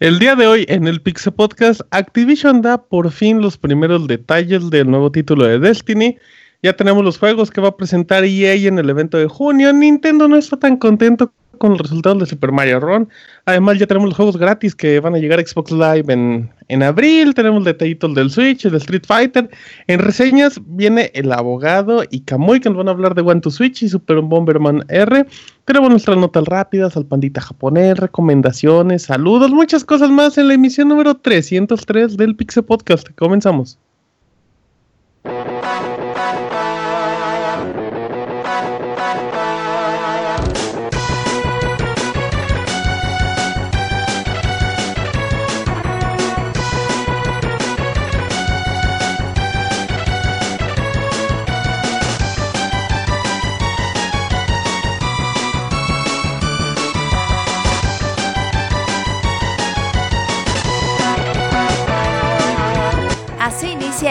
El día de hoy en el Pixel Podcast, Activision da por fin los primeros detalles del nuevo título de Destiny. Ya tenemos los juegos que va a presentar EA en el evento de junio. Nintendo no está tan contento con los resultados de Super Mario Run. Además, ya tenemos los juegos gratis que van a llegar a Xbox Live en, en abril. Tenemos detallitos del Switch, del Street Fighter. En reseñas viene el abogado y Kamui que nos van a hablar de One to Switch y Super Bomberman R. Tenemos nuestras notas rápidas al pandita japonés, recomendaciones, saludos, muchas cosas más en la emisión número 303 del Pixel Podcast. Comenzamos.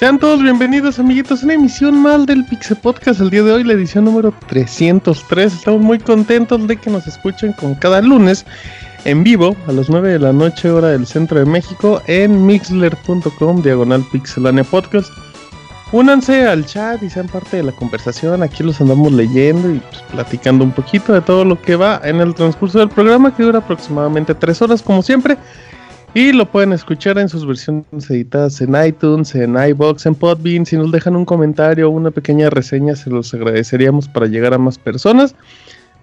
Sean todos bienvenidos, amiguitos, a una emisión más del Pixel Podcast. El día de hoy, la edición número 303. Estamos muy contentos de que nos escuchen con cada lunes en vivo a las 9 de la noche, hora del centro de México, en mixler.com, diagonal pixelania podcast. Únanse al chat y sean parte de la conversación. Aquí los andamos leyendo y pues, platicando un poquito de todo lo que va en el transcurso del programa, que dura aproximadamente 3 horas, como siempre. Y lo pueden escuchar en sus versiones editadas en iTunes, en iBox, en Podbean. Si nos dejan un comentario o una pequeña reseña, se los agradeceríamos para llegar a más personas.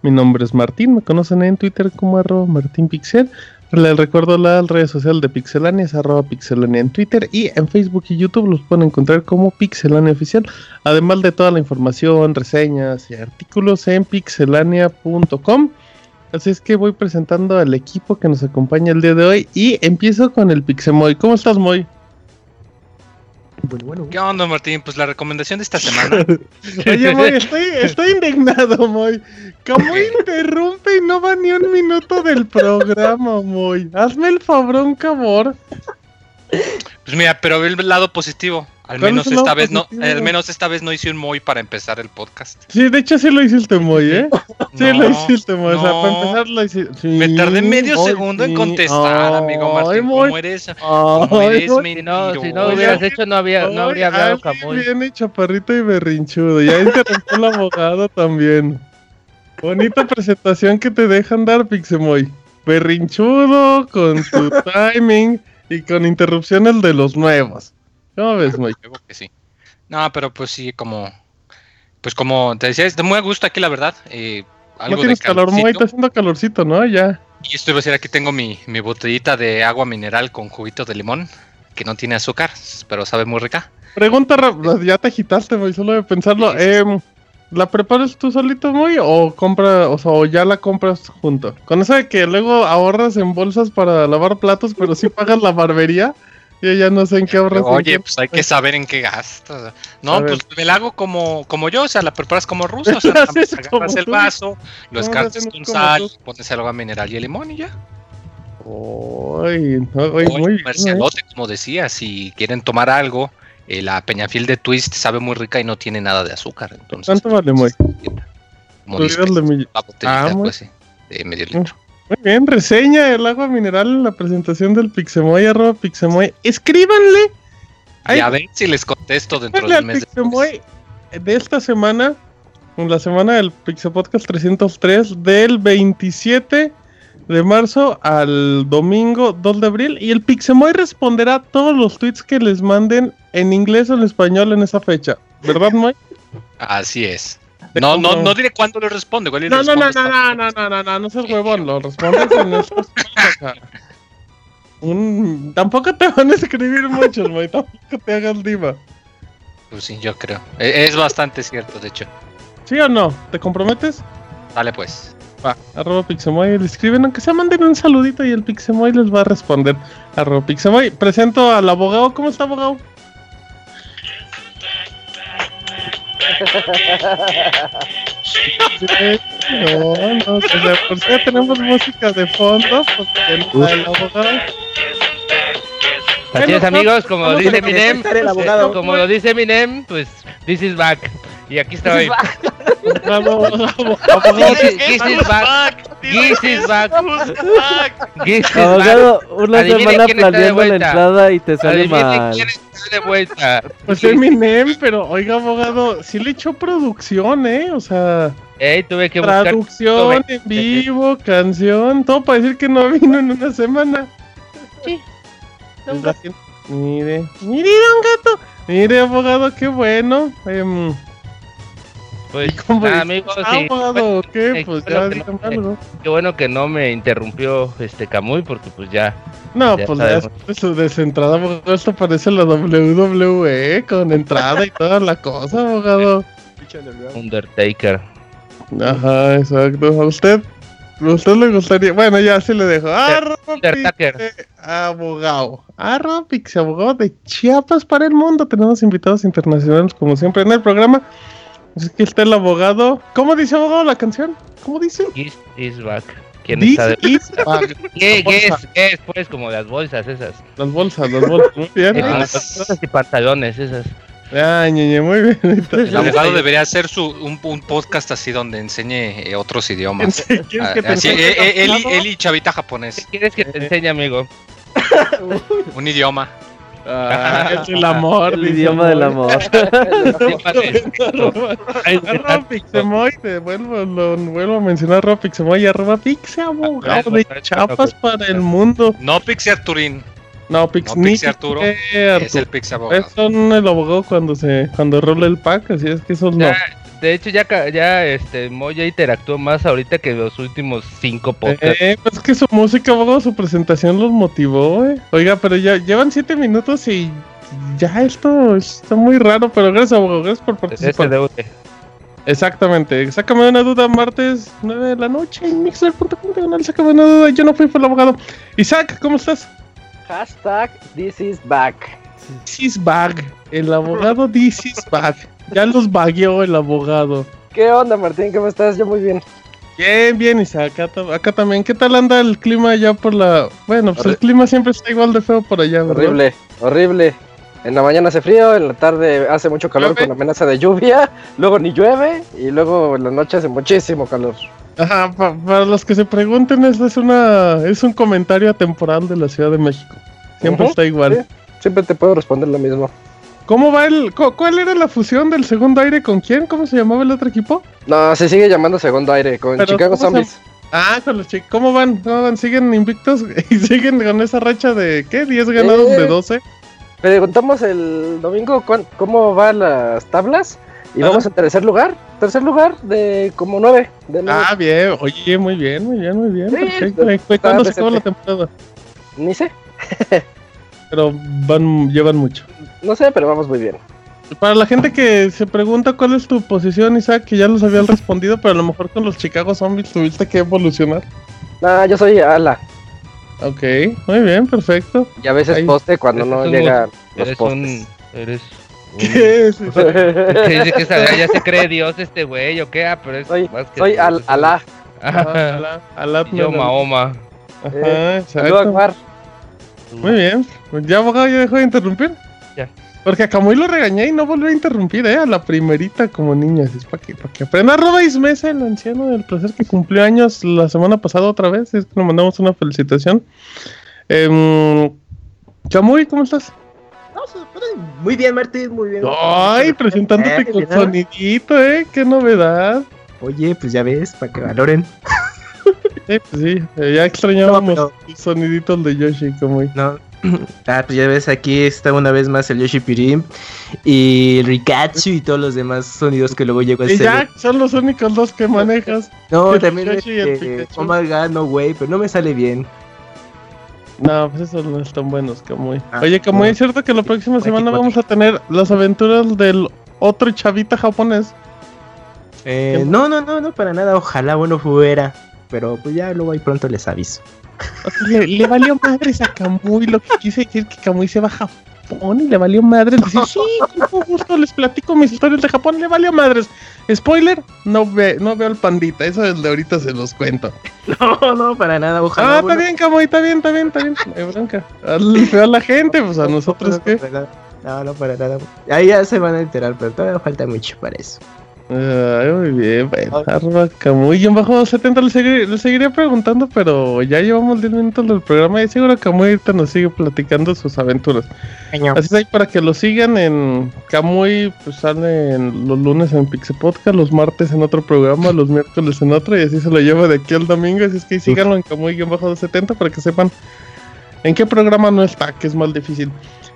Mi nombre es Martín, me conocen en Twitter como arroba martinpixel. Les recuerdo la red social de Pixelania, es arroba pixelania en Twitter y en Facebook y YouTube los pueden encontrar como Pixelania Oficial. Además de toda la información, reseñas y artículos en pixelania.com. Así es que voy presentando al equipo que nos acompaña el día de hoy y empiezo con el Pixemoy. ¿Cómo estás, Moy? Bueno, bueno. ¿Qué onda, Martín? Pues la recomendación de esta semana. Oye, Moy, estoy, estoy indignado, Moy. ¿Cómo interrumpe y no va ni un minuto del programa, Moy? Hazme el fabrón, cabor. Pues mira, pero ve el lado positivo. Al menos esta vez no, al menos esta vez no hice un Moy para empezar el podcast. Sí, de hecho sí lo hiciste Moy, ¿eh? Sí no, lo hiciste Moy, no. o sea, para empezar lo hiciste. Sí, Me tardé medio segundo en contestar, oh, amigo Martín. Moy. ¿Cómo eres? Oh, ¿Cómo eres Moy. Si no, si no hubieras hecho no había no habría hablado Camoy. Bien hecho, chaparrito y berrinchudo. Ya interrumpió el abogado también. Bonita presentación que te dejan dar, Pixemoy. Berrinchudo, con tu timing y con interrupciones de los nuevos. ¿Cómo ves, Mike? Creo que sí. No, pero pues sí, como. Pues como te decía, es de muy a gusto aquí, la verdad. Eh, algo no tienes de calor, Moy, está haciendo calorcito, ¿no? Ya. Y esto iba a decir, aquí tengo mi, mi botellita de agua mineral con juguito de limón, que no tiene azúcar, pero sabe muy rica. Pregunta, ya te agitaste, Moy, solo de pensarlo. Sí, sí, eh, ¿La preparas tú solito, Moy, o compra, o sea, o ya la compras junto? Con eso de que luego ahorras en bolsas para lavar platos, pero sí pagas la barbería. Yo ya no sé en qué ahorras. Oye, pues hay que saber en qué gastas. No, pues me la hago como, como yo, o sea, la preparas como ruso, o sea, agarras el vaso, lo escartas con sal, tú? pones el agua mineral y el limón y ya. Uy, no, uy, muy bien, comercialote, como decía, si quieren tomar algo, eh, la Peñafiel de Twist sabe muy rica y no tiene nada de azúcar. Entonces, ¿Cuánto vale, muy? Como dices, la botellita, ah, pues sí, de medio litro. Muy bien, reseña el agua mineral en la presentación del Pixemoy, arroba Pixemoy. Escríbanle. Y a ver si les contesto dentro del mes. Pixemoy de esta semana, en la semana del Pixel Podcast 303, del 27 de marzo al domingo 2 de abril. Y el Pixemoy responderá todos los tweets que les manden en inglés o en español en esa fecha. ¿Verdad, Moy? Así es. No, no, no diré cuándo le responde. No, no, no, no, no, no, no, no, no, no seas huevón, lo respondes en estos Un... Tampoco te van a escribir muchos, güey. Tampoco te hagas diva. Pues sí, yo creo. E-, es bastante cierto, de hecho. ¿Sí o no? ¿Te comprometes? Dale pues. Va, arroba Pixemoy, le escriben, aunque sea manden un saludito y el Pixemoy les va a responder. Arroba Pixemoy, presento al abogado. ¿Cómo está, abogado? No, no, o sea, por si ya tenemos música de fondo, porque el, el abogado. Así es, amigos, como dice Eminem, como lo dice Eminem, pues this is back. Y aquí estoy. This is back. This is back. Abogado, una semana planeando la entrada y te sale mal. quién está de vuelta. Pues Eminem, pero oiga, abogado, sí le echó producción, ¿eh? O sea, Ey, tuve que buscar. traducción en vivo, canción, todo para decir que no vino en una semana. Sí. Mire, mire, don gato. Mire, abogado, qué bueno. Em, Pues, ¿Cómo nada, amigos, Ah, sí. abogado, ¿qué? Eh, Pues qué ya bueno que no- algo. Qué bueno que no me interrumpió este Camuy, porque pues ya. No, Ya pues sabemos. ya su desentrada, abogado, esto parece la WWE con entrada y toda la cosa, abogado. Undertaker. Ajá, exacto. A usted, a usted le gustaría. Bueno, ya sí le dejo. Arroba Undertaker. Pixe abogado. Arroba Pixe abogado de Chiapas para el mundo. Tenemos invitados internacionales, como siempre, en el programa. Así que está el abogado. ¿Cómo dice abogado la canción? ¿Cómo dice? This is back. ¿Quién This está de is back. ¿Qué, qué es? ¿Qué es? Pues como las bolsas esas. Las bolsas, las bolsas. Muy bien. Eh, como Ah, las bolsas y pantalones esas. Ah, ñeñe, muy bien. El abogado debería hacer su, un, un podcast así donde enseñe eh, otros idiomas. ¿Quieres Ah, que te así, enseñe eh, Eli, otro Eli Chavita ¿Qué japonés. quieres que te enseñe, amigo? Un idioma. Ah, es el amor. El idioma del amor. Arroba Pixemoy, te vuelvo, lo vuelvo a mencionar, arroba Pixemoy, arroba Pixe abogado de Chiapas para el mundo. No Pixie Arturín, No, Pix, No, ni Pixie Arturo. Pixie es el Pixie abogado. Es son el abogado cuando se cuando rola el pack, así es que esos no. De hecho, ya, ca- ya este, Moya interactuó más ahorita que los últimos cinco podcasts. Eh, pues es que su música, abogado, su presentación los motivó, eh. Oiga, pero ya llevan siete minutos y ya esto está muy raro, pero gracias, abogado, gracias por participar. Exactamente, sácame una duda martes 9 de la noche en mixer.com diagonal, sácame una duda, yo no fui por el abogado. Isaac, ¿cómo estás? Hashtag this is back. This is bag, el abogado this is bag. Ya los bagueó el abogado. ¿Qué onda, Martín? ¿Cómo estás? Yo muy bien. Bien, bien, Isaac, acá, ta- acá también. ¿Qué tal anda el clima allá por la... Bueno, pues el clima siempre está igual de feo por allá, ¿verdad? Horrible, horrible. En la mañana hace frío, en la tarde hace mucho calor Llueve. con amenaza de lluvia, luego ni llueve y luego en la noche hace muchísimo calor. Ajá, pa- para los que se pregunten, esta es una es un comentario atemporal de la Ciudad de México. Siempre está igual. sí. Siempre te puedo responder lo mismo. ¿Cómo va el... cu- ¿Cuál era la fusión del segundo aire con quién? ¿Cómo se llamaba el otro equipo? No, se sigue llamando segundo aire con Pero, Chicago ¿cómo se Zombies. Ah, con los chicos. ¿Cómo van? ¿Cómo van? ¿Siguen invictos? ¿Y siguen con esa racha de qué? ¿10 ganados Eh. de 12? Preguntamos el domingo cómo van las tablas y vamos en tercer lugar. Tercer lugar de como nueve. De nueve. Ah, bien. Oye, muy bien, muy bien, muy bien. Sí, Perfecto. ¿Cu- ¿Cuándo se acabó la temporada? Ni sé. Pero van, llevan mucho. No sé, pero vamos muy bien. Para la gente que se pregunta cuál es tu posición, Isaac, que ya los habían respondido, pero a lo mejor con los Chicago Zombies tuviste que evolucionar. Ah, yo soy ala. Ok, muy bien, perfecto. Y a veces Ahí. poste cuando no Eres un llegan los Eres postes. un. Eres. un- ¿Qué es? Isaac? que dice que esa- ya se cree Dios este güey, ¿o qué? Ah, pero es soy más que soy al, es- alá. Alá- alá- Yo Mahoma. Ajá, Alá exacto. Muy bien. ¿Ya abogado ya dejó de interrumpir? Ya. Porque a Camuy lo regañé y no volvió a interrumpir, ¿eh? A la primerita como niña. Es para que, para que aprenda. Arroba Ismesa, el anciano del placer que cumplió años la semana pasada otra vez. Es que le mandamos una felicitación. Eh, Camuy, ¿cómo estás? Muy bien, Martín, muy bien. Ay, presentándote Eh, con sonidito, ¿eh? Qué novedad. Oye, pues ya ves, para que valoren. Eh, pues sí, eh, ya extrañábamos No, los soniditos de Yoshi, Camuy. No. Ah, pues ya ves, aquí está una vez más el Yoshi Pirim y el Rikatsu y todos los demás sonidos que luego llego a Y hacer. ya, son los únicos dos que manejas. No, el también Yoshi y el Pikachu. Oh my god, no way, pero no me sale bien. No, pues esos no están buenos, Kamui. Ah, Oye, Kamui, ¿es cierto que la próxima semana vamos a tener las aventuras del otro chavita japonés? Eh, no, no, no, no, para nada. Ojalá bueno fuera. Pero pues ya luego ahí pronto les aviso. le, valió madres a Kamui. Lo que quise decir que Kamui se va a Japón y le valió madres. Dice, sí, con gusto les platico mis historias de Japón. Le valió madres. Spoiler, no, ve, no veo al pandita. Eso de ahorita se los cuento. No, no, para nada. Ojalá. Ah, está bien, Kamui, está bien, está bien, está bien. No hay bronca. Hazle a la gente, pues a nosotros qué. No, no, para nada. Ahí ya se van a enterar, pero todavía falta mucho para eso. Ay, muy bien, bueno, arroba Camuy. en bajo 70 le, le, seguiría preguntando, pero ya llevamos 10 minutos del programa y seguro Camuy ahorita nos sigue platicando sus aventuras. Así es para que lo sigan en Camuy, pues sale los lunes en Pixel Podcast, los martes en otro programa, los miércoles en otro, y así se lo lleva de aquí al domingo. Así es que síganlo en Camuy bajo 70 para que sepan en qué programa no está, que es más difícil.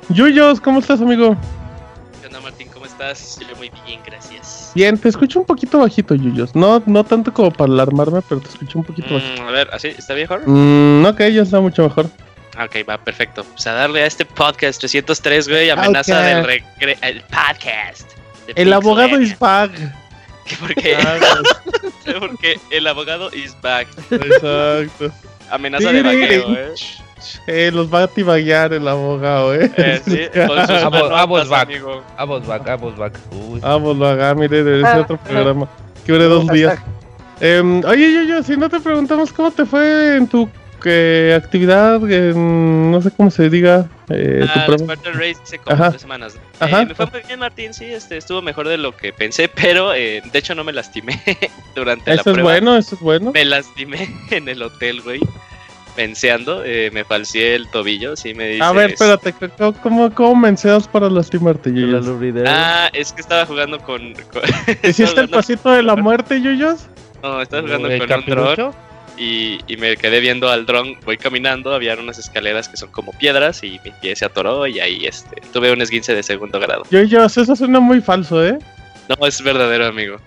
Yuyos, ¿cómo estás, amigo? ¿Qué onda, Martín? ¿Cómo estás? Yo muy bien, gracias. Bien, te escucho un poquito bajito, Yuyos. No, no tanto como para alarmarme, pero te escucho un poquito mm, bajito. A ver, ¿así? ¿Está mejor? Mm, ok, ya está mucho mejor. Ok, va, perfecto. Pues a darle a este podcast 303, güey, amenaza del regre el podcast. El abogado is back. ¿Por qué? Porque el abogado is back. Exacto. Amenaza de vaqueo, eh. Eh, los va a tibaguear el abogado, eh. eh sí, Ambos back. Ambos back, ambos back. Ambos back, ah, mire, ese ah, otro programa. Que dure dos días. Eh, oye, yo, yo, si no te preguntamos cómo te fue en tu eh, actividad, en, no sé cómo se diga. Eh, ah, tu Race hace como Ajá. tres semanas. Ajá. Eh, me fue muy bien, Martín, sí, este, estuvo mejor de lo que pensé, pero eh, de hecho no me lastimé durante la prueba. Eso es bueno, eso es bueno. Me lastimé en el hotel, güey menseando, eh, me falseé el tobillo, sí me dice. A ver, espérate, ¿cómo, cómo menseas para lastimarte, Yuyos? Ah, es que estaba jugando con... ¿Hiciste el pasito de la muerte, Yuyos? No, estaba jugando con un dron y, y, me quedé viendo al dron, voy caminando, había unas escaleras que son como piedras y mi pie se atoró y ahí este, tuve un esguince de segundo grado. Yuyos, eso suena muy falso, ¿eh? No, es verdadero, amigo.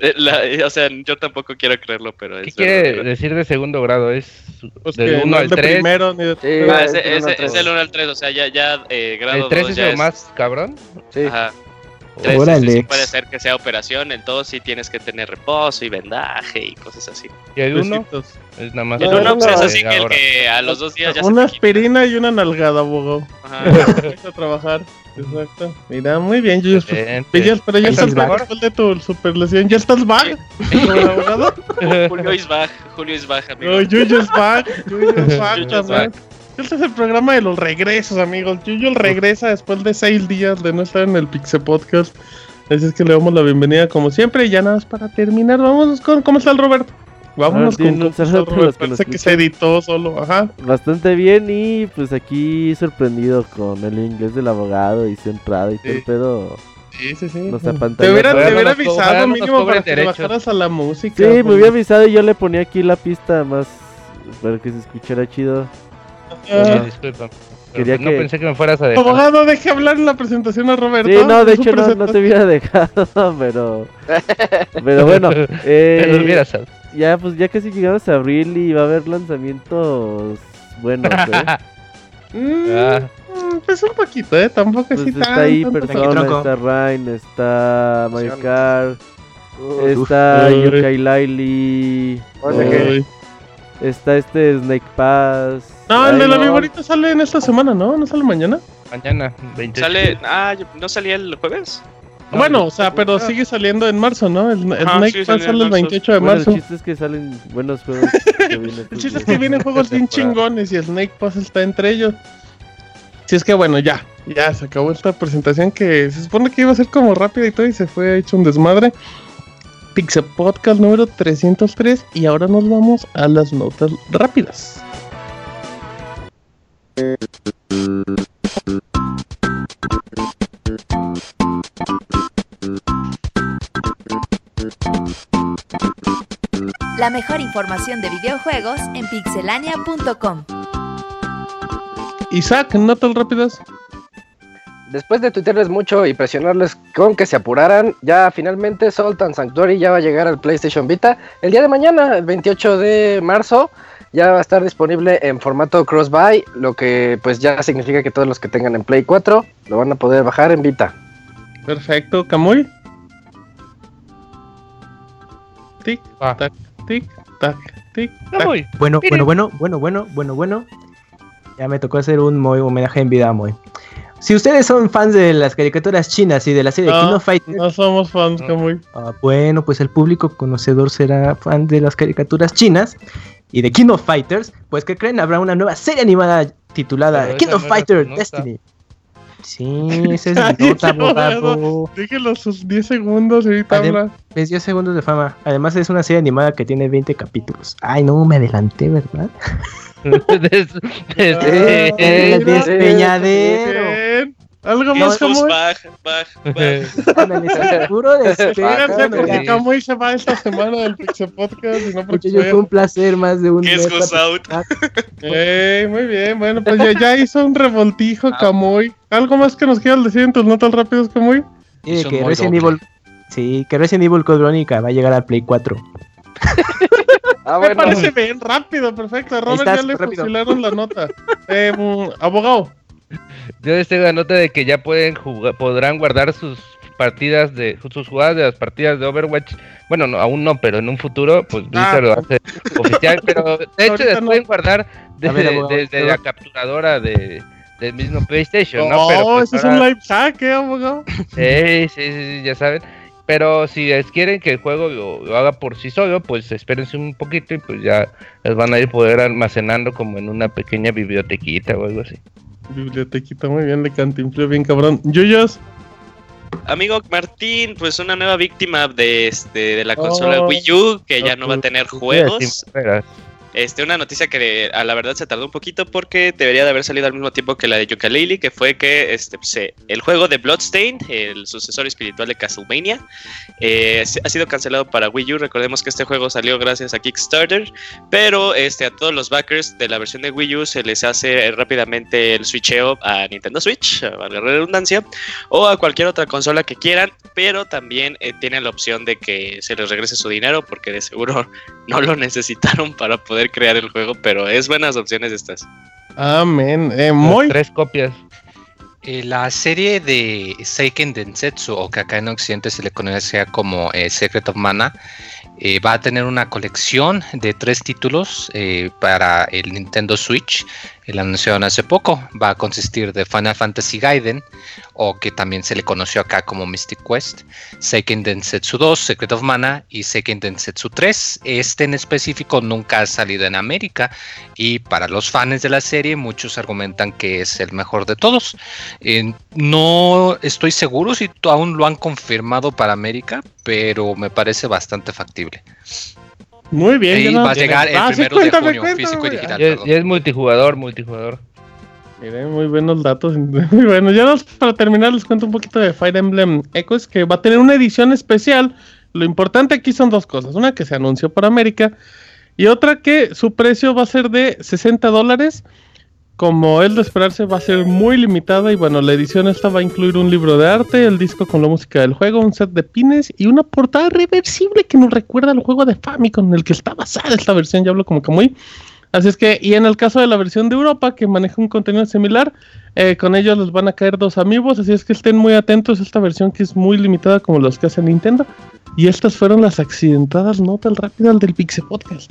Eh, eh, o sea, yo tampoco quiero creerlo, pero ¿Qué quiere decir de segundo grado? ¿Es pues del 1 al 3? Primero, ni de... ah, es, es, es, el 1 al 3, o sea, ya, ya eh, grado ¿El 3 es lo más cabrón? Sí. Ajá. 3 sí puede ser que sea operación, en todo sí tienes que tener reposo y vendaje y cosas así. ¿Y el 1? Es nada más. El 1 pues, es así que, el que a los dos días ya Una aspirina y una nalgada, abogado. Ajá. a trabajar. Exacto. Mira, muy bien. Pillas, pero ya estás back después de tu super lesión. ¿Ya estás back? abogado? Julio is back. Julio is back, amigo. Oh, Yuyo is back. Yuyo is back también. Este es el programa de los regresos, amigos. Yuyo regresa después de seis días de no estar en el Pixel Podcast. Así es que le damos la bienvenida como siempre. Y ya nada más para terminar, vamos con cómo está el Roberto. Vámonos con un saludo Parece que se editó solo, ajá. Bastante bien y pues aquí sorprendido con el inglés del abogado y su entrada y todo el pedo. Sí, sí, sí. te hubiera, te hubiera avisado mínimo para que bajaras a la música. Sí, me hubiera avisado y yo le ponía aquí la pista más para que se escuchara chido. Ah. disculpa. Quería no pensé que me fueras a dejar. Abogado, deje hablar en la presentación a Roberto. Sí, no, de hecho no, no, te hubiera dejado, pero. Pero bueno. Eh, ya, pues ya casi llegamos a abril y va a haber lanzamientos buenos, ¿eh? mm, ah. Pues un poquito, ¿eh? Tampoco pues así Está ahí Persona, está Rain, está Mario Kart, está Yokai Laili. Está este Snake Pass. No, el de la no. sale en esta semana, ¿no? ¿No sale mañana? Mañana, 28. Sale, ah, ¿no salía el jueves? Bueno, o sea, pero sigue saliendo en marzo, ¿no? El, Snake Pass sale el 28 de marzo. el chiste es que salen buenos juegos. el chiste es que vienen juegos bien chingones y el Snake Pass está entre ellos. Si es que bueno, ya, ya se acabó esta presentación que se supone que iba a ser como rápida y todo y se fue hecho un desmadre. Pixel Podcast número 303 y ahora nos vamos a las notas rápidas. La mejor información de videojuegos en pixelania.com. Isaac, notas rápidas. Después de tuitearles mucho y presionarles con que se apuraran, ya finalmente Sultan Sanctuary ya va a llegar al PlayStation Vita. El día de mañana, el 28 de marzo, ya va a estar disponible en formato cross-buy, lo que pues ya significa que todos los que tengan en Play 4 lo van a poder bajar en Vita. Perfecto, Camuy. Tic, tac, tic, tac, tic. Bueno, bueno, bueno, bueno, bueno, bueno, bueno. Ya me tocó hacer un muy homenaje en vida, muy. Si ustedes son fans de las caricaturas chinas y de la serie Kino Fighter. No somos fans, Camuy. Ah, bueno, pues el público conocedor será fan de las caricaturas chinas y de King of Fighters, pues que creen habrá una nueva serie animada titulada King of Fighters Destiny. Sí, ese es mi nota, abogado. Déjenlo sus 10 segundos y ahorita habla. Es 10 segundos de fama. Además es una serie animada que tiene 20 capítulos. Ay, no, me adelanté, ¿verdad? des, des, des, despeñadero. Algo más como. Baja, baja, Puro Espérense porque Camuy se va esta semana del Pixel Podcast y no porque yo fue un placer más de un mes. goes out. muy bien, bueno, pues ya, ya hizo un revoltijo Camuy. ¿Algo más que nos quieras decir en tus notas rápidas, Camuy? Sí, que Resident Evil. Sí, que Resident Evil Code va a llegar al Play 4. Ah, Me parece bien rápido, perfecto. Robert ya le fusilaron la nota. Eh, abogado. Yo les tengo la nota de que ya pueden jugar, podrán guardar sus partidas de sus jugadas de las partidas de Overwatch. Bueno, no, aún no, pero en un futuro, pues ah. lo hace oficial. Pero de hecho, les pueden guardar desde, la capturadora de, del mismo PlayStation, ¿no? Pero pues, es un live hack, ¿eh, abogado? Sí, sí, sí, ya saben. Pero si les quieren que el juego lo, haga por sí solo, pues espérense un poquito y pues ya les van a ir poder almacenando como en una pequeña bibliotequita o algo así. Bibliotequita, muy bien, le cantinfló bien cabrón. Yuyos. Amigo Martín, pues una nueva víctima de este de la consola oh, Wii U que ya no va a tener juegos. Este, una noticia que a la verdad se tardó un poquito porque debería de haber salido al mismo tiempo que la de yooka que fue que este, pues, eh, el juego de Bloodstained, el sucesor espiritual de Castlevania, eh, ha sido cancelado para Wii U. Recordemos que este juego salió gracias a Kickstarter, pero este, a todos los backers de la versión de Wii U se les hace rápidamente el switcheo a Nintendo Switch, a la redundancia, o a cualquier otra consola que quieran, pero también eh, tienen la opción de que se les regrese su dinero porque de seguro no lo necesitaron para poder crear el juego, pero es buenas opciones estas. Amén. Eh, muy... Tres copias. Eh, la serie de Seiken Densetsu, o que acá en Occidente se le conoce como eh, Secret of Mana, eh, va a tener una colección de tres títulos para el Nintendo Switch el anunciaron hace poco. Va a consistir de Final Fantasy Gaiden, o que también se le conoció acá como Mystic Quest, Seiken Densetsu 2, Secret of Mana y Seiken Densetsu 3. Este en específico nunca ha salido en América y para los fans de la serie muchos argumentan que es el mejor de todos. Eh, no estoy seguro si aún lo han confirmado para América, pero me parece bastante factible. Muy bien. va a llegar el ah, primero de junio, físico y digital. Y es, multijugador, multijugador. Miren, muy buenos datos. Muy bueno. Ya para terminar les cuento un poquito de Fire Emblem Echoes, que va a tener una edición especial. Lo importante aquí son dos cosas. Una que se anunció por América y otra que su precio va a ser de 60 dólares como es de esperarse, va a ser muy limitada y bueno, la edición esta va a incluir un libro de arte, el disco con la música del juego, un set de pines y una portada reversible que nos recuerda al juego de Famicom en el que está basada esta versión, ya hablo como que muy... Así es que, y en el caso de la versión de Europa, que maneja un contenido similar, eh, con ellos les van a caer dos amigos, así es que estén muy atentos a esta versión que es muy limitada como los que hace Nintendo. Y estas fueron las accidentadas notas rápidas del Pixel Podcast.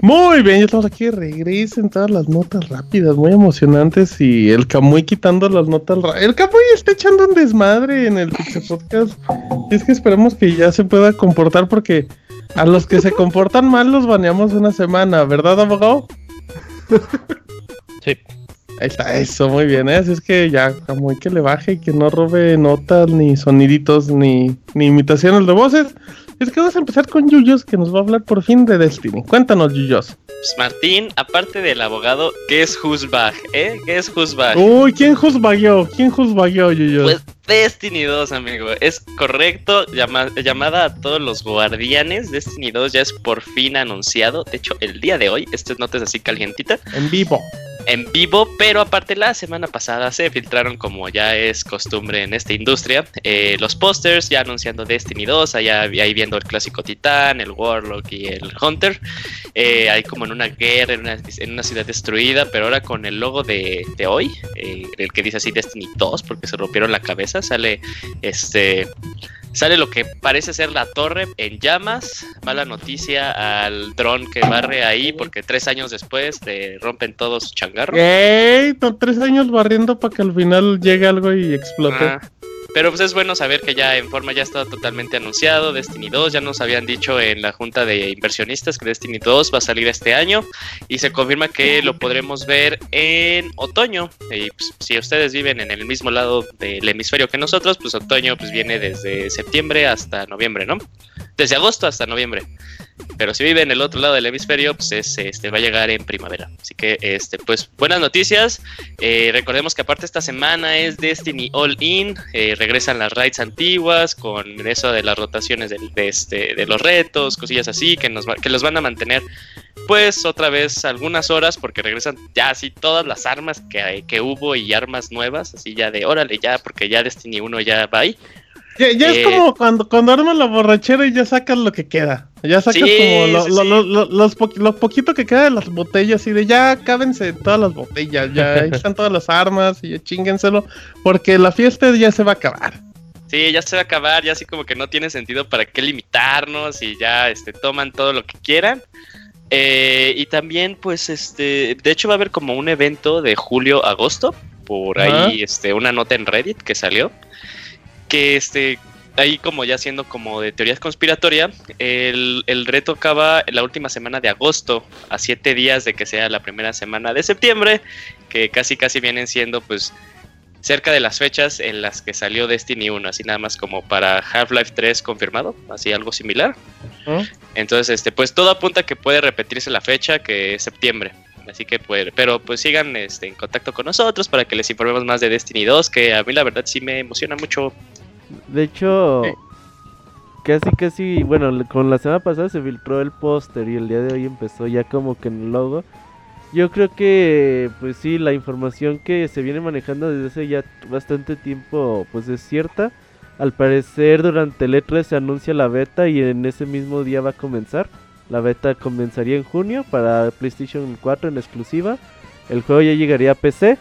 Muy bien, ya estamos aquí. Regresen todas las notas rápidas, muy emocionantes. Y el Camuy quitando las notas rápidas. El Camuy está echando un desmadre en el Pixel Podcast. Es que esperemos que ya se pueda comportar porque a los que se comportan mal los baneamos una semana, ¿verdad, abogado? Sí. Ahí está, eso, muy bien, ¿eh? Así es que ya, hay que le baje y que no robe notas, ni soniditos, ni, ni imitaciones de voces. Es que vamos a empezar con Yuyos, que nos va a hablar por fin de Destiny. Cuéntanos, Yuyos. Pues Martín, aparte del abogado, ¿qué es Husbag? ¿Eh? ¿Qué es Husbag? Uy, ¿quién Husbagió? ¿Quién Husbagió, Yuyos? Pues Destiny 2, amigo. Es correcto. llamada a todos los guardianes. Destiny 2 ya es por fin anunciado. De hecho, el día de hoy, estas notas así calientita. En vivo en vivo, pero aparte la semana pasada se filtraron como ya es costumbre en esta industria eh, los pósters ya anunciando Destiny 2, allá ahí viendo el clásico Titán, el Warlock y el Hunter, eh, ahí como en una guerra, en una, ciudad destruida, pero ahora con el logo de, de hoy, eh, el que dice así Destiny 2 porque se rompieron la cabeza, sale este Sale lo que parece ser la torre en llamas. Mala noticia al dron que barre ahí porque tres años después te rompen todos su changarro. ¡Ey! Tres años barriendo para que al final llegue algo y explote. Ah. Pero pues es bueno saber que ya en forma ya está totalmente anunciado Destiny 2, ya nos habían dicho en la junta de inversionistas que Destiny 2 va a salir este año y se confirma que lo podremos ver en otoño. Y pues, si ustedes viven en el mismo lado del hemisferio que nosotros, pues otoño pues viene desde septiembre hasta noviembre, ¿no? Desde agosto hasta noviembre. Pero si vive en el otro lado del hemisferio, pues este, va a llegar en primavera. Así que, este, pues, buenas noticias. Eh, recordemos que aparte esta semana es Destiny All In. Eh, regresan las raids antiguas con eso de las rotaciones de, este, de los retos, cosillas así, que, nos que los van a mantener, pues, otra vez algunas horas, porque regresan ya así todas las armas que, que hubo y armas nuevas, así ya de órale, ya, porque ya Destiny 1 ya va ahí. Ya, es eh, como cuando, cuando armas la borrachera y ya sacas lo que queda. Ya sacas como lo, poquito que queda de las botellas y de ya cábense todas las botellas, ya ahí están todas las armas y ya porque la fiesta ya se va a acabar. Sí, ya se va a acabar, ya así como que no tiene sentido para qué limitarnos y ya este, toman todo lo que quieran. Eh, y también, pues, este, de hecho va a haber como un evento de julio-agosto, por ahí, este, una nota en Reddit que salió que este ahí como ya siendo como de teorías conspiratoria, el, el, reto acaba la última semana de agosto, a siete días de que sea la primera semana de septiembre, que casi casi vienen siendo pues cerca de las fechas en las que salió Destiny 1, así nada más como para Half-Life 3 confirmado, así algo similar. Entonces, este, pues todo apunta que puede repetirse la fecha, que es septiembre. Así que puede, pero pues sigan este, en contacto con nosotros para que les informemos más de Destiny 2, que a mí la verdad sí me emociona mucho de hecho, casi, casi, bueno, con la semana pasada se filtró el póster y el día de hoy empezó ya como que en el logo. Yo creo que, pues sí, la información que se viene manejando desde hace ya bastante tiempo, pues es cierta. Al parecer durante el E3 se anuncia la beta y en ese mismo día va a comenzar. La beta comenzaría en junio para PlayStation 4 en exclusiva. El juego ya llegaría a PC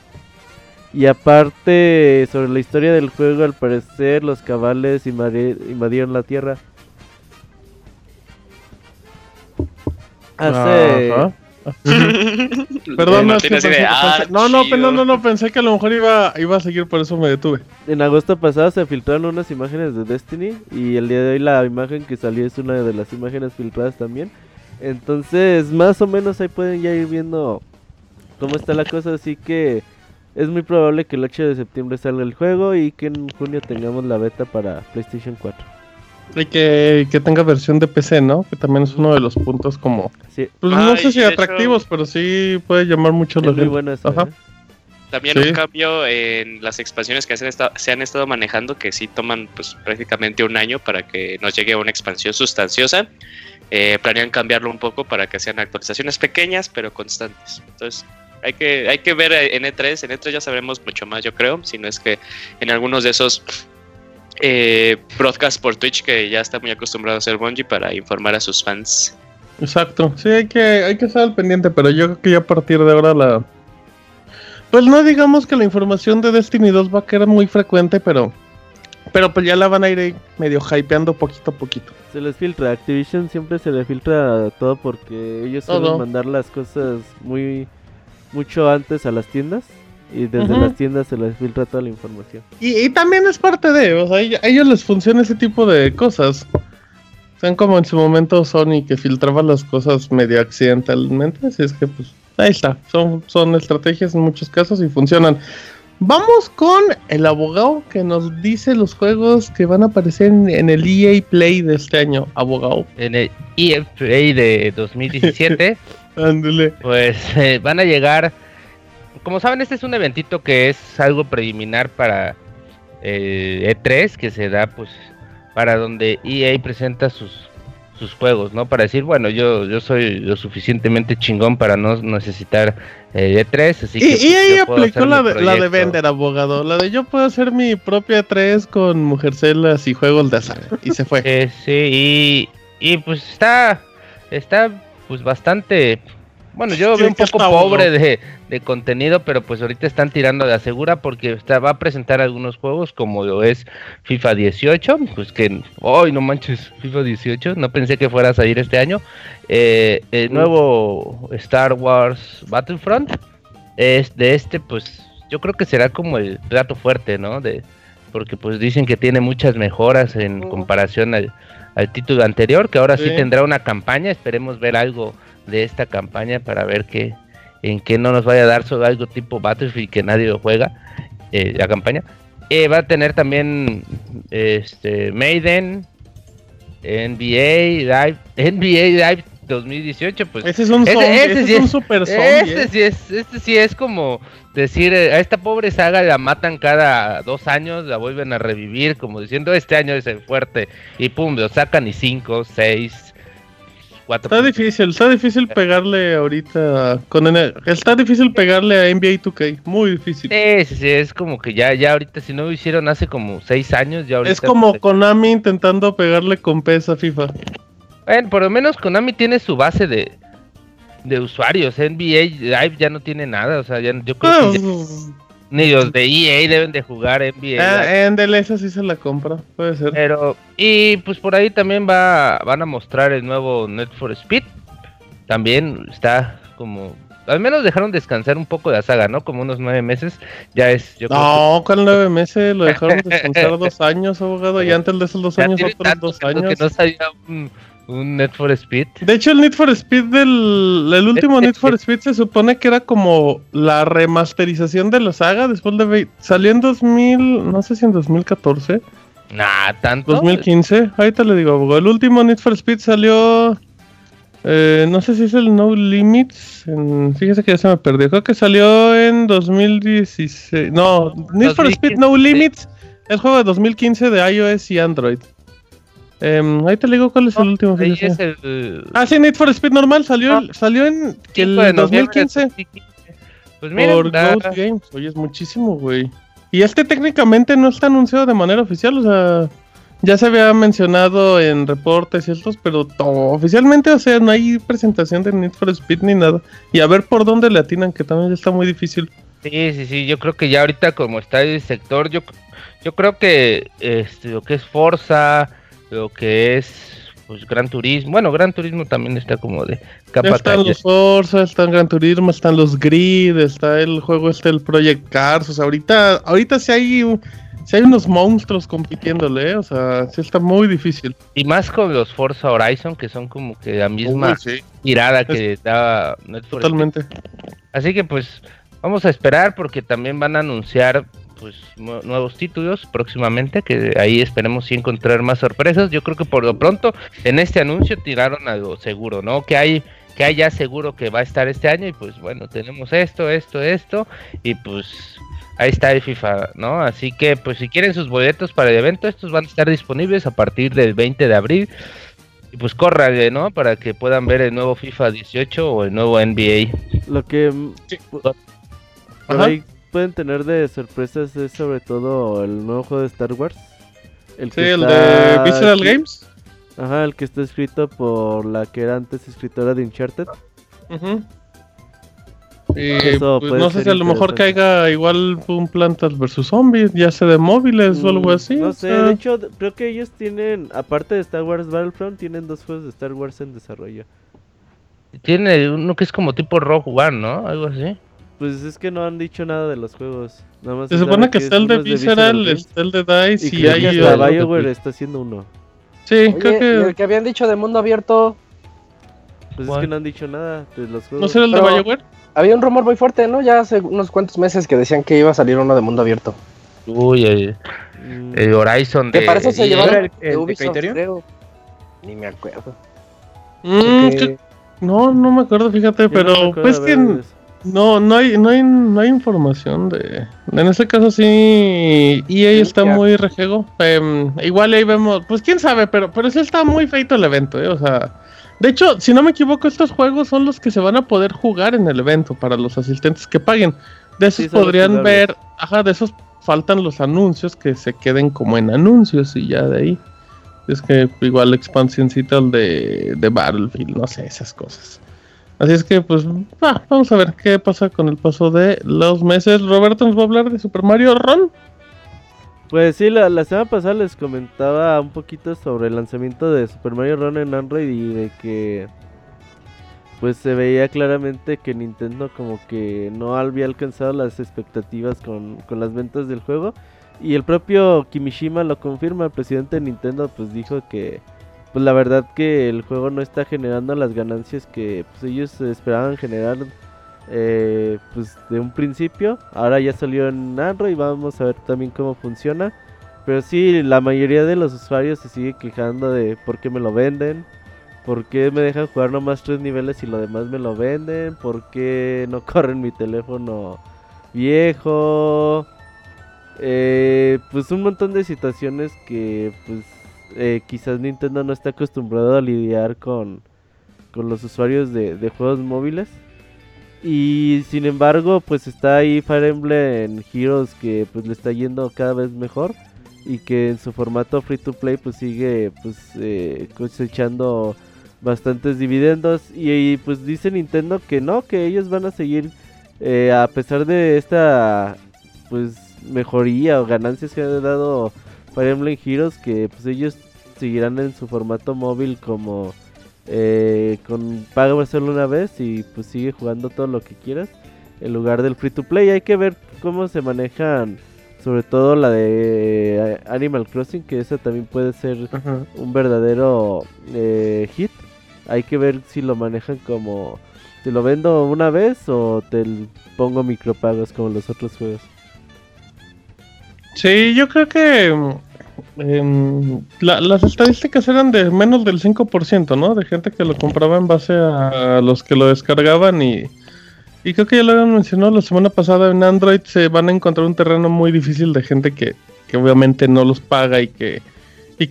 y aparte, sobre la historia del juego, al parecer los cabales invadieron la Tierra. Hace... Perdón, no, no, no, no, no, pensé que a lo mejor iba, iba a seguir, por eso me detuve. En agosto pasado se filtraron unas imágenes de Destiny y el día de hoy la imagen que salió es una de las imágenes filtradas también. Entonces, más o menos ahí pueden ya ir viendo cómo está la cosa, así que es muy probable que el 8 de septiembre salga el juego y que en junio tengamos la beta para PlayStation 4. Y que, tenga versión de PC, ¿no? Que también es uno de los puntos como... Pues no sé si atractivos, pero sí puede llamar mucho la gente. ¿eh? También un cambio en las expansiones que se han, estado, se han estado manejando, que sí toman pues prácticamente un año para que nos llegue una expansión sustanciosa. Eh, planean cambiarlo un poco para que sean actualizaciones pequeñas pero constantes. Entonces, hay que, hay que ver en E3, en E3 ya sabremos mucho más, yo creo, si no es que en algunos de esos eh, broadcasts por Twitch que ya está muy acostumbrado a hacer Bungie para informar a sus fans. Exacto, sí, hay que, hay que estar al pendiente, pero yo creo que ya a partir de ahora la... Pues no digamos que la información de Destiny 2 va a quedar muy frecuente, pero... Pero pues ya la van a ir medio hypeando poquito a poquito. Se les filtra, Activision siempre se le filtra todo porque ellos suelen mandar las cosas muy mucho antes a las tiendas y desde las tiendas se les filtra toda la información. Y, también es parte de, o sea, a ellos les funciona ese tipo de cosas. Son como en su momento Sony que filtraba las cosas medio accidentalmente, así es que pues ahí está. Son, son estrategias en muchos casos y funcionan. Vamos con el abogado que nos dice los juegos que van a aparecer en, el EA Play de este año, abogado. En el EA Play de 2017. Ándale. pues eh, van a llegar. Como saben, este es un eventito que es algo preliminar para eh, E3, que se da pues para donde EA presenta sus sus juegos, ¿no? Para decir, bueno, yo, yo soy lo suficientemente chingón para no necesitar eh, E3, así y, que... Y ahí aplicó la de, la de vender, abogado, la de yo puedo hacer mi propia E3 con mujercelas y juegos de azar, y se fue. Eh, sí, y, y pues está, está pues bastante bueno, yo veo un poco pobre de, contenido, pero pues ahorita están tirando de asegura porque está, va a presentar algunos juegos como lo es FIFA 18, pues que, hoy no manches, FIFA 18, no pensé que fuera a salir este año. Eh, el nuevo Star Wars Battlefront, es de este, pues yo creo que será como el plato fuerte, ¿no? De, porque pues dicen que tiene muchas mejoras en comparación al, título anterior, que ahora sí tendrá una campaña, esperemos ver algo de esta campaña para ver que en qué no nos vaya a dar solo algo tipo Battlefield que nadie lo juega eh, la campaña. Eh, va a tener también este Maiden NBA Live NBA Live 2018 pues ese es un, super este sí es este sí es como decir eh, a esta pobre saga la matan cada dos años la vuelven a revivir como diciendo este año es el fuerte y pum lo sacan y cinco seis Está difícil, está difícil pegarle ahorita con está difícil pegarle a NBA 2K, muy difícil. Sí, sí, sí, es como que ya, ya ahorita si no lo hicieron hace como seis años, ya ahorita. Es como Konami intentando pegarle con PES a FIFA. Bueno, por lo menos Konami tiene su base de, de usuarios, NBA Live ya no tiene nada, o sea, ya, yo creo que ni los de EA deben de jugar NBA. Ah, en esa sí se la compra, puede ser. Pero, y pues por ahí también va, van a mostrar el nuevo Net for Speed. También está como. Al menos dejaron descansar un poco la saga, ¿no? Como unos nueve meses. Ya es. Yo no, ¿cuál nueve meses? Lo dejaron descansar dos años, abogado. Y antes de esos dos años, otros dos años. Que no sabía un, un Need for Speed. De hecho, el Need for Speed del el último Need for Speed se supone que era como la remasterización de la saga después de salió en 2000, no sé si en 2014. Nah, tanto. 2015. Ahorita le digo, el último Need for Speed salió eh, no sé si es el No Limits. fíjese que ya se me perdió. Creo que salió en 2016. No, Need for Speed No Limits. El juego de 2015 de iOS y Android. Eh, ahí te digo cuál es el último. Ahí es el... Ah, sí, Need for Speed normal salió, ah. salió en el 2015. Pues mira, por Ghost Games. Oye, es muchísimo, güey. Y este técnicamente no está anunciado de manera oficial, o sea, ya se había mencionado en reportes y estos, pero oficialmente, o sea, no hay presentación de Need for Speed ni nada. Y a ver por dónde le atinan, que también está muy difícil. Sí, sí, sí, yo creo que ya ahorita como está el sector, yo, yo creo que este, lo que es Forza, lo que es pues Gran Turismo. Bueno, Gran Turismo también está como de capa Están los Forza, están Gran Turismo, están los Grid, está el juego este el Project Cars, o sea, ahorita ahorita sí hay si hay unos monstruos compitiéndole, ¿eh? o sea, sí está muy difícil. Y más con los Forza Horizon, que son como que la misma tirada que da Netflix. Totalmente. Así que pues vamos a esperar porque también van a anunciar pues nuevos títulos próximamente, que ahí esperemos sí encontrar más sorpresas. Yo creo que por lo pronto en este anuncio tiraron algo seguro, ¿no? Que hay que hay ya seguro que va a estar este año y pues bueno, tenemos esto, esto, esto y pues ahí está el FIFA, ¿no? Así que pues si quieren sus boletos para el evento, estos van a estar disponibles a partir del 20 de abril. Y pues corran, ¿no? Para que puedan ver el nuevo FIFA 18 o el nuevo NBA. Lo que... Ahí pueden tener de sorpresas es sobre todo el nuevo juego de Star Wars. El sí, el de Visceral Games. Ajá, el que está escrito por la que era antes escritora de Uncharted. pues no sé si a lo mejor caiga igual un Plantas vs Zombies, ya sea de móviles o algo mm, así. No sé, de hecho, creo que ellos tienen, aparte de Star Wars Battlefront, tienen dos juegos de Star Wars en desarrollo. Tiene uno que es como tipo Rogue One, ¿no? Algo así. Pues es que no han dicho nada de los juegos. Nada más se supone que, está el de Visceral, está el de DICE y, y hay. Hasta BioWare está haciendo uno. Sí, creo que. el que habían dicho de mundo abierto. Pues es que no han dicho nada de los juegos. ¿No será el de Pero- Bioware? Había un rumor muy fuerte, ¿no? Ya hace unos cuantos meses que decían que iba a salir uno de mundo abierto. Uy, el, Mm, el Horizon Que de. para eso se de- llevaron el- el de de Ubisoft, Criterion? creo. Ni me acuerdo. Mm, que- no, no me acuerdo, fíjate, yo no pero recuerdo pues que. No, no hay, no hay, no hay información de. En este caso sí, EA está ya. muy rejego. Em, igual ahí vemos, pues quién sabe, pero, pero sí está muy feito el evento, eh, o sea. De hecho, si no me equivoco, estos juegos son los que se van a poder jugar en el evento para los asistentes que paguen. De esos Sí, podrían ver, ajá, de esos faltan los anuncios que se queden como en anuncios y ya de ahí. Es que igual expansioncita el de, de Battlefield, no sé, esas cosas. Así es que, pues, va, vamos a ver qué pasa con el paso de los meses. Roberto nos va a hablar de Super Mario Run. Pues sí, la, la semana pasada les comentaba un poquito sobre el lanzamiento de Super Mario Run en Android y de que pues se veía claramente que Nintendo como que no había alcanzado las expectativas con, con las ventas del juego y el propio Kimishima lo confirma, el presidente de Nintendo pues dijo que pues la verdad que el juego no está generando las ganancias que pues ellos esperaban generar eh, pues de un principio. Ahora ya salió en Android, vamos a ver también cómo funciona. Pero sí, la mayoría de los usuarios se sigue quejando de por qué me lo venden, por qué me dejan jugar nomás tres niveles y lo demás me lo venden, por qué no corren mi teléfono viejo. Eh, pues un montón de situaciones que pues eh, quizás Nintendo no está acostumbrado a lidiar con, con los usuarios de, juegos móviles. Y sin embargo, pues está ahí Fire Emblem Heroes que pues le está yendo cada vez mejor y que en su formato free to play pues sigue pues eh, cosechando bastantes dividendos y, y, pues dice Nintendo que no, que ellos van a seguir eh, a pesar de esta pues mejoría o ganancias que ha dado Fire Emblem Heroes que pues ellos seguirán en su formato móvil como eh, con paga solo una vez y pues sigue jugando todo lo que quieras en lugar del free to play. Hay que ver cómo se manejan, sobre todo la de eh, Animal Crossing, que esa también puede ser un verdadero eh, hit. Hay que ver si lo manejan como te lo vendo una vez o te pongo micropagos como los otros juegos. Sí, yo creo que em, la- las estadísticas eran de menos del 5%, ¿no? De gente que lo compraba en base a los que lo descargaban y, creo que ya lo habían mencionado la semana pasada en Android se van a encontrar un terreno muy difícil de gente que, obviamente no los paga y que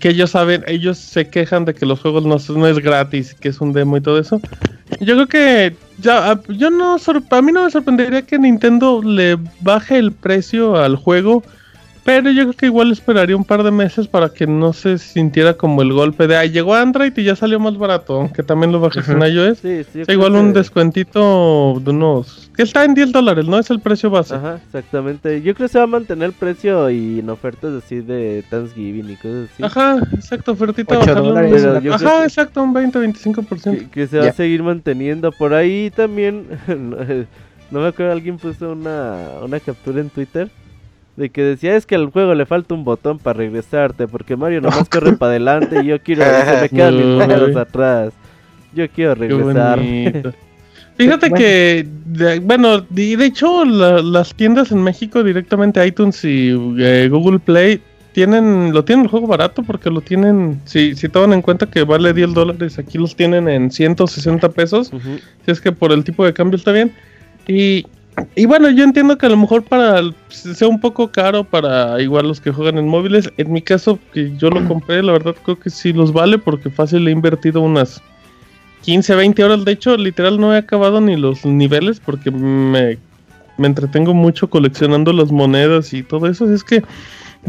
ellos saben, ellos se quejan de que los juegos no, no es gratis, que es un demo y todo eso. Yo creo que ya, a- yo no, a mí no me sorprendería que Nintendo le baje el precio al juego, pero yo creo que igual esperaría un par de meses para que no se sintiera como el golpe de, ay, llegó Android y ya salió más barato, aunque también lo bajes en iOS. Sí, sí, O sea, igual un que- descuentito de unos... que está en 10 dólares, ¿no? Es el precio base. Ajá, exactamente. Yo creo que se va a mantener el precio y en ofertas así de Thanksgiving y cosas así. Ajá, exacto, ofertita. Ocho bajarlo un- Ajá, que- exacto, un 20-25%. que, que se va a seguir manteniendo. Por ahí también, no, no me acuerdo, alguien puso una, una captura en Twitter de que decía es que al juego le falta un botón para regresarte porque Mario nomás corre para adelante y yo quiero, se me quedan mis atrás. Yo quiero regresar. Fíjate Bueno. que, de- bueno, y de hecho la- las tiendas en México directamente iTunes y eh, Google Play tienen, lo tienen el juego barato porque lo tienen, si, si toman en cuenta que vale 10 dólares, aquí los tienen en 160 pesos, si es que por el tipo de cambio está bien. Y, y bueno, yo entiendo que a lo mejor para el- sea un poco caro para igual los que juegan en móviles. En mi caso, que yo lo compré, la verdad creo que sí los vale porque fácil he invertido unas 15, 20 horas. De hecho, literal no he acabado ni los niveles porque me, me entretengo mucho coleccionando las monedas y todo eso. Es que,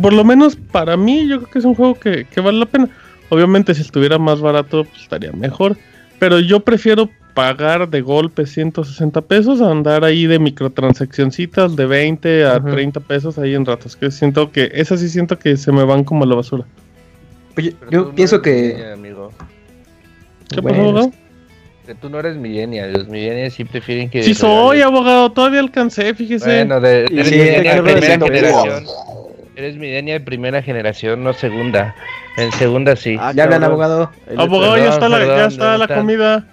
por lo menos para mí, yo creo que es un juego que, que vale la pena. Obviamente, si estuviera más barato, pues, estaría mejor. Pero yo prefiero pagar de golpe 160 pesos a andar ahí de microtransaccioncitas de 20 a Ajá. 30 pesos ahí en ratos. Que siento que, esas sí siento que se me van como a la basura. Oye, Pero yo no pienso que. millennial, amigo. ¿Qué Bueno, pasó, abogado? Que tú no eres millennial, los millennials sí prefieren que... Sí soy abogado, todavía alcancé, fíjese. Bueno, de, eres sí, hay que primera generación. Eres millennial primera generación, no segunda. En segunda sí. Ah, Ya hablan, abogado. Abogado, ya perdón, está, la, ya está ¿dónde la están? comida.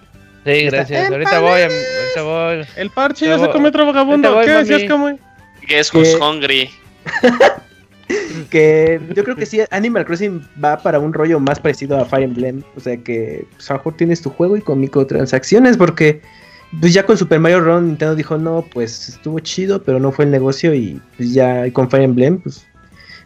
Sí, gracias. Ahorita voy, ahorita voy. El parche ya se come otro vagabundo. ¿Qué decías, como? Guess who's hungry. que yo creo que sí, Animal Crossing va para un rollo más parecido a Fire Emblem. O sea que pues, a lo mejor tienes tu juego y con microtransacciones, porque pues ya con Super Mario Run Nintendo dijo, no, pues estuvo chido, pero no fue el negocio y pues ya con Fire Emblem, pues,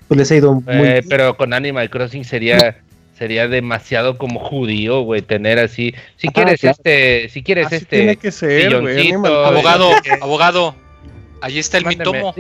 pues les ha ido muy eh, Pero con Animal Crossing sería sería demasiado como judío, güey, tener así. Si quieres este, si quieres este tiene que ser, abogado, abogado. Ahí está el mitomo.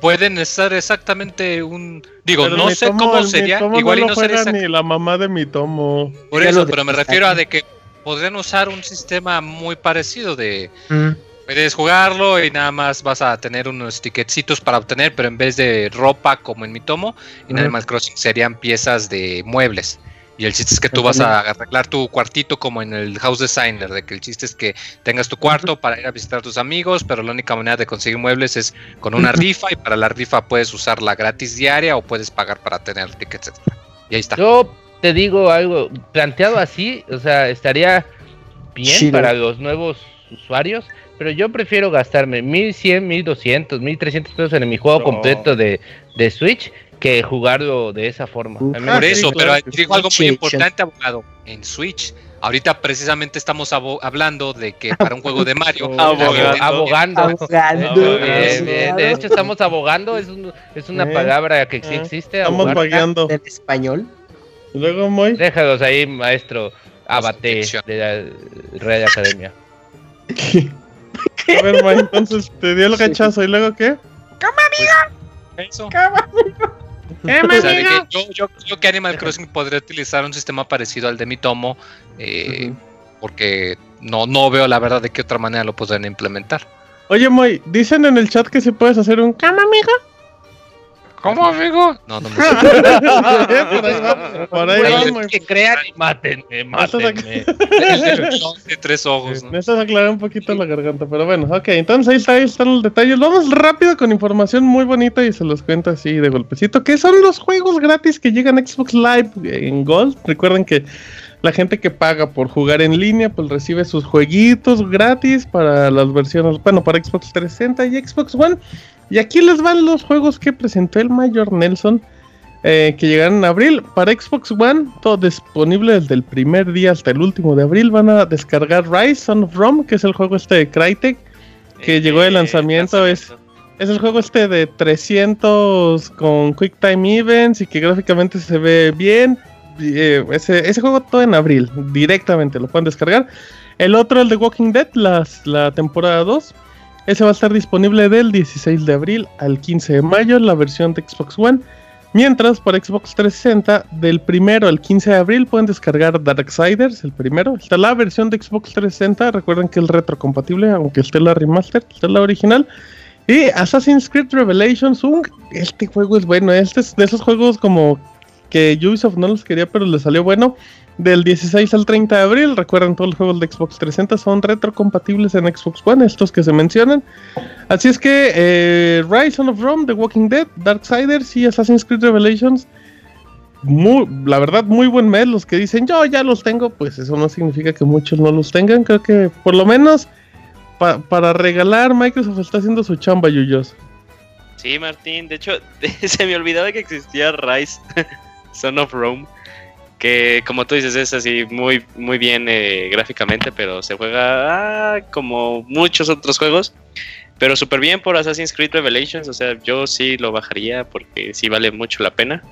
Pueden estar exactamente un. Digo, no sé cómo sería. Igual no y no sería ni la mamá de mitomo. Por eso, pero me refiero a de que podrían usar un sistema muy parecido de. Mm. Puedes jugarlo y nada más vas a tener unos ticketcitos para obtener, pero en vez de ropa como en Mitomo, en Animal Crossing serían piezas de muebles. Y el chiste es que tú vas a arreglar tu cuartito como en el House Designer, de que el chiste es que tengas tu cuarto para ir a visitar a tus amigos, pero la única manera de conseguir muebles es con una rifa y para la rifa puedes usarla gratis diaria o puedes pagar para tener tickets, etc. Y ahí está. Yo te digo algo, planteado así, o sea, estaría bien para los nuevos usuarios, pero yo prefiero gastarme 1100, 1200, 1300 pesos en mi juego completo de, de Switch que jugarlo de esa forma. Por eso, pero digo algo muy importante, abogado, en Switch. Ahorita precisamente estamos hablando de que para un juego de Mario, abogando, abogando. De hecho, estamos abogando, es, es una eh, palabra que eh, existe. Estamos vagueando. ¿En español? Luego, muy. Déjalos ahí, maestro Abate de la Real Academia. A ver, entonces te dio el rechazo y luego qué? ¿Cómo, amigo? Pues, eso. ¿Cómo, yo, creo que Animal Crossing podría utilizar un sistema parecido al de mi tomo, eh, porque no, no veo la verdad de qué otra manera lo podrían implementar. Oye, Moy, dicen en el chat que si puedes hacer un cama, amiga. ¿Cómo, amigo? No, no me sé. por ahí va, por ahí va, Que crean y mátenme, mátenme. de tres ojos. ¿no? Necesitas aclarar un poquito la garganta, pero bueno, ok, entonces ahí, está, ahí están los detalles. Vamos rápido con información muy bonita y se los cuento así de golpecito. ¿Qué son los juegos gratis que llegan a Xbox Live en Gold? Recuerden que la gente que paga por jugar en línea, pues recibe sus jueguitos gratis para las versiones, bueno, para Xbox 360 y Xbox One. Y aquí les van los juegos que presentó el Mayor Nelson. Eh, que llegaron en abril. Para Xbox One, todo disponible desde el primer día hasta el último de abril. Van a descargar Rise Son of Rome, que es el juego este de Crytek, que eh, llegó de lanzamiento. Es, es el juego este de 300 con Quick Time Events y que gráficamente se ve bien. Eh, ese, ese, juego todo en abril, directamente lo pueden descargar. El otro, el de Walking Dead, las, la temporada 2. Ese va a estar disponible del 16 de abril al 15 de mayo en la versión de Xbox One. Mientras para Xbox 360, del primero al 15 de abril pueden descargar Darksiders, el primero. Está la versión de Xbox 360, recuerden que es retrocompatible, aunque esté la remaster, está la original. Y Assassin's Creed Revelations, este juego es bueno, este es de esos juegos como que Ubisoft no los quería, pero le salió bueno del 16 al 30 de abril. Recuerden, todos los juegos de Xbox 360 son retrocompatibles en Xbox One, estos que se mencionan. Así es que eh, Rise of Rome, The Walking Dead, Darksiders y Assassin's Creed Revelations. Muy, la verdad, muy buen mes. Los que dicen yo ya los tengo, pues eso no significa que muchos no los tengan. Creo que por lo menos para regalar, Microsoft está haciendo su chamba, Yuyos. Sí, Martín. De hecho, se me olvidaba que existía Rise Son of Rome que como tú dices es así muy muy bien eh, gráficamente, pero se juega ah, como muchos otros juegos, pero súper bien por Assassin's Creed Revelations, o sea, yo sí lo bajaría porque sí vale mucho la pena.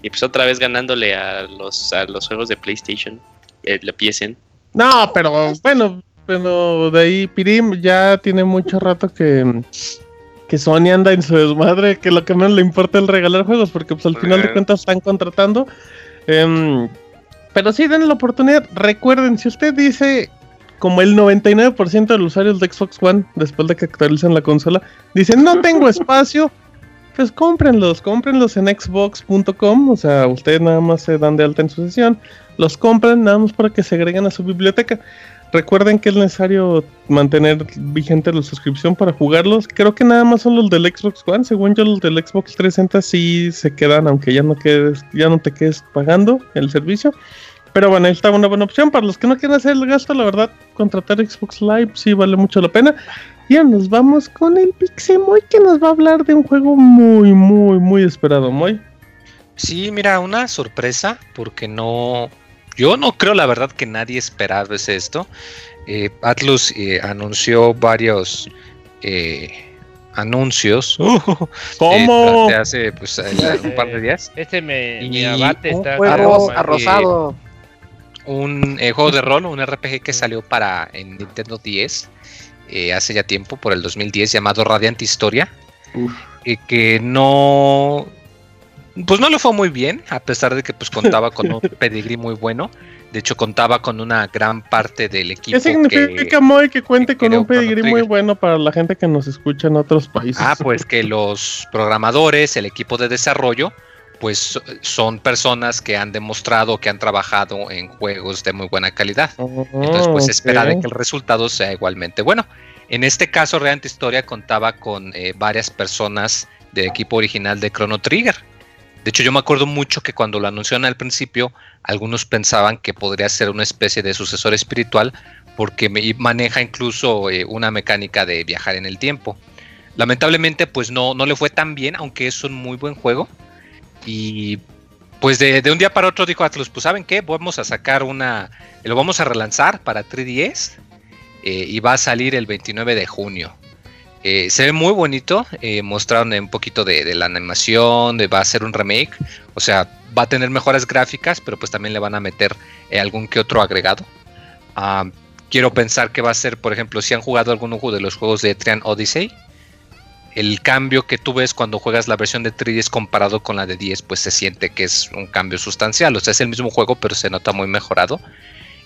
Y pues otra vez ganándole a los a los juegos de PlayStation, eh, la PSN. No, pero bueno, pero de ahí Pirim ya tiene mucho rato que que Sony anda en su desmadre, que lo que menos le importa es regalar juegos, porque pues al final de cuentas están contratando Em, pero sí, den la oportunidad. Recuerden, si usted dice, como el 99% de los usuarios de Xbox One, después de que actualicen la consola, dicen, no tengo espacio, pues cómprenlos, cómprenlos en xbox.com. O sea, ustedes nada más se dan de alta en su sesión, los compran nada más para que se agreguen a su biblioteca. Recuerden que es necesario mantener vigente la suscripción para jugarlos. Creo que nada más son los del Xbox One. Según yo, los del Xbox 360 sí se quedan, aunque ya no quedes, ya no te quedes pagando el servicio. Pero bueno, ahí está una buena opción. Para los que no quieren hacer el gasto, la verdad, contratar Xbox Live sí vale mucho la pena. Ya nos vamos con el Pixemoy que nos va a hablar de un juego muy, muy, muy esperado, Moy. Sí, mira, una sorpresa, porque no. Yo no creo, la verdad, que nadie esperaba esto. Eh, Atlus eh, anunció varios eh, anuncios. ¿Cómo? hace pues, un par de días. Este me, Y abate un está eh, arrozado. un eh, juego de rol, un RPG que salió para en Nintendo 10 eh, hace ya tiempo, por el 2010, llamado Radiant Historia, y que no, pues no lo fue muy bien, a pesar de que pues contaba con un pedigrí muy bueno. De hecho, contaba con una gran parte del equipo. ¿Qué significa, que- Moy, que cuente que con un pedigrí muy bueno para la gente que nos escucha en otros países? Ah, pues que los programadores, el equipo de desarrollo, pues so- son personas que han demostrado que han trabajado en juegos de muy buena calidad. Entonces, pues espera de que el resultado sea igualmente bueno. En este caso, Reant Historia contaba con eh, varias personas del equipo original de Chrono Trigger. De hecho, yo me acuerdo mucho que cuando lo anunciaron al principio, algunos pensaban que podría ser una especie de sucesor espiritual porque maneja incluso eh, una mecánica de viajar en el tiempo. Lamentablemente, pues no, no le fue tan bien, aunque es un muy buen juego. Y pues de, de un día para otro dijo Atlus, pues ¿saben qué? Vamos a sacar una, lo vamos a relanzar para 3DS eh, y va a salir el 29 de junio. Eh, se ve muy bonito, eh, mostraron un poquito de, la animación, va a ser un remake, o sea, va a tener mejores gráficas, pero pues también le van a meter eh, algún que otro agregado. Ah, quiero pensar que va a ser, por ejemplo, si han jugado alguno de los juegos de Trian Odyssey, el cambio que tú ves cuando juegas la versión de 3DS comparado con la de 10, pues se siente que es un cambio sustancial. O sea, es el mismo juego, pero se nota muy mejorado.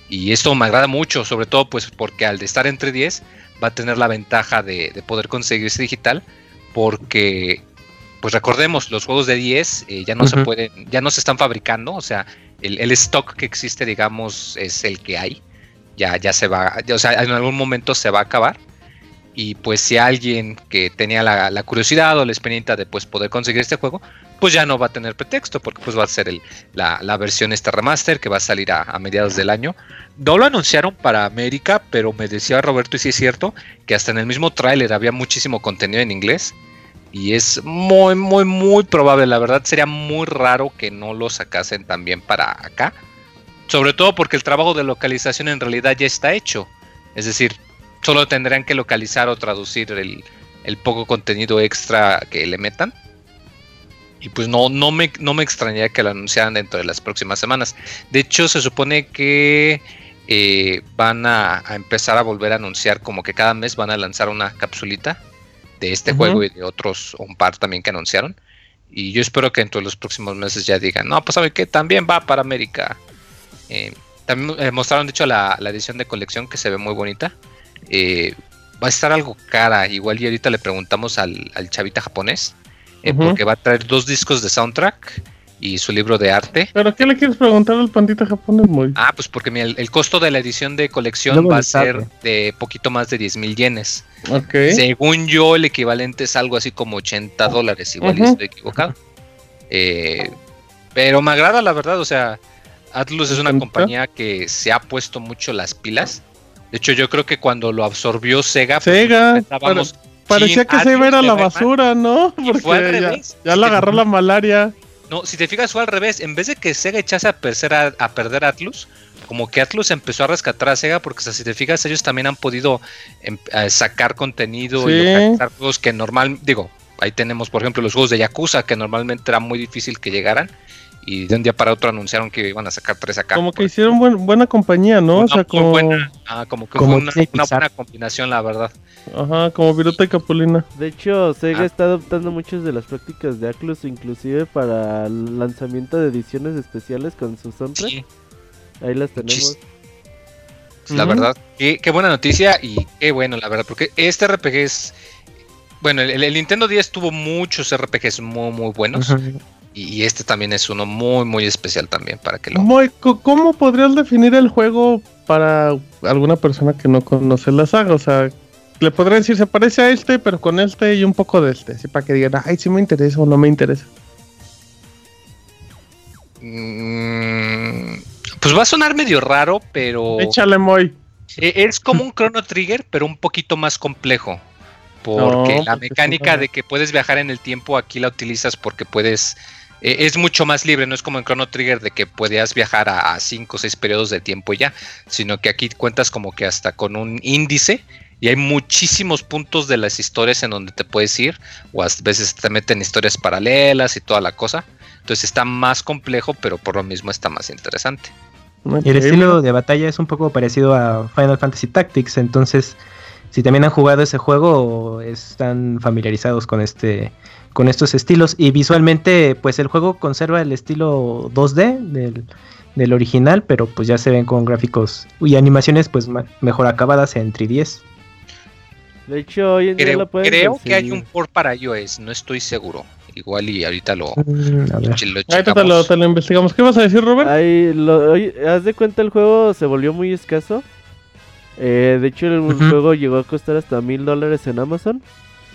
Y esto me agrada mucho, sobre todo pues porque al estar en 3DS va a tener la ventaja de, de poder conseguirse digital, porque pues recordemos, los juegos de 10 eh, ya no se pueden, ya no se están fabricando, o sea, el, el stock que existe, digamos, es el que hay. Ya, ya se va, ya, o sea, en algún momento se va a acabar. Y pues si alguien que tenía la, la curiosidad o la experiencia de pues poder conseguir este juego, pues ya no va a tener pretexto, porque pues va a ser la, versión esta remaster que va a salir a, mediados del año. No lo anunciaron para América, pero me decía Roberto, y sí es cierto, que hasta en el mismo tráiler había muchísimo contenido en inglés. Y es muy, muy, muy probable. La verdad sería muy raro que no lo sacasen también para acá. Sobre todo porque el trabajo de localización en realidad ya está hecho. Es decir, solo tendrán que localizar o traducir el, el poco contenido extra que le metan. Y pues no, no, me, no me extrañaría que lo anunciaran dentro de las próximas semanas. De hecho, se supone que eh, van a, a empezar a volver a anunciar como que cada mes van a lanzar una capsulita de este juego y de otros, un par también que anunciaron. Y yo espero que dentro de los próximos meses ya digan, no, pues saben que también va para América. Eh, también eh, mostraron, de hecho, la, la edición de colección que se ve muy bonita. Va a estar algo cara. Igual y ahorita le preguntamos al, al chavita japonés. Eh. Porque va a traer dos discos de soundtrack y su libro de arte. ¿Pero qué le quieres preguntar al pandita japonés, Moy? Ah, pues porque mira, el, el costo de la edición de colección va a ser de poquito más de 10 mil yenes. Ok. Según yo, el equivalente es algo así como 80 dólares, igual y Ujú. estoy equivocado. Eh, pero me agrada la verdad, o sea, Atlus es una compañía que se ha puesto mucho las pilas. De hecho, yo creo que cuando lo absorbió Sega, pues, Sega, pensábamos, Parecía "Chin, que se iba a ir a la le va mal". basura, ¿no? Porque ya, ya le agarró la malaria. No, si te fijas fue al revés. En vez de que Sega echase a perder a, a perder a Atlus, como que Atlus empezó a rescatar a Sega, porque o sea, si te fijas, ellos también han podido em- eh, sacar contenido y localizar juegos que normal, digo, ahí tenemos por ejemplo los juegos de Yakuza, que normalmente era muy difícil que llegaran, y de un día para otro anunciaron que iban a sacar tres acá. Como que Por- hicieron buen- buena compañía, ¿no? una O sea, como, buena, ah, como que Como fue una, una buena combinación, la verdad. ajá, como Viruta y Capulina. De hecho, Sega Ah. está adoptando muchas de las prácticas de Atlus, inclusive para el lanzamiento de ediciones especiales con su soundtrack. Sí, Ahí las tenemos. la Ujú. verdad, qué, qué buena noticia y qué bueno, la verdad, porque este RPG es. Bueno, el, el Nintendo 10 tuvo muchos RPGs muy, muy buenos. Ujú. Y, y este también es uno muy, muy especial también para que lo. Co- ¿cómo podrías definir el juego para alguna persona que no conoce la saga? O sea, le podría decir, se parece a este, pero con este y un poco de este. Así para que digan, ay, sí me interesa o no me interesa. Mm, Pues va a sonar medio raro, pero. Échale, Moy. E, es como un Chrono Trigger, pero un poquito más complejo. Porque la mecánica de que puedes viajar en el tiempo aquí la utilizas porque puedes. E, es mucho más libre, no es como en Chrono Trigger de que podías viajar a 5 o 6 periodos de tiempo ya, sino que aquí cuentas como que hasta con un índice y hay muchísimos puntos de las historias en donde te puedes ir, o a veces te meten historias paralelas y toda la cosa. Entonces está más complejo, pero por lo mismo está más interesante. Y el estilo de batalla es un poco parecido a Final Fantasy Tactics, entonces si también han jugado ese juego están familiarizados con este con estos estilos y visualmente pues el juego conserva el estilo 2D del, del original, pero pues ya se ven con gráficos y animaciones pues mejor acabadas en 3DS. De hecho, hoy en creo, día lo pueden Creo que hay un port para iOS, no estoy seguro. Igual y ahorita lo, mm, lo, ahorita te lo, te lo, investigamos. ¿Qué vas a decir, Robert? Ahí, lo, haz de cuenta, el juego se volvió muy escaso. Eh, de hecho, el uh -huh. juego llegó a costar hasta mil dólares en Amazon.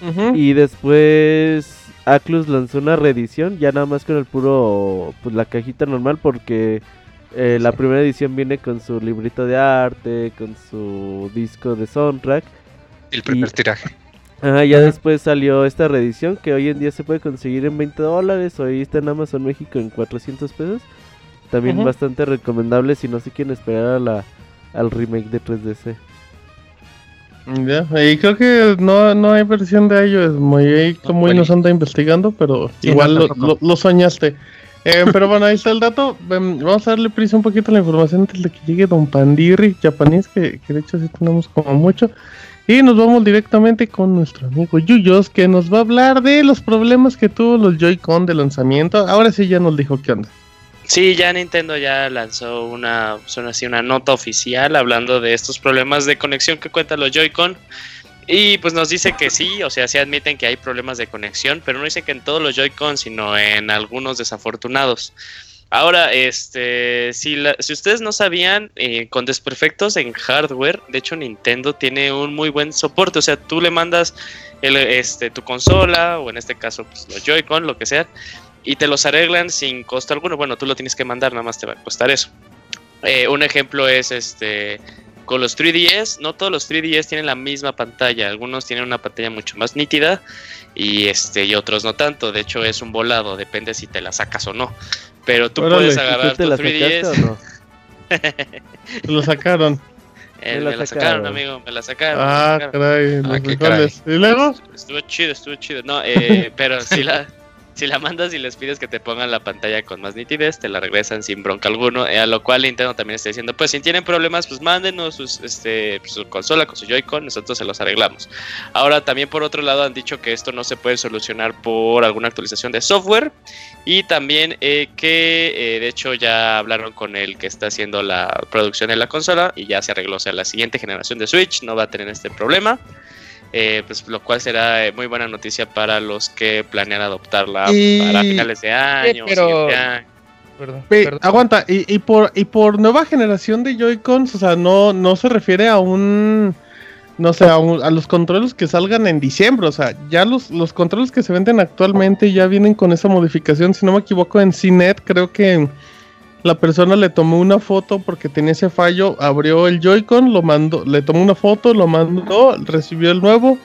Uh -huh. Y después Aclus lanzó una reedición, ya nada más con el puro, pues la cajita normal, porque eh, la primera edición viene con su librito de arte, con su disco de soundtrack. El primer y, tiraje. Ajá, ya después salió esta reedición que hoy en día se puede conseguir en 20 dólares. Hoy está en Amazon México en 400 pesos. También uh -huh. bastante recomendable si no se quieren esperar a la, al remake de 3DS. Ya, y creo que no, no hay versión de iOS. Muy, como no, nos anda investigando, pero sí, igual no, lo, lo, lo, soñaste. Eh, pero bueno, ahí está el dato. Vamos a darle prisa un poquito a la información antes de que llegue Don Pandirri, japonés, que, que de hecho sí tenemos como mucho. Y nos vamos directamente con nuestro amigo Yuyos, que nos va a hablar de los problemas que tuvo los Joy-Con de lanzamiento. Ahora sí ya nos dijo qué onda. Sí, ya Nintendo ya lanzó una, son así, una nota oficial hablando de estos problemas de conexión que cuentan los Joy-Con. Y pues nos dice que sí, o sea, sí admiten que hay problemas de conexión, pero no dice que en todos los Joy-Con, sino en algunos desafortunados. Ahora, este, si, la, si ustedes no sabían, eh, con desperfectos en hardware, de hecho Nintendo tiene un muy buen soporte. O sea, tú le mandas el, este, tu consola, o en este caso pues, los Joy-Con, lo que sea, y te los arreglan sin costo alguno. Bueno, tú lo tienes que mandar, nada más te va a costar eso. Eh, un ejemplo es este. Con los 3DS, no todos los 3DS tienen la misma pantalla. Algunos tienen una pantalla mucho más nítida y este y otros no tanto. De hecho, es un volado, depende si te la sacas o no. Pero tú Órale, puedes agarrar tu 3DS. O no? lo sacaron. Eh, me, la, me la sacaron, amigo, me la sacaron. Ah, caray, ah, caray. ¿Y luego? Estuvo chido, estuvo chido. No, eh, pero sí la, si la mandas y les pides que te pongan la pantalla con más nitidez, te la regresan sin bronca alguno. Eh, a lo cual Nintendo también está diciendo, pues si tienen problemas, pues mándenos este, su consola con su Joy-Con, nosotros se los arreglamos. Ahora también por otro lado han dicho que esto no se puede solucionar por alguna actualización de software. Y también eh, que eh, de hecho ya hablaron con el que está haciendo la producción de la consola y ya se arregló. O sea, la siguiente generación de Switch no va a tener este problema. Eh, pues lo cual será muy buena noticia para los que planean adoptarla y... para finales de año. pero... año. Perdón, perdón. Aguanta, y, y, por, y por nueva generación de Joy-Cons, o sea, no, no se refiere a un, no sé, a, un, a, los controles que salgan en diciembre, o sea, ya los, los controles que se venden actualmente ya vienen con esa modificación, si no me equivoco, en CNET creo que la persona le tomó una foto porque tenía ese fallo, abrió el Joy-Con, lo mandó, le tomó una foto, lo mandó, recibió el nuevo,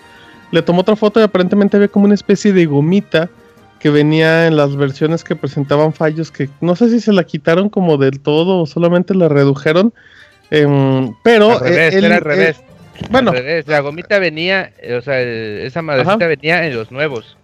le tomó otra foto y aparentemente había como una especie de gomita que venía en las versiones que presentaban fallos que no sé si se la quitaron como del todo o solamente la redujeron, eh, pero al revés, el, era al revés. Eh, bueno, al revés. la gomita venía, o sea, esa madrecita venía en los nuevos.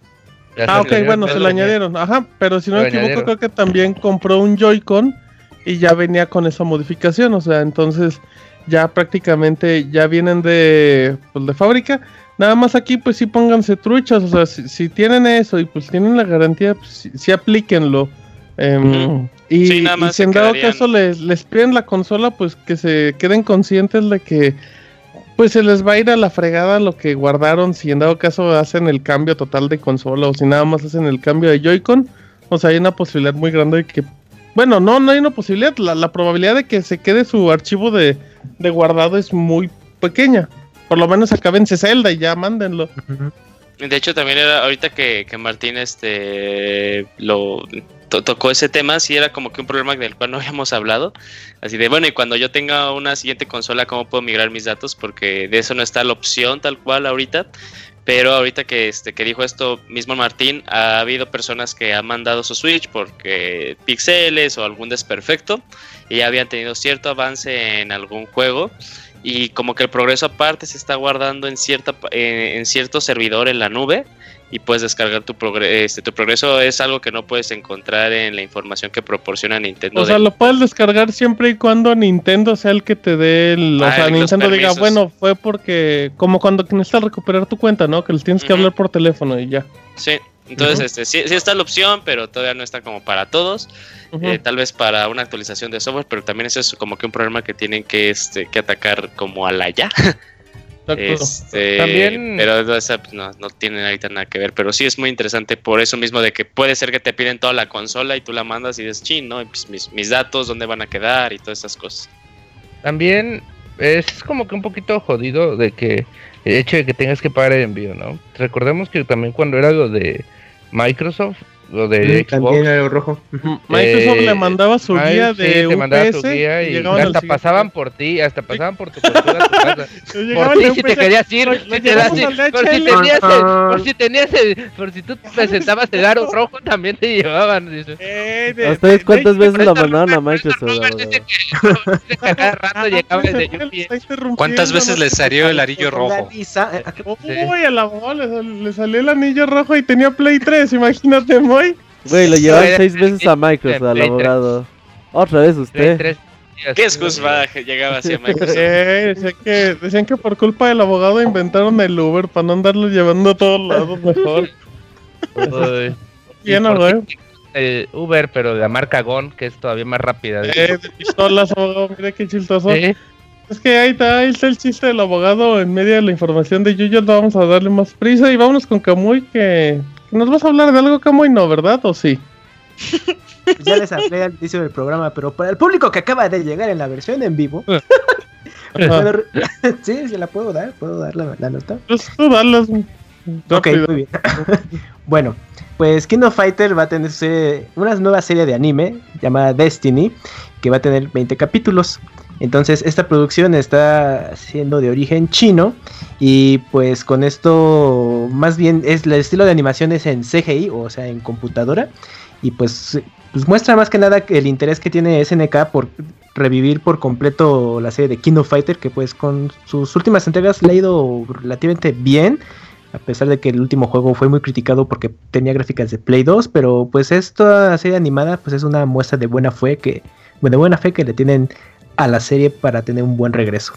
ah, ok, bueno, se la añadieron. Ajá, pero si no me equivoco, creo que también compró un Joy-Con y ya venía con esa modificación, o sea, entonces ya prácticamente ya vienen de, pues, de fábrica. Nada más aquí pues sí pónganse truchas, o sea, si, si tienen eso y pues tienen la garantía, pues sí, sí aplíquenlo. Eh, uh -huh. Y, sí, y si en dado caso les, les piden la consola, pues que se queden conscientes de que pues se les va a ir a la fregada lo que guardaron si en dado caso hacen el cambio total de consola o si nada más hacen el cambio de Joy-Con. O sea, hay una posibilidad muy grande de que bueno, no, no hay una posibilidad. La, la probabilidad de que se quede su archivo de, de, guardado es muy pequeña. Por lo menos acábense Zelda y ya mándenlo. De hecho, también era ahorita que, que Martín este lo tocó ese tema, sí era como que un problema del cual no habíamos hablado. Así de, bueno, y cuando yo tenga una siguiente consola, ¿cómo puedo migrar mis datos? Porque de eso no está la opción tal cual ahorita. Pero ahorita que, este, que dijo esto mismo Martín, ha habido personas que han mandado su Switch porque pixeles o algún desperfecto y habían tenido cierto avance en algún juego y como que el progreso aparte se está guardando en, cierta, en cierto servidor en la nube y puedes descargar tu, progreso. este, tu progreso. Es algo que no puedes encontrar en la información que proporciona Nintendo. O sea, lo puedes descargar siempre y cuando Nintendo sea el que te dé el... o ah, sea, Nintendo diga, bueno, fue porque... Como cuando necesitas recuperar tu cuenta, ¿no? Que les tienes que hablar por teléfono y ya. Sí, entonces este sí, sí, está la opción, pero todavía no está como para todos. Eh, tal vez para una actualización de software, pero también ese es como que un problema que tienen que, este, que atacar como a la ya. Este, También... Pero pues, no, no tiene ahorita nada que ver. Pero sí es muy interesante por eso mismo de que puede ser que te piden toda la consola y tú la mandas y dices, chin, ¿no? Pues, mis, mis datos, dónde van a quedar y todas esas cosas. También es como que un poquito jodido de que el hecho de que tengas que pagar el envío, ¿no? Recordemos que también cuando era lo de Microsoft, lo de Xbox. También era rojo. Microsoft le mandaba su guía de te mandaba su guía y, hasta pasaban por ti, hasta pasaban por tu postura a tu casa. por ti si te querías ir, si te das, por si tenías el, por si tenías el, por si tú presentabas el aro rojo también te llevaban. Eh, ¿A ustedes cuántas veces lo mandaron a Microsoft? ¿Cuántas veces les salió el arillo rojo? Uy, a la bola, le salió el anillo rojo y tenía Play 3, imagínate, Güey, lo llevan seis veces a Microsoft, al abogado. Otra vez usted. ¿Qué excusa llegaba hacia Microsoft? Eh, decían, que, decían que por culpa del abogado inventaron el Uber para no andarlo llevando a todos lados mejor. Bien, güey. El Uber, pero de la marca GON, que es todavía más rápida. Eh, de pistolas, abogado, mira qué chistoso. Es que ahí está, ahí está el chiste del abogado en medio de la información de Yuyo. Vamos a darle más prisa y vámonos con Kamui que ¿Nos vas a hablar de algo como y no, verdad? ¿O sí? Pues ya les hablé al inicio del programa, pero para el público que acaba de llegar en la versión en vivo. sí, sí la puedo dar, puedo dar la, nota. Pues tú darlas. Ok, muy bien. bueno, pues Kingdom Fighter va a tener una nueva serie de anime llamada Destiny, que va a tener 20 capítulos. Entonces esta producción está siendo de origen chino y pues con esto más bien es el estilo de animación es en CGI, o sea, en computadora y pues, pues muestra más que nada el interés que tiene SNK por revivir por completo la serie de Kingdom Fighter que pues con sus últimas entregas le ha ido relativamente bien. A pesar de que el último juego fue muy criticado porque tenía gráficas de Play 2, pero pues esta serie animada pues es una muestra de buena fe que, de buena fe que le tienen a la serie para tener un buen regreso.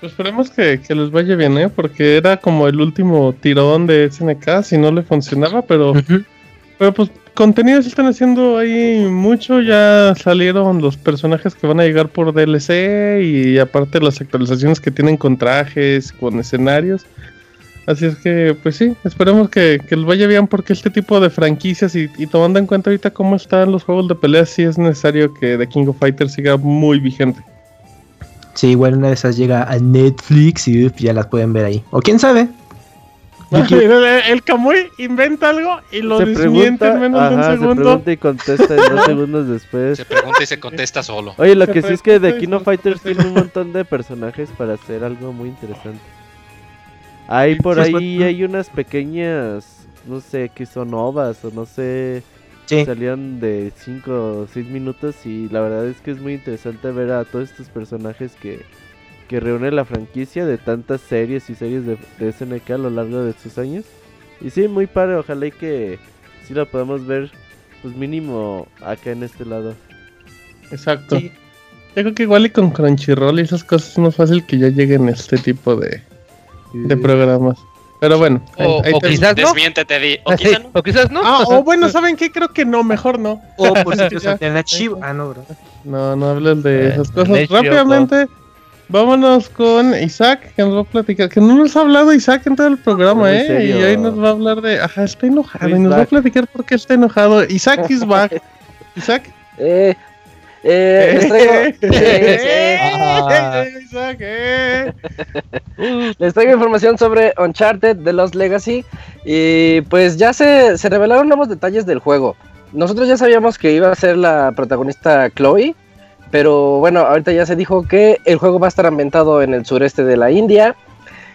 Pues esperemos que, les vaya bien, ¿eh? Porque era como el último tirón de SNK, si no le funcionaba, pero, pero pues contenidos están haciendo ahí mucho, ya salieron los personajes que van a llegar por DLC y aparte las actualizaciones que tienen con trajes, con escenarios. Así es que, pues sí, esperemos que, que les vaya bien porque este tipo de franquicias y, tomando en cuenta ahorita cómo están los juegos de pelea, sí es necesario que The King of Fighters siga muy vigente. Sí, igual una de esas llega a Netflix y ya las pueden ver ahí. O quién sabe. el, Kamui inventa algo y lo desmiente en menos de un segundo. Se pregunta y contesta dos segundos después. Se pregunta y se contesta solo. Oye, lo que sí es que The King of Fighters tiene un montón de personajes para hacer algo muy interesante. Hay por ahí hay unas pequeñas, no sé, que son ovas o no sé, salían de 5 o 6 minutos y la verdad es que es muy interesante ver a todos estos personajes que, que reúne la franquicia de tantas series y series de, SNK a lo largo de estos años. Y sí, muy padre, ojalá y que sí lo podamos ver, pues mínimo acá en este lado. Exacto. Yo creo que igual y con Crunchyroll y esas cosas es más fácil que ya lleguen este tipo de, de programas. Pero bueno, o, quizás no. Desmiéntete, di. O, quizás no. o quizás no. Ah, o bueno, ¿saben qué? Creo que no, mejor no. O por si alternativo. Ah, no, bro. No, no hables de esas cosas. Rápidamente, vámonos con Isaac, que nos va a platicar. Que no nos ha hablado Isaac en todo el programa, ¿eh? Y hoy nos va a hablar de. Ajá, está enojado. Y nos va a platicar por qué está enojado. Isaac is back. Isaac. Eh, eh, les traigo... información sobre Uncharted de Lost Legacy y pues ya se, se revelaron nuevos detalles del juego. nosotros ya sabíamos que iba a ser la protagonista Chloe, pero bueno, ahorita ya se dijo que el juego va a estar ambientado en el sureste de la India.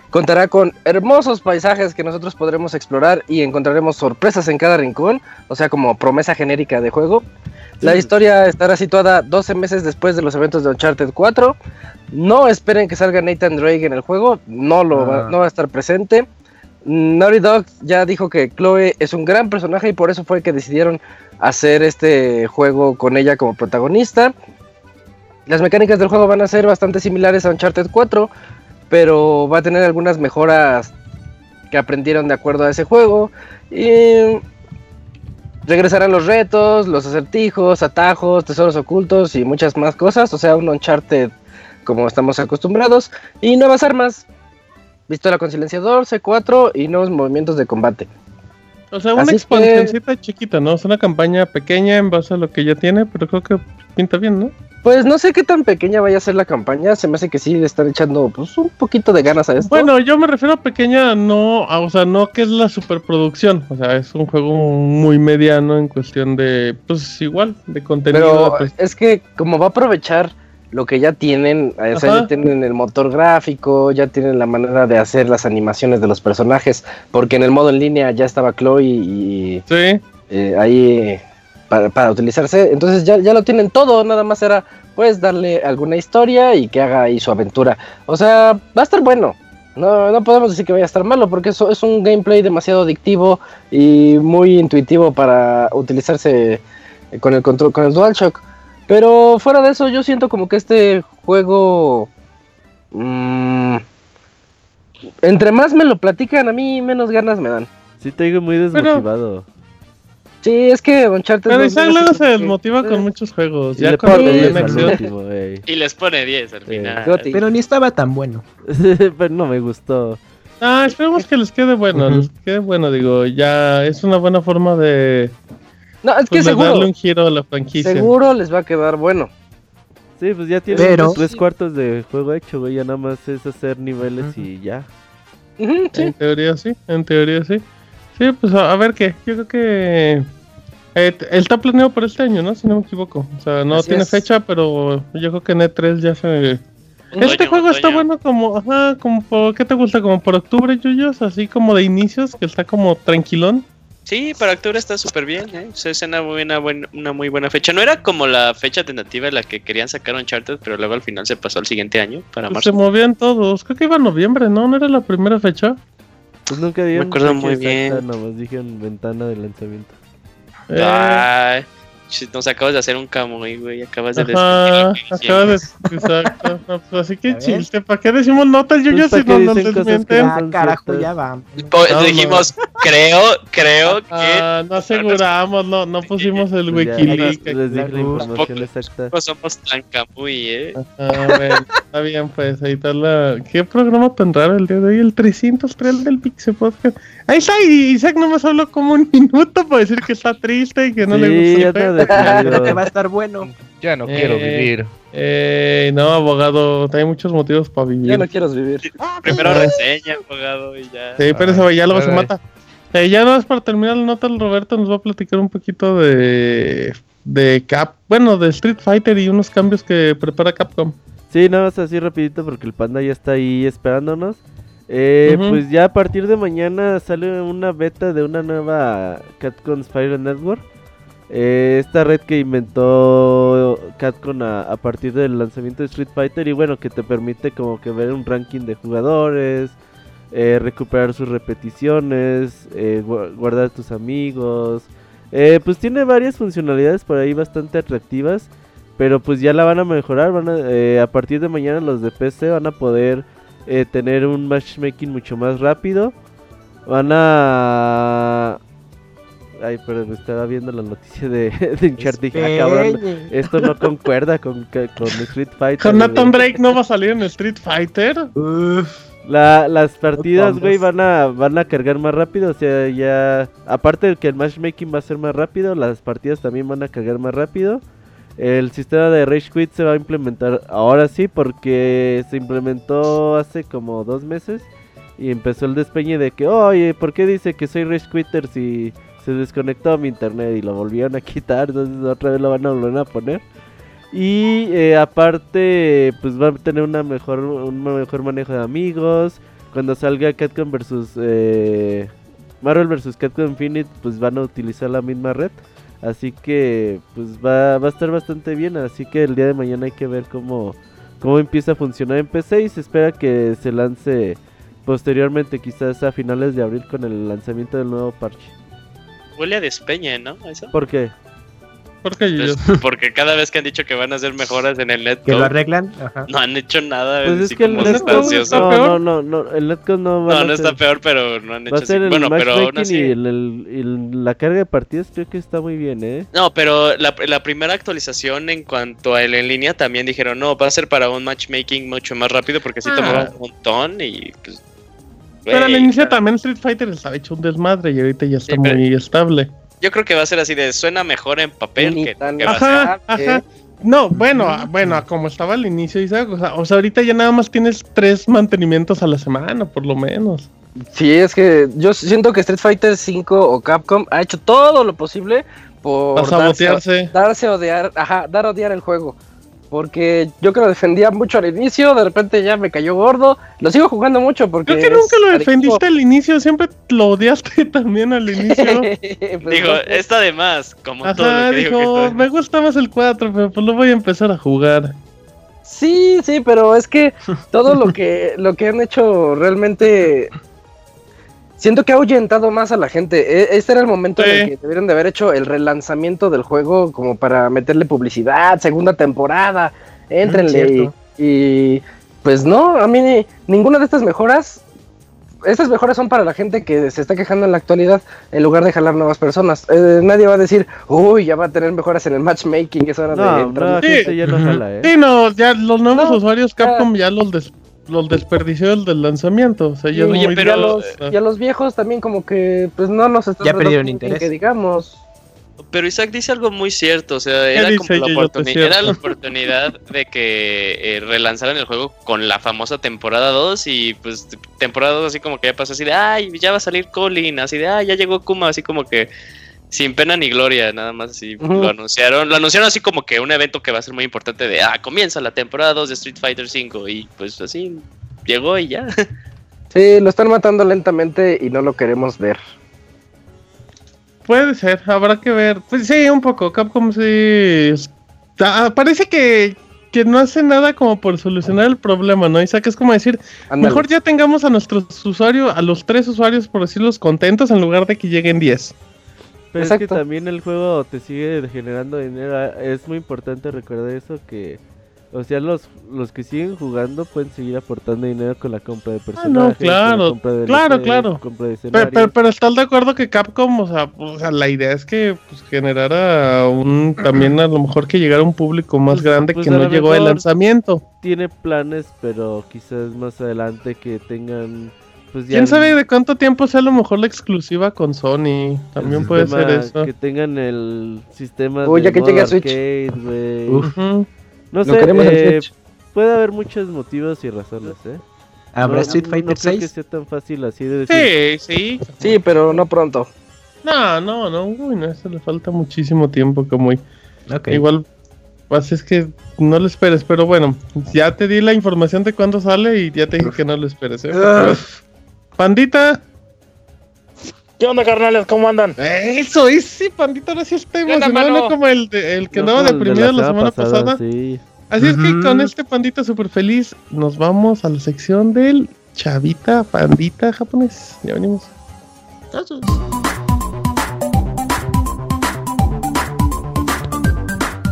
Contará con hermosos paisajes que nosotros podremos explorar y encontraremos sorpresas en cada rincón, o sea, como promesa genérica de juego. La historia estará situada 12 meses después de los eventos de Uncharted 4. No esperen que salga Nathan Drake en el juego, no, lo va, Ah. no va a estar presente. Naughty Dog ya dijo que Chloe es un gran personaje y por eso fue que decidieron hacer este juego con ella como protagonista. Las mecánicas del juego van a ser bastante similares a Uncharted 4, pero va a tener algunas mejoras que aprendieron de acuerdo a ese juego. Y regresarán los retos, los acertijos, atajos, tesoros ocultos y muchas más cosas. O sea, un Uncharted como estamos acostumbrados. Y nuevas armas. Pistola con silenciador, C4 y nuevos movimientos de combate. O sea, una Así que- expansioncita chiquita, ¿no? Es una campaña pequeña en base a lo que ya tiene, pero creo que pinta bien, ¿no? Pues no sé qué tan pequeña vaya a ser la campaña. Se me hace que sí le están echando pues, un poquito de ganas a esto. Bueno, yo me refiero a pequeña, no, a- o sea, no que es la superproducción, o sea, es un juego muy mediano en cuestión de, pues igual, de contenido. Pero es que como va a aprovechar lo que ya tienen, o sea, ya tienen el motor gráfico, ya tienen la manera de hacer las animaciones de los personajes, porque en el modo en línea ya estaba Chloe y sí, eh, ahí para, para utilizarse, entonces ya, ya lo tienen todo, nada más era pues darle alguna historia y que haga ahí su aventura. O sea, va a estar bueno. No, no podemos decir que vaya a estar malo porque eso es un gameplay demasiado adictivo y muy intuitivo para utilizarse eh, con el control, con el DualShock. Pero fuera de eso, yo siento como que este juego. mm, entre más me lo platican, a mí menos ganas me dan. Sí, te digo muy desmotivado. Sí, es que Uncharted. pero Isaac luego se desmotiva eh, con muchos juegos, Y ya le cuando pone viene 10 al acción. último. Y les pone 10 al Sí. final. Goti. Pero ni estaba tan bueno. Pero no me gustó. Ah, esperemos que les quede bueno, Ujú. les quede bueno, digo, ya es una buena forma de, No, es que pues, seguro. darle un giro a la franquicia. Seguro les va a quedar bueno. Sí, pues ya tiene Pero- tres cuartos de juego hecho, güey. Ya nada más es hacer niveles y ya. Ujú, sí. En teoría sí, en teoría sí. Sí, pues a, a ver qué, yo creo que eh, está planeado para este año, ¿no? Si no me equivoco. O sea, no Así tiene es. fecha, pero yo creo que en E3 ya se... Este juego está bueno como, ajá, como por, ¿qué te gusta? Como por octubre, Yuyos, así como de inicios, que está como tranquilón. Sí, para octubre está súper bien, ¿eh? O sea, es una, buena, buen- una muy buena fecha. No era como la fecha tentativa en la que querían sacar Uncharted, pero luego al final se pasó al siguiente año, para Pues se marzo. movían todos. Creo que iba en noviembre, ¿no? ¿No era la primera fecha? Pues nunca dieron acuerdo fecha muy exacta, bien. Nomás dijeron ventana de lanzamiento. Eh, Ay, ch- nos acabas de hacer un camoy, güey. Acabas de Ajá, que de... Exacto. No, pues así que chiste. ¿Para qué decimos notas, Yuyos, Pues, si ¿para qué no nos que desmienten? no Ah, carajo, ya va. Po- No, dijimos, creo, creo que Ah, no aseguramos, no, no pusimos el Pues Wikileaks. les- les dije la Uf. información exacta. no somos tan camuy, ¿eh? Ah, bueno, está bien, pues ahí está la... ¿Qué programa tan raro el día de hoy? El 303 del Pixel Podcast. Ahí está, Isaac nomás habló como un minuto para decir que está triste y que no le Sí, gusta. Creo que va a estar bueno. Ya no Eh, quiero vivir. Eh, no, abogado, hay muchos motivos para vivir. Ya no quiero vivir. Primero reseña, abogado, y ya. Sí, pero eso ya luego se mata. Eh, ya nada más para terminar la nota, el Roberto nos va a platicar un poquito de de Cap, bueno, de Street Fighter y unos cambios que prepara Capcom. Sí, nada más así rapidito porque el panda ya está ahí esperándonos. Eh. Pues ya a partir de mañana sale una beta de una nueva Capcom Fire Network. Eh, esta red que inventó Capcom a, partir del lanzamiento de Street Fighter y bueno, que te permite como que ver un ranking de jugadores, eh, recuperar sus repeticiones, eh, gua- guardar tus amigos. Eh, pues tiene varias funcionalidades por ahí bastante atractivas. Pero pues ya la van a mejorar. Van a, a partir de mañana los de PC van a poder tener un matchmaking mucho más rápido. Van a... Ay, pero me estaba viendo la noticia de, de Uncharted. Ah, cabrón, esto no concuerda con, con Street Fighter. Con Nathan. Drake no va a salir en Street Fighter. Uf. La- las partidas, güey, van a, van a cargar más rápido. O sea, ya. Aparte de que el matchmaking va a ser más rápido, las partidas también van a cargar más rápido. El sistema de Rage Quit se va a implementar ahora sí, porque se implementó hace como dos meses. Y empezó el despeñe de que, oye, ¿por qué dice que soy Rage Quitter si se desconectó mi internet y lo volvieron a quitar, entonces otra vez lo van a volver a poner. Y eh, aparte, pues va a tener una mejor, un mejor manejo de amigos. Cuando salga Capcom versus eh, Marvel vs. Capcom Infinite, pues van a utilizar la misma red. Así que, pues va, va a estar bastante bien. Así que el día de mañana hay que ver cómo, cómo empieza a funcionar en PC y se espera que se lance posteriormente, quizás a finales de abril con el lanzamiento del nuevo parche. Huele a despeña, ¿no? ¿Eso? ¿Por qué? Porque yo. Pues, porque cada vez que han dicho que van a hacer mejoras en el Que lo netcode, arreglan. Ajá. no han hecho nada. Pues es que el netcode sustancioso. no, peor. no, no, no, el netcode no va No, a no está ser- peor, pero no han hecho Va a ser así. el Bueno, pero aún así. y el- el- el- la carga de partidas creo que está muy bien, ¿eh? No, pero la, la primera actualización en cuanto a el en línea también dijeron, no, va a ser para un matchmaking mucho más rápido porque sí Ah. tomaba un montón y pues... Pero al inicio también Street Fighter estaba hecho un desmadre y ahorita ya está Sí, muy estable. Yo creo que va a ser así de suena mejor en papel que, tan que va a ser. Ajá, ajá. No, bueno, bueno, a como estaba al inicio, Isaac, o sea, o sea, ahorita ya nada más tienes tres mantenimientos a la semana, por lo menos. Sí, es que yo siento que Street Fighter 5 o Capcom ha hecho todo lo posible por darse, darse a odiar, ajá, dar a odiar el juego. Porque yo que lo defendía mucho al inicio, de repente ya me cayó gordo. Lo sigo jugando mucho porque. Creo que nunca lo adictivo. defendiste al inicio, siempre lo odiaste también al inicio. Pues Digo, no está de más, como todo lo que digo me gusta más el 4, pero pues lo voy a empezar a jugar. Sí, sí, pero es que todo lo que lo que han hecho realmente siento que ha ahuyentado más a la gente. E- Este era el momento en el que debieron de haber hecho el relanzamiento del juego como para meterle publicidad, segunda temporada, éntrenle y, y, pues no, a mí ni- ninguna de estas mejoras estas mejoras son para la gente que se está quejando en la actualidad en lugar de jalar nuevas personas. Eh, nadie va a decir, uy, ya va a tener mejoras en el matchmaking, es hora de No, entrar". no, Sí. ya no jala, ¿eh? Sí, no, ya los nuevos No, usuarios ya. Capcom ya los, des- los desperdició el del lanzamiento. O sea, ya Sí, Oye, pero- y, a los, y a los viejos también como que pues no nos están Ya perdieron interés. que digamos Pero Isaac dice algo muy cierto, o sea, era como la, Yoyote oportuni- cierto? era la oportunidad de que eh, relanzaran el juego con la famosa temporada 2 y pues temporada 2 así como que ya pasó así de, ay, ya va a salir Colin, así de, ay, ya llegó Kuma, así como que sin pena ni gloria, nada más así lo anunciaron, lo anunciaron así como que un evento que va a ser muy importante de, ah, comienza la temporada 2 de Street Fighter 5 y pues así llegó y ya. sí lo están matando lentamente y no lo queremos ver Puede ser, habrá que ver. Pues sí, un poco. Capcom sí. ah, parece que, que no hace nada como por solucionar el problema, ¿no? Isaac, es como decir, mejor ya tengamos a nuestros usuarios, a los tres usuarios, por decirlos, contentos en lugar de que lleguen 10. Pero es que también el juego te sigue generando dinero. Es muy importante recordar eso que... O sea, los, los que siguen jugando pueden seguir aportando dinero con la compra de personajes. con la Ah, claro, compra de claro, claro. compra de Pero, pero, pero estás de acuerdo que Capcom, o sea, o sea, la idea es que pues, generara un también a lo mejor que llegara un público más Pues- grande pues que no llegó al lanzamiento. Tiene planes, pero quizás más adelante que tengan... Pues ya ¿Quién sabe de cuánto tiempo sea a lo mejor la exclusiva con Sony? También puede sistema- ser eso. Que tengan el sistema Uy, de ya que llegue a Switch. arcade. Ujú. No sé, eh, Switch. puede haber muchos motivos y razones, ¿eh? ¿Habrá No- Street no Fighter creo que 6? sea tan fácil así de decir. Sí, sí. sí pero no pronto No, no, no. Uy, no, eso le falta muchísimo tiempo, como Ok. Igual, pues es que no lo esperes, pero bueno, ya te di la información de cuándo sale y ya te dije que no lo esperes, ¿eh? Pandita. ¿Qué onda, carnales? ¿Cómo andan? Eso, ese pandita ahora sí está ¿Qué onda, emocionado, no como el, de- el que andaba de deprimido la semana pasada. Sí. Así es que con este pandita súper feliz nos vamos a la sección del chavita pandita japonés. Ya venimos.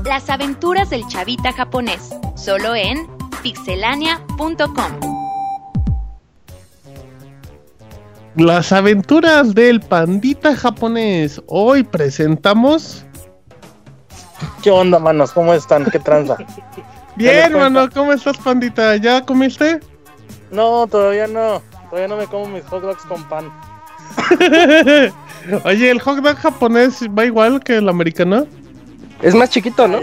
Las aventuras del chavita japonés, solo en pixelania.com. Las aventuras del pandita japonés. Hoy presentamos... ¿Qué onda, manos? ¿Cómo están? ¿Qué tranza? Bien, mano, ¿cómo estás, pandita? ¿Ya comiste? No, todavía no. Todavía no me como mis hot dogs con pan. Oye, ¿el hot dog japonés va igual que el americano? es más chiquito no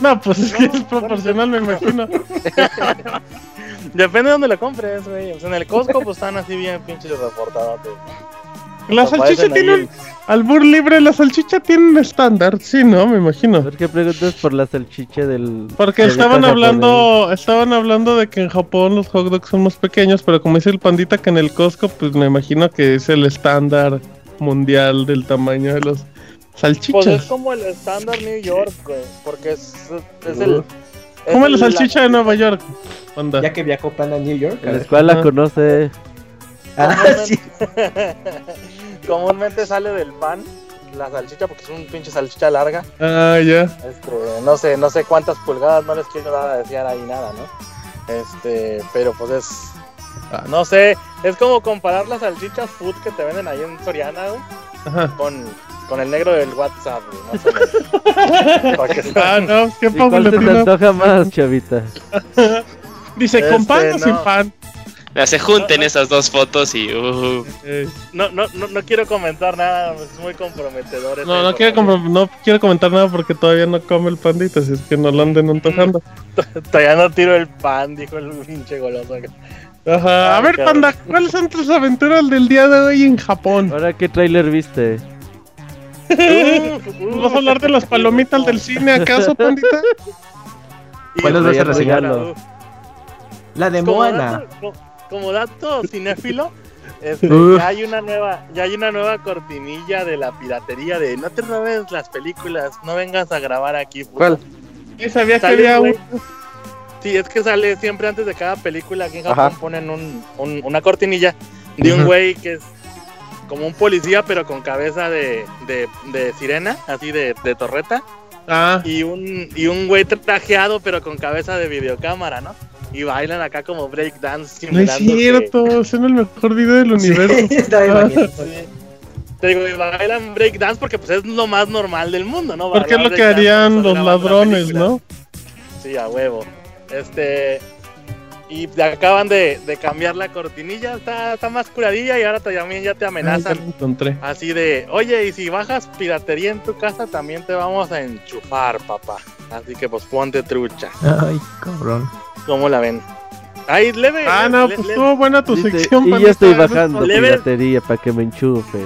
No, pues es que es proporcional, me imagino. Depende de dónde lo compres, güey. O sea, en el Costco, pues están así bien pinches reportados. La salchicha tiene un albur libre, la salchicha tiene un estándar, sí, ¿no? Me imagino. ¿Por qué preguntas por la salchicha del Porque estaban hablando, estaban hablando de que en Japón los hot dogs son más pequeños, pero como dice el pandita que en el Costco, pues me imagino que es el estándar mundial del tamaño de los salchichas. Pues es como el estándar New York, güey, porque es, es el ¿Cómo es la salchicha de Nueva York? Onda. Ya que viajó Panda a New York. La escuela la conoce. Ah, sí. Comúnmente sale del pan la salchicha porque es un pinche salchicha larga. Ah, ya. Este, no sé, no sé cuántas pulgadas, no les quiero dar a decir ahí nada, ¿no? Este, pero pues es ah. no sé, es como comparar las salchichas food que te venden ahí en Soriana, güey, Ajá. con con el negro del WhatsApp, güey, ah, no, qué poco ¿Cuál se te antoja más, chavita? Dice, ¿con pan o sin pan? se junten esas dos fotos y. Uh. No, no, no, no, quiero comentar nada, es muy comprometedor. No, no quiero, no quiero comentar nada porque todavía no come el pandito, así es que no lo anden antojando. todavía no tiro el pan, dijo el pinche goloso. Ajá, a ver, panda, ¿cuáles son tus aventuras del día de hoy en Japón? ¿Ahora qué tráiler viste? ¿Vas a hablar de las palomitas del cine acaso, pandita? ¿Cuáles vas a reseñar? La de Moana como dato cinéfilo, este, ya hay una nueva, ya hay una nueva cortinilla de la piratería de no te robes las películas, no vengas a grabar aquí. ¿Cuál? sabía que había Sí, es que sale siempre antes de cada película aquí en Japón ponen un, una cortinilla de un güey que es como un policía pero con cabeza de, de, sirena, así de, de torreta. Ah. Y un, y un güey trajeado pero con cabeza de videocámara, ¿no? y bailan acá como breakdance. No es cierto, es el mejor video del universo. Te digo, y bailan breakdance porque pues es lo más normal del mundo, ¿no? Porque es lo que harían los ladrones, ¿no? Sí, a huevo. Este. Y acaban de, de cambiar la cortinilla, está, está, más curadilla y ahora también ya te amenazan. así de, oye, y si bajas piratería en tu casa, también te vamos a enchufar, papá. Así que pues ponte trucha. Ay, cabrón. ¿Cómo la ven? Ahí leve. Ah, no, pues estuvo buena tu sección. Y yo estoy bajando leve, piratería para que me enchufe.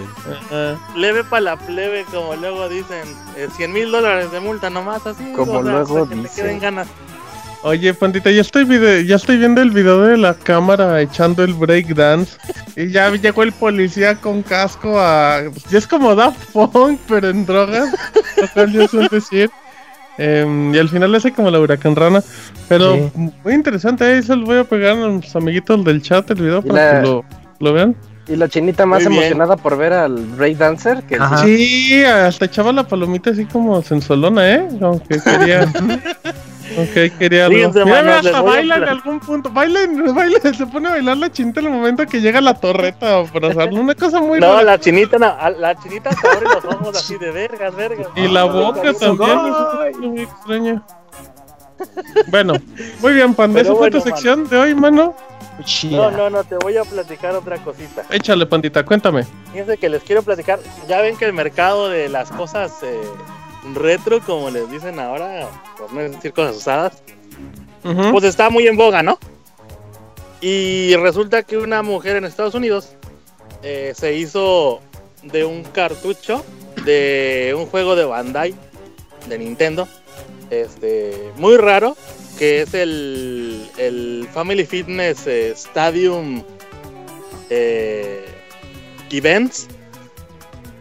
leve para la plebe, como luego dicen. 100 eh, mil dólares de multa nomás, así. Como luego dicen. ganas. Oye, pandita, ya estoy, ya estoy viendo el video de la cámara echando el breakdance. y ya llegó el policía con casco a. Ya es como da Punk, pero en drogas. lo cual yo suelo decir. Em, y al final le hace como la huracán rana. Pero muy interesante, ahí se los voy a pegar a los amiguitos del chat el video para que lo, lo, vean. Y la chinita más emocionada por ver al Break Dancer. Que sí, hasta echaba la palomita así como sensualona, ¿eh? Aunque quería. Ok, quería algo. Mira, hasta baila en algún punto. Baila, baila, se pone a bailar la chinita en el momento que llega la torreta o para hacerlo. Una cosa muy No, la chinita, la chinita se abre los ojos así de vergas, vergas. Y la boca también, es muy extraño. Bueno, muy bien, Panda. ¿Esa fue tu sección de hoy, mano? No, no, no, te voy a platicar otra cosita. Échale, pandita, cuéntame. Fíjense que les quiero platicar. Ya ven que el mercado de las cosas eh, retro, como les dicen ahora, por no decir cosas usadas, pues está muy en boga, ¿no? Y resulta que una mujer en Estados Unidos eh, se hizo de un cartucho de un juego de Bandai, de Nintendo, este, muy raro, que es el, el Family Fitness eh, Stadium eh, Events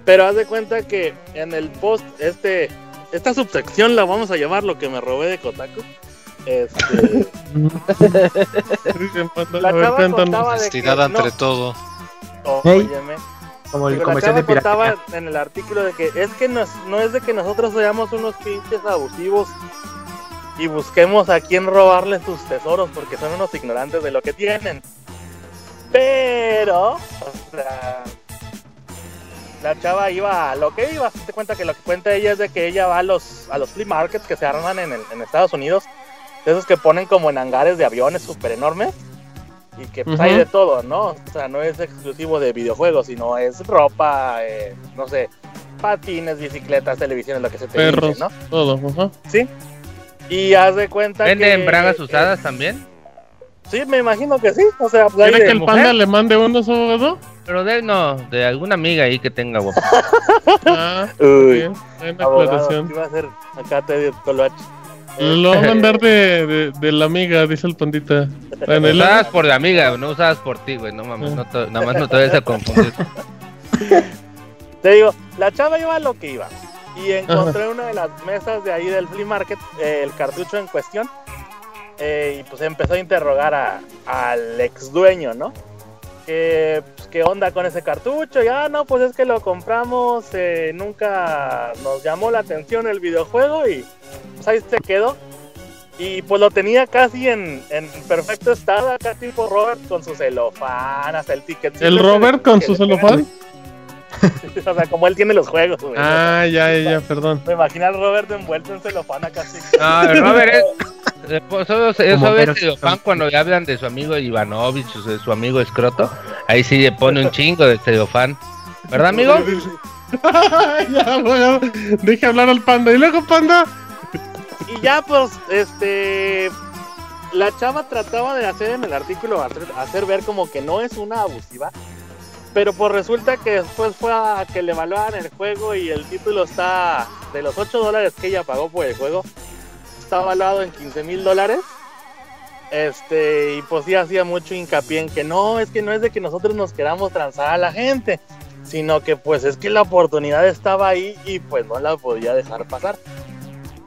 pero haz de cuenta que en el post, este, esta subsección la vamos a llamar lo que me robé de Kotaku. Este. la chava contaba de que, entre todo. Óyeme. Como el comercial de contaba en el artículo de que es que no es de que nosotros seamos unos pinches abusivos y busquemos a quién robarle sus tesoros porque son unos ignorantes de lo que tienen. Pero, o sea, la chava iba a lo que iba, te cuenta que lo que cuenta ella es de que ella va a los, a los flea markets que se arman en, en Estados Unidos, esos que ponen como en hangares de aviones súper enormes y que pues, hay de todo, ¿no? O sea, no es exclusivo de videojuegos, sino es ropa, eh, no sé, patines, bicicletas, televisiones, lo que se te Perros, ¿no? Todo, ajá. Sí. Y haz de cuenta ¿Venden bragas usadas también? Sí, me imagino que sí. O sea, pues ¿Quiere que el panda le mande uno, abogado? Pero de no, de alguna amiga ahí que tenga guapo. Ah, Uy. Abogado, aclaración. ¿qué iba a hacer? Acá te Coloach. Lo va a mandar de, de, de la amiga, dice el pandita. Bueno, Usadas por la amiga, no usadas por ti, güey. No mames, no te- nada más no te vayas a confundir. Te digo, la chava iba a lo que iba. Y encontré en una de las mesas de ahí del flea market eh, el cartucho en cuestión. Eh, y pues empezó a interrogar a- al ex dueño, ¿no? Que, pues, ¿Qué onda con ese cartucho? Ya, no, pues es que lo compramos, eh, nunca nos llamó la atención el videojuego y pues ahí se quedó. Y pues lo tenía casi en, en perfecto estado, acá tipo Robert con su celofán, hasta el ticket. ¿El Robert con su celofán? o sea, como él tiene los juegos, güey. Ah, ya, ya, perdón. Me imagino al Robert envuelto en celofán. No, el Robert es. de- pues, Solo Como solo es celofán cuando le hablan de su amigo Ivanovich o de su amigo Escroto. Ahí sí le pone un chingo de celofán. ¿Verdad, amigo? ya, bueno, deje hablar al panda. Y luego, panda. Y ya, pues, este. La chava trataba de hacer en el artículo, hacer, hacer ver como que no es una abusiva. Pero pues resulta que después fue a que le evaluaran el juego y el título está. De los 8 dólares que ella pagó por el juego, está evaluado en 15 mil dólares. Este, y pues sí hacía mucho hincapié en que no, es que no es de que nosotros nos queramos transar a la gente, sino que pues es que la oportunidad estaba ahí y pues no la podía dejar pasar.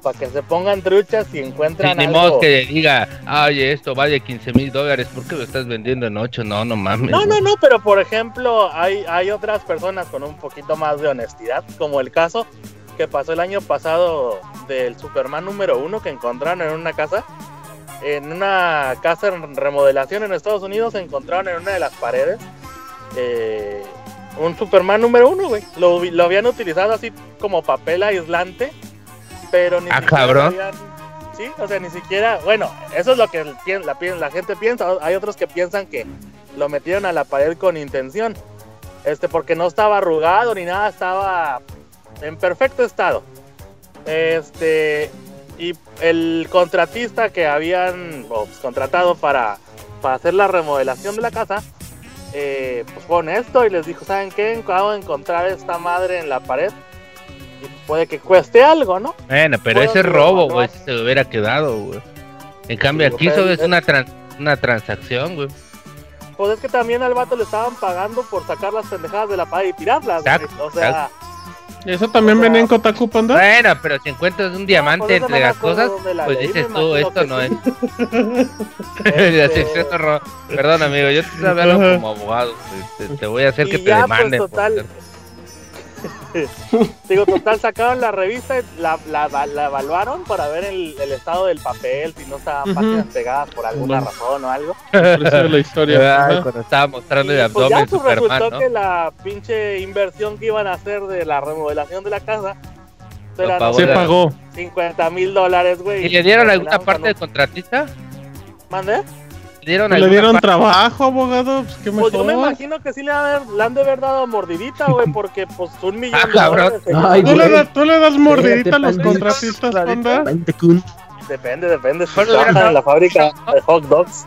Para que se pongan truchas y Sí, encuentran ni algo. modo que le diga, "Ah, oye, esto vale 15 mil dólares, ¿por qué lo estás vendiendo en 8? No, no mames. No, no, no, pero por ejemplo, hay, hay otras personas con un poquito más de honestidad, como el caso que pasó el año pasado del Superman número uno que encontraron en una casa. En una casa en remodelación en Estados Unidos encontraron en una de las paredes eh, un Superman número uno, güey. Lo, lo habían utilizado así como papel aislante, pero ni Ah, siquiera cabrón. sabían- Sí, o sea, ni siquiera, bueno, eso es lo que la, la gente piensa. Hay otros que piensan que lo metieron a la pared con intención. Este, porque no estaba arrugado ni nada, estaba en perfecto estado. Este, y el contratista que habían pues, contratado para, para hacer la remodelación de la casa, eh, pues fue honesto y les dijo, ¿saben qué? Acabo de encontrar esta madre en la pared puede que cueste algo, ¿no? Bueno, pero ese robo, güey, si se hubiera quedado, güey. En cambio, Sí, aquí solo es- es una, tran- una transacción, güey. Pues es que también al vato le estaban pagando por sacar las pendejadas de la pared y tirarlas. güey. O sea, ¿Eso también O sea- venía en Kotaku, panda? Bueno, pero si encuentras un diamante entre las cosas, la pues leí, dices tú, esto que no sí. es. La Este- sección. Perdón, amigo, yo te estoy hablando como abogado. Te, te- te voy a hacer Y que te ya, pues, demanden. total, Digo, total, sacaron la revista, la, la, la evaluaron para ver el, el estado del papel, si no estaban Ujú. páginas pegadas por alguna Ujú. razón o algo. La historia. Ay, cuando estaba mostrando el Y pues ya abdomen pues Superman, resultó ¿no? que la pinche inversión que iban a hacer de la remodelación de la casa Se la- pagó. 50 mil dólares, güey. ¿Y le dieron alguna parte con del contratista? un- ¿Mande? ¿Le dieron ¿Le dieron trabajo, abogado? Pues qué Pues yo me imagino que sí le, han de haber- le han de haber dado mordidita, güey, porque pues un millón Ah, de cabrón. dólares. Ay, ¿Tú le, das, ¿Tú le das mordidita a los contratistas, panda? Depende, depende. Si trabajan en la fábrica de hot dogs.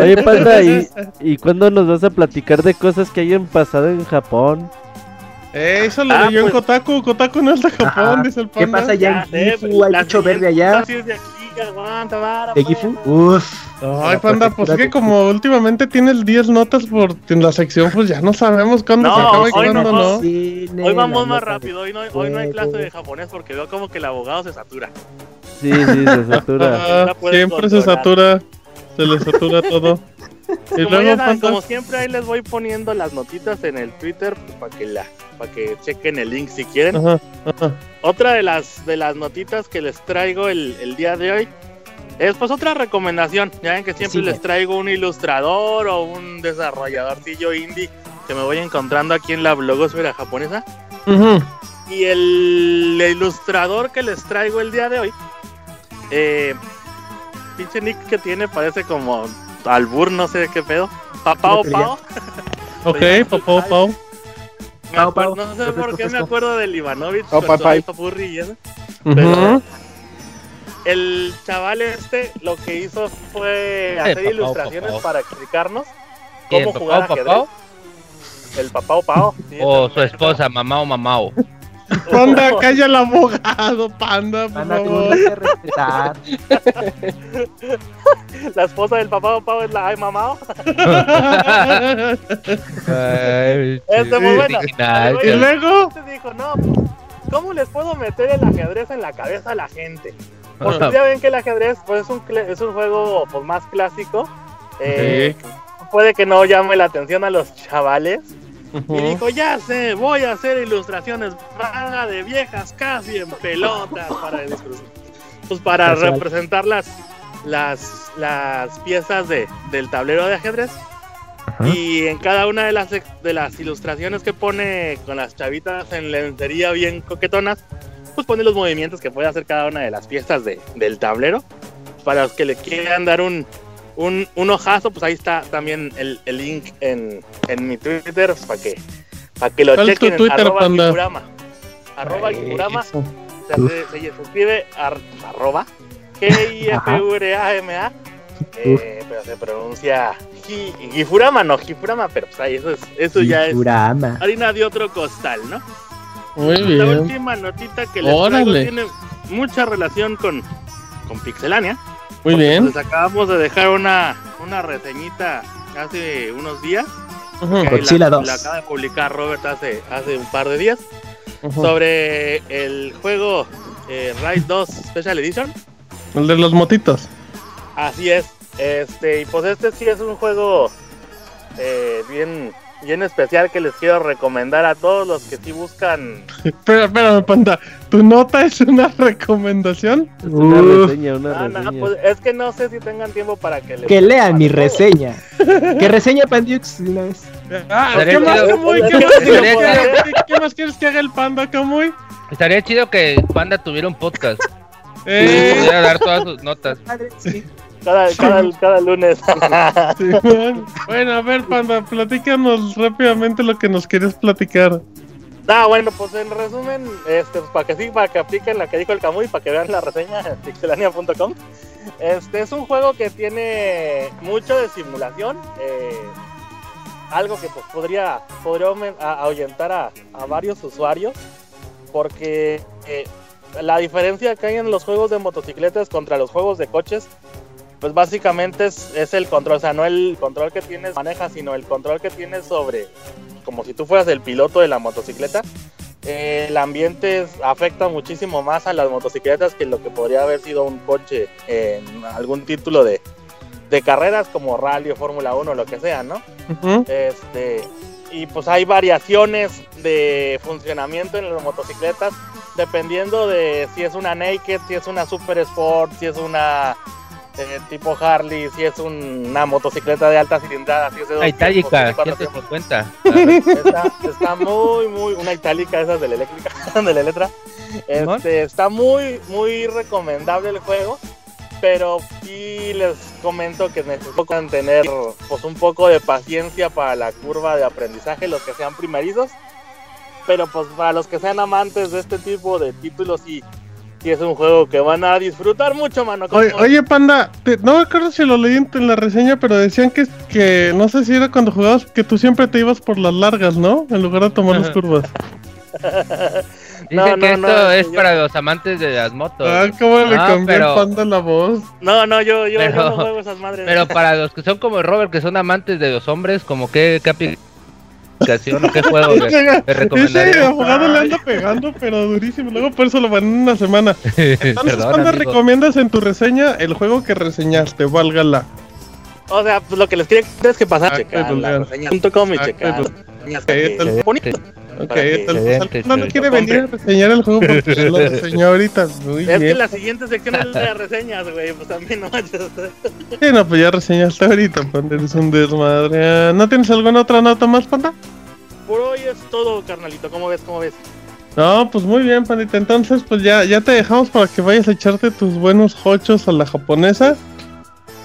Oye, Panda, ¿y, ¿y cuándo nos vas a platicar de cosas que hayan pasado en Japón? Eh, eso lo Ah, leyó en pues- Kotaku. Kotaku no es de Japón, Ajá. dice el ¿Qué panda. pasa allá Ya en sé, Gifu? ¿Hay mucho verde allá? dosis de aquí, aguanta, vara, ¿De pues. Gifu? Uf. Ay, panda, pues es que como últimamente tienes 10 notas por en la sección, pues ya no sabemos cuándo No, se acaba y hoy cuándo no. Hoy vamos más rápido, hoy no, hoy no hay clase de japonés porque veo como que el abogado se satura. Sí, sí, se satura. Ah, siempre se satura, se le satura todo. Y Como, luego, ya saben, panda, como siempre ahí les voy poniendo las notitas en el Twitter pues, para que la para que chequen el link si quieren. Ajá, ajá. Otra de las de las notitas que les traigo el, el día de hoy es pues otra recomendación. Ya ven que siempre Sí. les traigo un ilustrador o un desarrolladorcillo indie que me voy encontrando aquí en la blogosfera japonesa. Y el, ilustrador que les traigo el día de hoy, eh, pinche nick que tiene parece como albur, no sé qué pedo. Papao Pao. Ok. Me Pao, acuerdo- Pao. no sé por qué me acuerdo del Ivanovich Pao, con Pao, Pao. ahí papurri y eso. El chaval este lo que hizo fue hacer papao, ilustraciones papao. para explicarnos ¿Quién, cómo papao, jugar ajedrez. papao? el papá o pao. o su esposa, mamá o mamao. Panda, calla el abogado, panda, por favor. la esposa del papá o pao es la ay mamao. este muy bueno. Y luego te dijo, no, ¿cómo les puedo meter el ajedrez en la cabeza a la gente? Porque ya ven que el ajedrez pues, es, un, es un juego pues, más clásico. Eh, puede que no llame la atención a los chavales. Y dijo, ya sé, voy a hacer ilustraciones manga de viejas casi en pelotas para, pues, para representar las, las, las piezas de, del tablero de ajedrez. Y en cada una de las, de las ilustraciones que pone con las chavitas en lencería bien coquetonas, pues pone los movimientos que puede hacer cada una de las piezas de, del tablero. Para los que le quieran dar un, un, un ojazo, pues ahí está también el, el link en, en, mi Twitter para que, para que lo chequen. Es tu Twitter, arroba panda? Gifurama. Arroba Gifurama. Se, se, se, escribe ar, arroba G-I-F-U-R-A-M-A. Eh, pero se pronuncia Gifurama, no Gifurama, pero pues ahí eso, es, eso ya es harina de otro costal, ¿no? Muy bien. La última notita que les traigo tiene mucha relación con, con Pixelania. Muy bien. Les acabamos de dejar una, una reseñita hace unos días. Uh -huh. Godzilla la, 2. la acaba de publicar Robert hace, hace un par de días. Uh -huh. Sobre el juego eh, Ride 2 Special Edition. El de los motitos. Así es. Este, y pues este sí es un juego eh, bien, bien especial que les quiero recomendar a todos los que sí buscan. espera, espera, panda. ¿Tu nota es una recomendación? Es una uh. reseña, una ah, reseña. No, pues es que no sé si tengan tiempo para que les Que lean mi reseña. que reseña Pandiux una vez. Ah, ¿qué, más, Camuy? ¿Qué, más, ¿Qué, ¿Qué más quieres que haga el panda, Camuy? Estaría chido que Panda tuviera un podcast. Eh. Pudiera dar todas sus notas. Cada, cada, cada lunes. sí, bueno, a ver, Panda, platícanos rápidamente lo que nos quieres platicar. Ah, bueno, pues en resumen, este, pues, para que sí, para que apliquen la que dijo el Camuy, para que vean la reseña en pixelania.com. Este es un juego que tiene mucho de simulación, eh, algo que pues podría, podría ahuyentar a, a varios usuarios, porque eh, la diferencia que hay en los juegos de motocicletas contra los juegos de coches pues básicamente es, es, el control, o sea, no el control que tienes maneja, sino el control que tienes sobre, como si tú fueras el piloto de la motocicleta. Eh, el ambiente es, afecta muchísimo más a las motocicletas que lo que podría haber sido un coche en algún título de, de carreras como rally o Fórmula 1 o lo que sea, ¿no? Uh -huh. Este, y pues hay variaciones de funcionamiento en las motocicletas dependiendo de si es una naked, si es una super sport, si es una eh, tipo Harley, si es un, una motocicleta de alta cilindrada, si es de una itálica, 150. Está, está, muy, muy, una itálica esas de la eléctrica, de la letra. Este, está muy, muy recomendable el juego, pero sí les comento que necesitan tener pues un poco de paciencia para la curva de aprendizaje, los que sean primerizos. Pero pues para los que sean amantes de este tipo de títulos y sí es un juego que van a disfrutar mucho, mano. Oye, oye, Panda, te, no me acuerdo si lo leí en la reseña, pero decían que, que no sé si era cuando jugabas que tú siempre te ibas por las largas, ¿no? En lugar de tomar las curvas. Dicen no, que no, esto no, es yo... para los amantes de las motos. Ah, ¿cómo le cambió pero... Panda la voz? No, no, yo, yo, pero, yo no juego esas madres. Pero para los que son como Robert, que son amantes de los hombres, como que, que aplicación, qué juego de, de recomendaría. Ese abogado le anda pegando, pero durísimo. Luego por eso lo van en una semana. Entonces, Perdón, ¿cuándo amigo. recomiendas en tu reseña el juego que reseñaste? Válgala. O sea, pues lo que les quiero es que pasar checar la reseña.com y checar. Bonito. Ok, entonces no quiere venir a reseñar el juego porque lo reseñó ahorita. Muy es bien. que la siguiente sección es de reseñas, güey. Pues también no manches. Sí, no, pues ya reseñaste ahorita, Panda. Eres un desmadre. ¿No tienes alguna otra nota más, Panda? Por hoy es todo, carnalito. ¿Cómo ves? ¿Cómo ves? No, pues muy bien, Pandita. Entonces, pues ya, ya te dejamos para que vayas a echarte tus buenos hochos a la japonesa.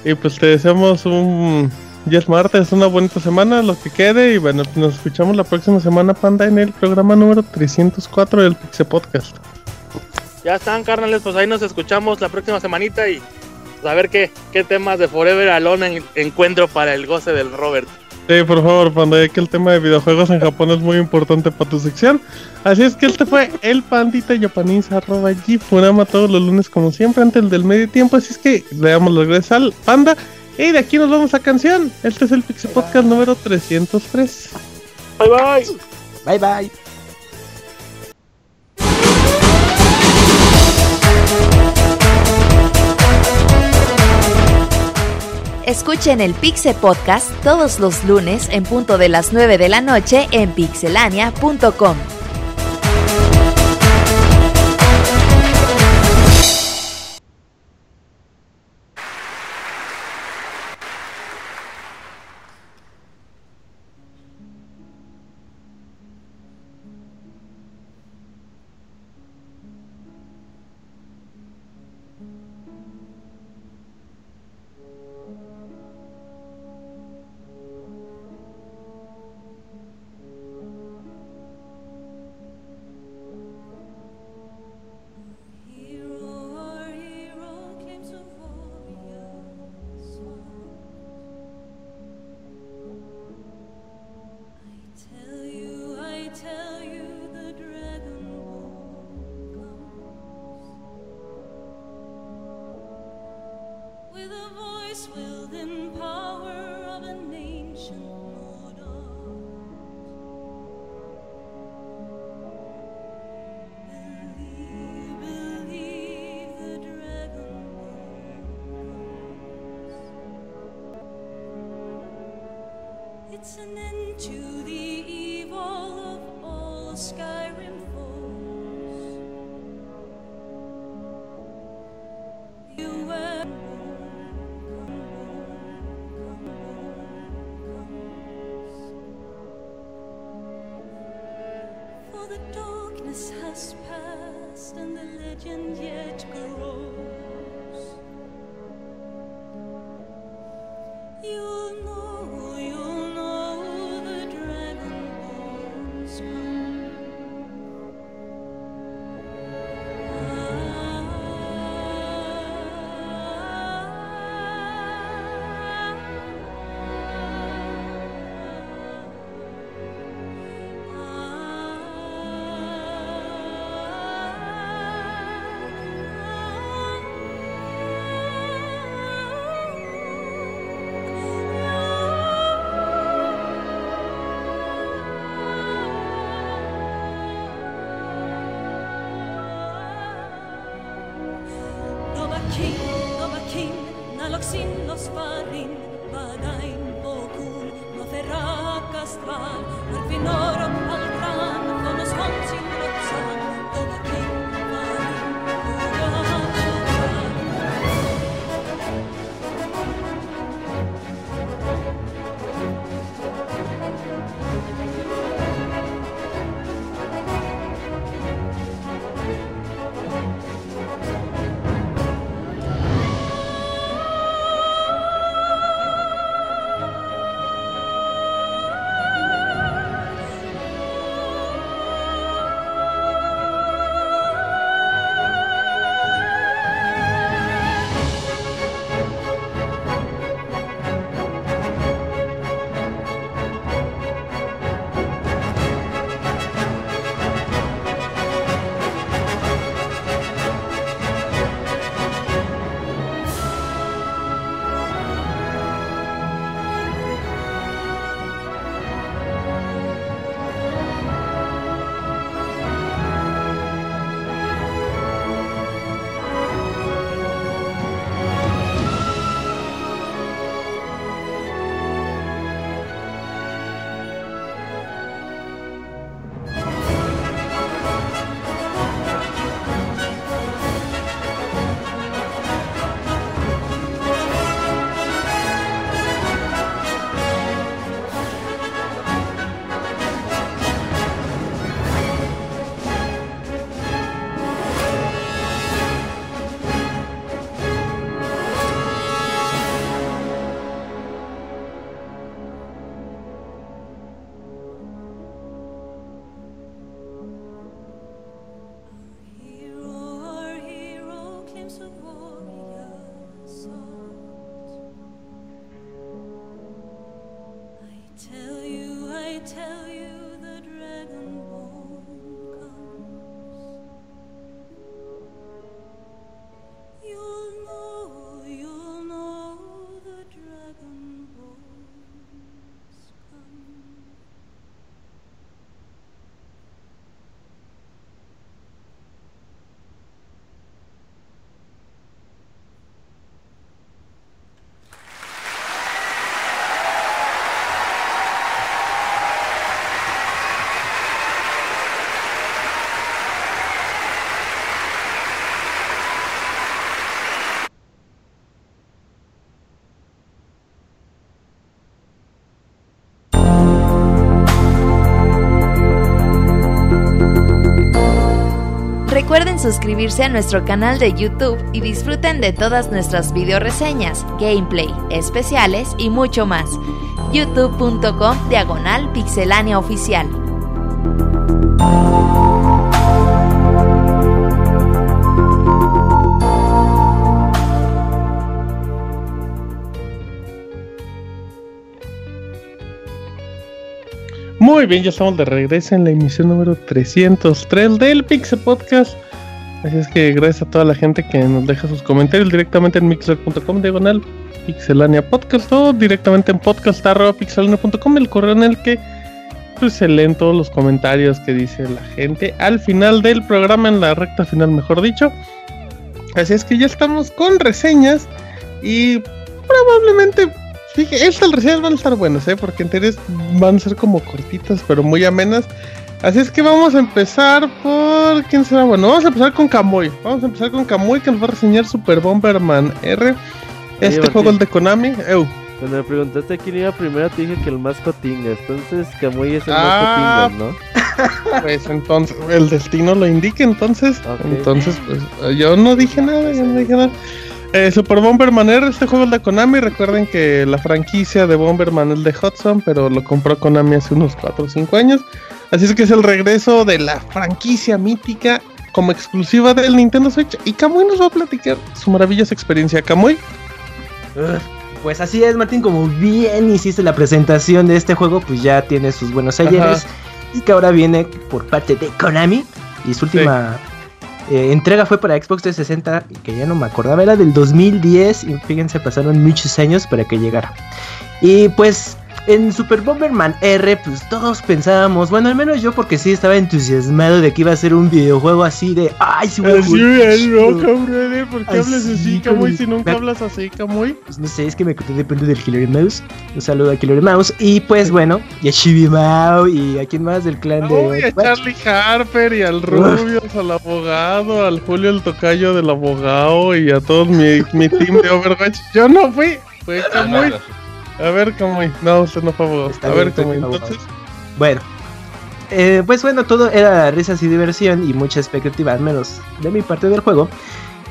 Y pues te deseamos un ya es martes, una bonita semana, lo que quede. Y bueno, nos escuchamos la próxima semana, Panda, en el programa número 304 del Pixel Podcast. Ya están, carnales, pues ahí nos escuchamos la próxima semanita y pues, a ver qué, qué temas de Forever Alone en, encuentro para el goce del Robert. Sí, por favor, cuando ya que el tema de videojuegos en Japón es muy importante para tu sección. Así es que este fue el pandita japonés arroba Funama todos los lunes como siempre antes del medio tiempo. Así es que le damos las gracias al panda. Y de aquí nos vamos a canción. Este es el Pixie Podcast número 303. Bye bye. Bye bye. Escuchen el Pixel Podcast todos los lunes en punto de las 9 de la noche en pixelania.com. suscribirse a nuestro canal de YouTube y disfruten de todas nuestras video reseñas, gameplay, especiales y mucho más. youtube.com diagonal pixelania oficial. Muy bien, ya estamos de regreso en la emisión número 303 del Pixel Podcast. Así es que gracias a toda la gente que nos deja sus comentarios directamente en mixer.com diagonal pixelania podcast o directamente en podcast.pixelania.com, el correo en el que pues, se leen todos los comentarios que dice la gente al final del programa, en la recta final mejor dicho. Así es que ya estamos con reseñas y probablemente Fíjate, estas reseñas van a estar buenas, ¿eh? Porque en van a ser como cortitas, pero muy amenas. Así es que vamos a empezar por. ¿Quién será? Bueno, vamos a empezar con Kamui. Vamos a empezar con Kamui, que nos va a reseñar Super Bomberman R. Este juego es de Konami. Cuando me preguntaste quién iba primero, te dije que el más cotinga. Entonces, Kamui es el más ah, cotinga, ¿no? Pues entonces, el destino lo indica. Entonces, entonces, pues yo no dije nada, yo no dije nada. Eh, Super Bomberman R, este juego es de Konami. Recuerden que la franquicia de Bomberman es de Hudson, pero lo compró Konami hace unos 4 o 5 años. Así es que es el regreso de la franquicia mítica como exclusiva del Nintendo Switch. Y Kamui nos va a platicar su maravillosa experiencia. Kamui. Pues así es, Martín, como bien hiciste la presentación de este juego, pues ya tiene sus buenos ayeres. Y que ahora viene por parte de Konami. Y su última eh, entrega fue para Xbox 360, que ya no me acordaba, era del 2010 y fíjense, pasaron muchos años para que llegara. Y pues en Super Bomberman R, pues todos pensábamos, bueno, al menos yo porque sí estaba entusiasmado de que iba a ser un videojuego así de, ay, sí, voy a Así no, cabrón, ¿por qué hablas así, Camuy, si nunca hablas así, Camuy? Pues no sé, es que me depende del Killer Mouse. Un saludo a Killer Mouse. Y pues bueno, y a Chibi Mao y a quien más del clan de... Uy, a Charlie Harper y al Rubius, al abogado, al Julio el tocayo del abogado y a todo mi, mi team de Overwatch. Yo no fui, fue Camuy. A ver cómo. No, usted no fue A ver cómo. Entonces. Bueno. Eh, pues bueno, todo era risas y diversión y mucha expectativa, al menos de mi parte del juego.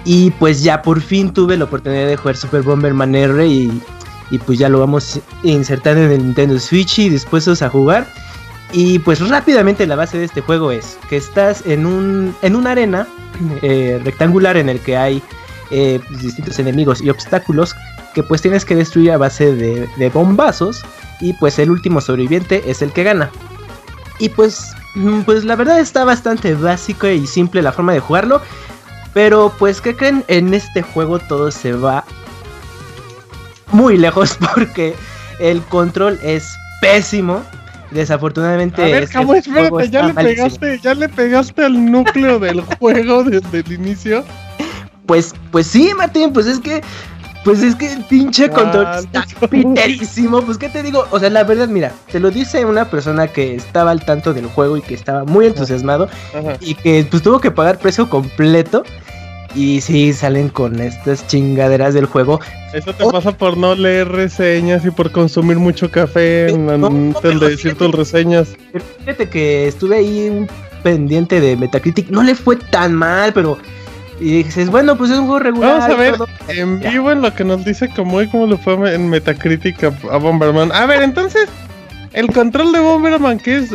Y pues ya por fin tuve la oportunidad de jugar Super Bomberman R y, y pues ya lo vamos a insertar en el Nintendo Switch y dispuestos a jugar. Y pues rápidamente la base de este juego es que estás en un en una arena eh, rectangular en el que hay eh, distintos enemigos y obstáculos que pues tienes que destruir a base de, bombazos y pues el último sobreviviente es el que gana. Y pues, mm, pues la verdad está bastante básico y simple la forma de jugarlo. Pero pues, ¿qué creen? En este juego todo se va muy lejos porque el control es pésimo. Desafortunadamente. A ver, espérate, ya le, pegaste, ya le pegaste al núcleo del juego desde el inicio. Pues, pues sí, Martín, pues es que pues es que el pinche control está piterísimo. Pues, ¿qué te digo? O sea, la verdad, mira, te lo dice una persona que estaba al tanto del juego y que estaba muy entusiasmado y que pues tuvo que pagar precio completo. Y sí, salen con estas chingaderas del juego. Eso te pasa por no leer reseñas y por consumir mucho café antes de decir tus reseñas. Fíjate que estuve ahí un pendiente de Metacritic. No le fue tan mal, pero y dices, bueno, pues es un juego regular. Vamos a ver en vivo en lo que nos dice como y cómo lo fue en Metacritic a, Bomberman. A ver, entonces, el control de Bomberman, que es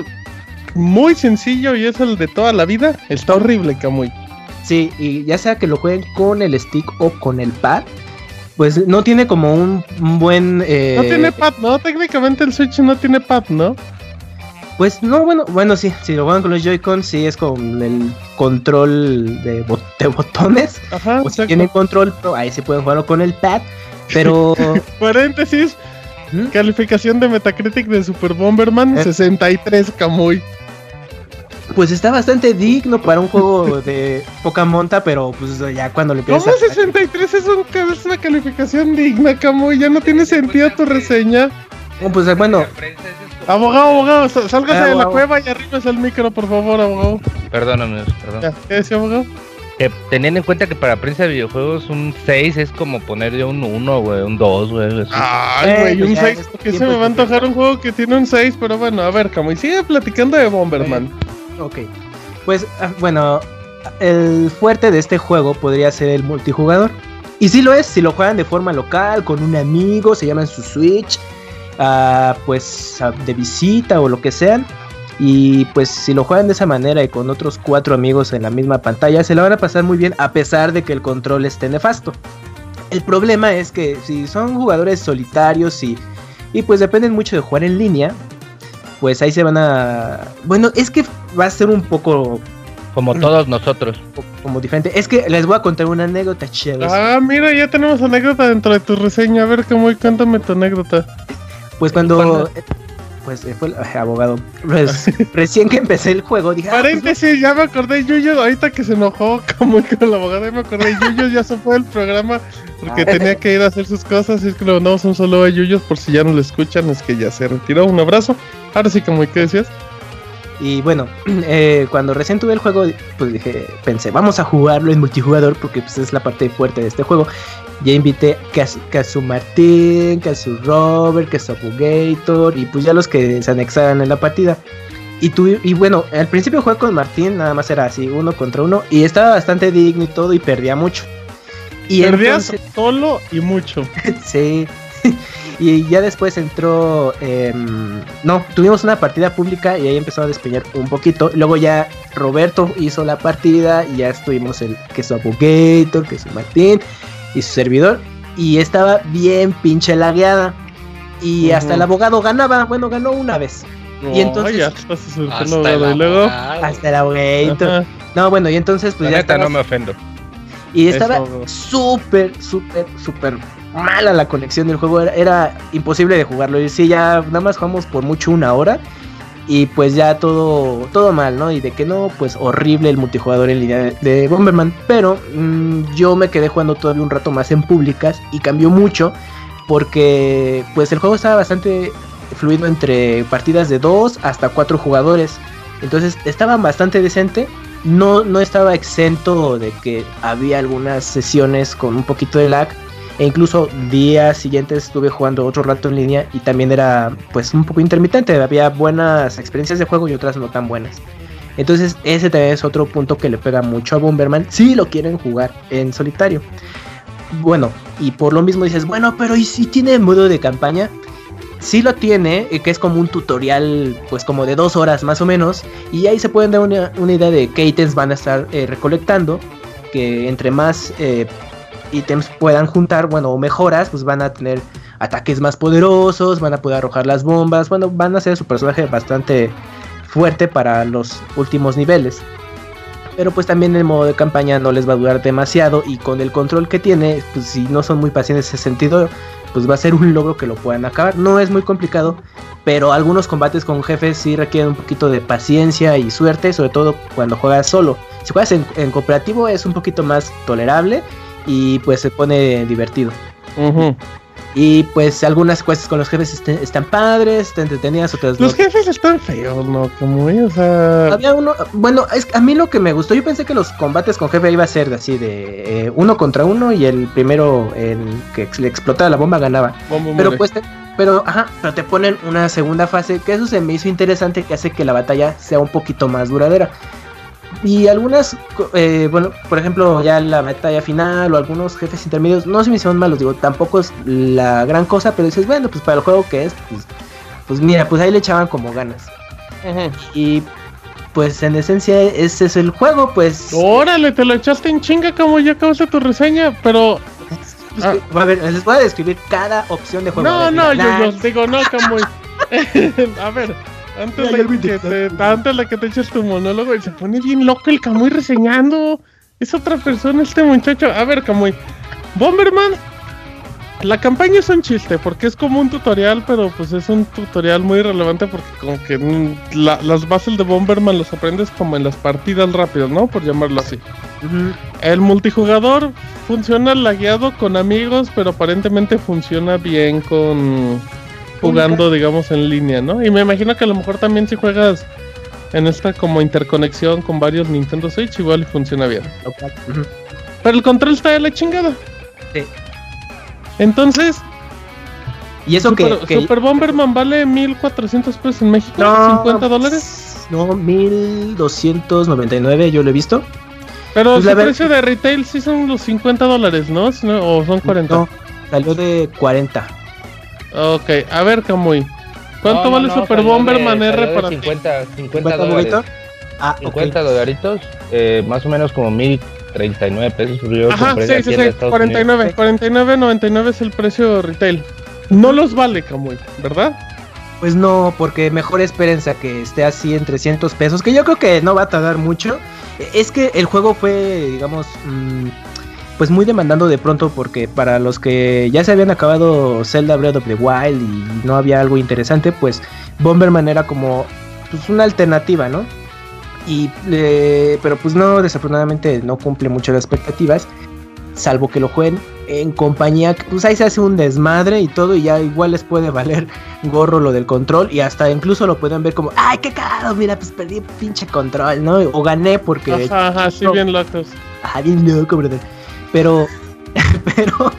muy sencillo y es el de toda la vida, está horrible, Camuy. Sí, y ya sea que lo jueguen con el stick o con el pad, pues no tiene como un, buen... Eh... No tiene pad, ¿no? Técnicamente el Switch no tiene pad, ¿no? Pues no, bueno, bueno, sí, si lo juegan con los Joy-Con, sí es con el control de, botones. Ajá, o si tienen control, ahí sí pueden jugarlo con el pad. Pero. Paréntesis. ¿Mm? Calificación de Metacritic de Super Bomberman: 63 Kamui. Pues está bastante digno para un juego de poca monta, pero pues ya cuando le empiezas ¿Cómo 63 es, es una calificación digna, Kamui? Ya no tiene sentido tu reseña. Pues bueno. Abogado, abogado, sálgase de la cueva y arriba el micro, por favor, abogado. Perdóname, perdón. ¿Qué decía, abogado? Que teniendo en cuenta que para prensa de videojuegos un 6 es como ponerle un 1, güey, un 2, güey. Ay, güey, un 6. Porque se me va a antojar un juego que tiene un 6, pero bueno, a ver, como y sigue platicando de Bomberman. Ok. Pues, ah, bueno, el fuerte de este juego podría ser el multijugador. Y si lo es, si lo juegan de forma local, con un amigo, se llaman su Switch, ah, pues de visita o lo que sean. Y pues si lo juegan de esa manera y con otros cuatro amigos en la misma pantalla, se la van a pasar muy bien a pesar de que el control esté nefasto. El problema es que si son jugadores solitarios y, y pues dependen mucho de jugar en línea, pues ahí se van a... Bueno, es que va a ser un poco como todos nosotros. Como diferente. Es que les voy a contar una anécdota, chévere. Ah, mira, ya tenemos anécdota dentro de tu reseña. A ver, cómo cuéntame tu anécdota. Pues cuando. Pues eh, fue el abogado. Pues, recién que empecé el juego, dije. Ah, pues, Paréntesis, ya me acordé, Yuyo. Ahorita que se enojó como con el abogado, ya me acordé. Yuyo ya se fue del programa porque ah. tenía que ir a hacer sus cosas. Y es que le mandamos un saludo a Yuyo por si ya no lo escuchan. Es que ya se retiró. Un abrazo. Ahora sí, como que decías. Y bueno, eh, cuando recién tuve el juego, pues dije, pensé, vamos a jugarlo en multijugador porque pues, es la parte fuerte de este juego. Ya invité a, su Martín, que a su Robert, que a su Gator y pues ya los que se anexaran en la partida. Y, y bueno, al principio jugué con Martín, nada más era así, uno contra uno, y estaba bastante digno y todo, y perdía mucho. Y Perdías solo y mucho. sí. Y ya después entró. Em, no, tuvimos una partida pública y ahí empezó a despeñar un poquito. Luego ya Roberto hizo la partida y ya estuvimos el que es Abogator, que Martín y su servidor. Y estaba bien pinche lagueada. Y hasta el abogado ganaba. Bueno, ganó una vez. y entonces. hasta, el luego, hasta el abogator. No, bueno, y entonces pues ya. Neta, no me ofendo. Y estaba súper, súper, súper mala la conexión del juego, era, imposible de jugarlo. Y sí, ya nada más jugamos por mucho una hora y pues ya todo todo mal, ¿no? Y de que no, pues horrible el multijugador en línea de, Bomberman, pero mm, yo me quedé jugando todavía un rato más en públicas y cambió mucho porque pues el juego estaba bastante fluido entre partidas de 2 hasta 4 jugadores. Entonces estaba bastante decente. No, no estaba exento de que había algunas sesiones con un poquito de lag e incluso días siguientes estuve jugando otro rato en línea y también era pues un poco intermitente, había buenas experiencias de juego y otras no tan buenas. Entonces ese también es otro punto que le pega mucho a Bomberman si lo quieren jugar en solitario. Bueno, y por lo mismo dices, bueno, pero ¿y si tiene modo de campaña? Sí lo tiene, eh, que es como un tutorial, pues como de dos horas más o menos, y ahí se pueden dar una, idea de qué ítems van a estar eh, recolectando, que entre más eh, ítems puedan juntar, bueno, o mejoras, pues van a tener ataques más poderosos, van a poder arrojar las bombas, bueno, van a ser su personaje bastante fuerte para los últimos niveles. Pero pues también el modo de campaña no les va a durar demasiado y con el control que tiene, pues si no son muy pacientes en ese sentido, pues va a ser un logro que lo puedan acabar. No es muy complicado, pero algunos combates con jefes sí requieren un poquito de paciencia y suerte, sobre todo cuando juegas solo. Si juegas en, en cooperativo es un poquito más tolerable y pues se pone divertido. Y pues algunas cuestas con los jefes están padres, están entretenidas, otras Los jefes están feos, ¿no? Como, o sea... Había uno, bueno, es a mí lo que me gustó, yo pensé que los combates con jefe iba a ser así de eh, uno contra uno y el primero el que le explotaba la bomba ganaba. pero pues pero ajá, pero te ponen una segunda fase, que eso se me hizo interesante, que hace que la batalla sea un poquito más duradera. Y algunas, eh, bueno, por ejemplo, ya la batalla final o algunos jefes intermedios, no se me hicieron malos, digo, tampoco es la gran cosa, pero dices, bueno, pues para el juego que es, pues, pues mira, pues ahí le echaban como ganas. Y pues en esencia ese es el juego, pues. Órale, te lo echaste en chinga como ya acabaste tu reseña, pero. Ah. A ver, les voy a describir cada opción de juego. No, no, yo, yo digo, no, como. a ver, antes, de que te, antes de que te eches tu monólogo, y se pone bien loco el Camuy reseñando. Es otra persona este muchacho. A ver, Camuy. Bomberman. La campaña es un chiste porque es como un tutorial, pero pues es un tutorial muy relevante porque como que las bases de Bomberman los aprendes como en las partidas rápidas, ¿no? Por llamarlo así. El multijugador funciona lagueado con amigos, pero aparentemente funciona bien con jugando, digamos, en línea, ¿no? Y me imagino que a lo mejor también si juegas en esta como interconexión con varios Nintendo Switch, igual funciona bien. Pero el control está de la chingada. Sí. Entonces. ¿Y eso Super, que, Super Bomberman vale 1400 pesos en México, no, 50 dólares. No, 1299 yo lo he visto. Pero pues el precio de retail sí son los 50 dólares, ¿no? ¿O son 40? No, salió de 40. Ok, a ver, Camuy. ¿Cuánto vale Super Bomberman R para 50, 50 dólares. Ah, 50 dolaritos, eh, más o menos como 1039 pesos. Yo Ajá, sí, sí, sí, 49, 49.99 es el precio retail. No los vale, Camuy, ¿verdad? Pues no, porque mejor espérense a que esté así en 300 pesos, que yo creo que no va a tardar mucho. Es que el juego fue, digamos, mm, pues muy demandando de pronto porque para los que ya se habían acabado Zelda Breath of the Wild y no había algo interesante, pues Bomberman era como pues una alternativa, ¿no? Y eh, pero pues no, desafortunadamente no cumple mucho las expectativas, salvo que lo jueguen en compañía, pues ahí se hace un desmadre y todo y ya igual les puede valer gorro lo del control y hasta incluso lo pueden ver como, ay, qué cagado, mira, pues perdí pinche control, ¿no? O gané porque... Ajá, ajá, sí, bien locos. Ajá, bien loco, verdad. Pero, pero,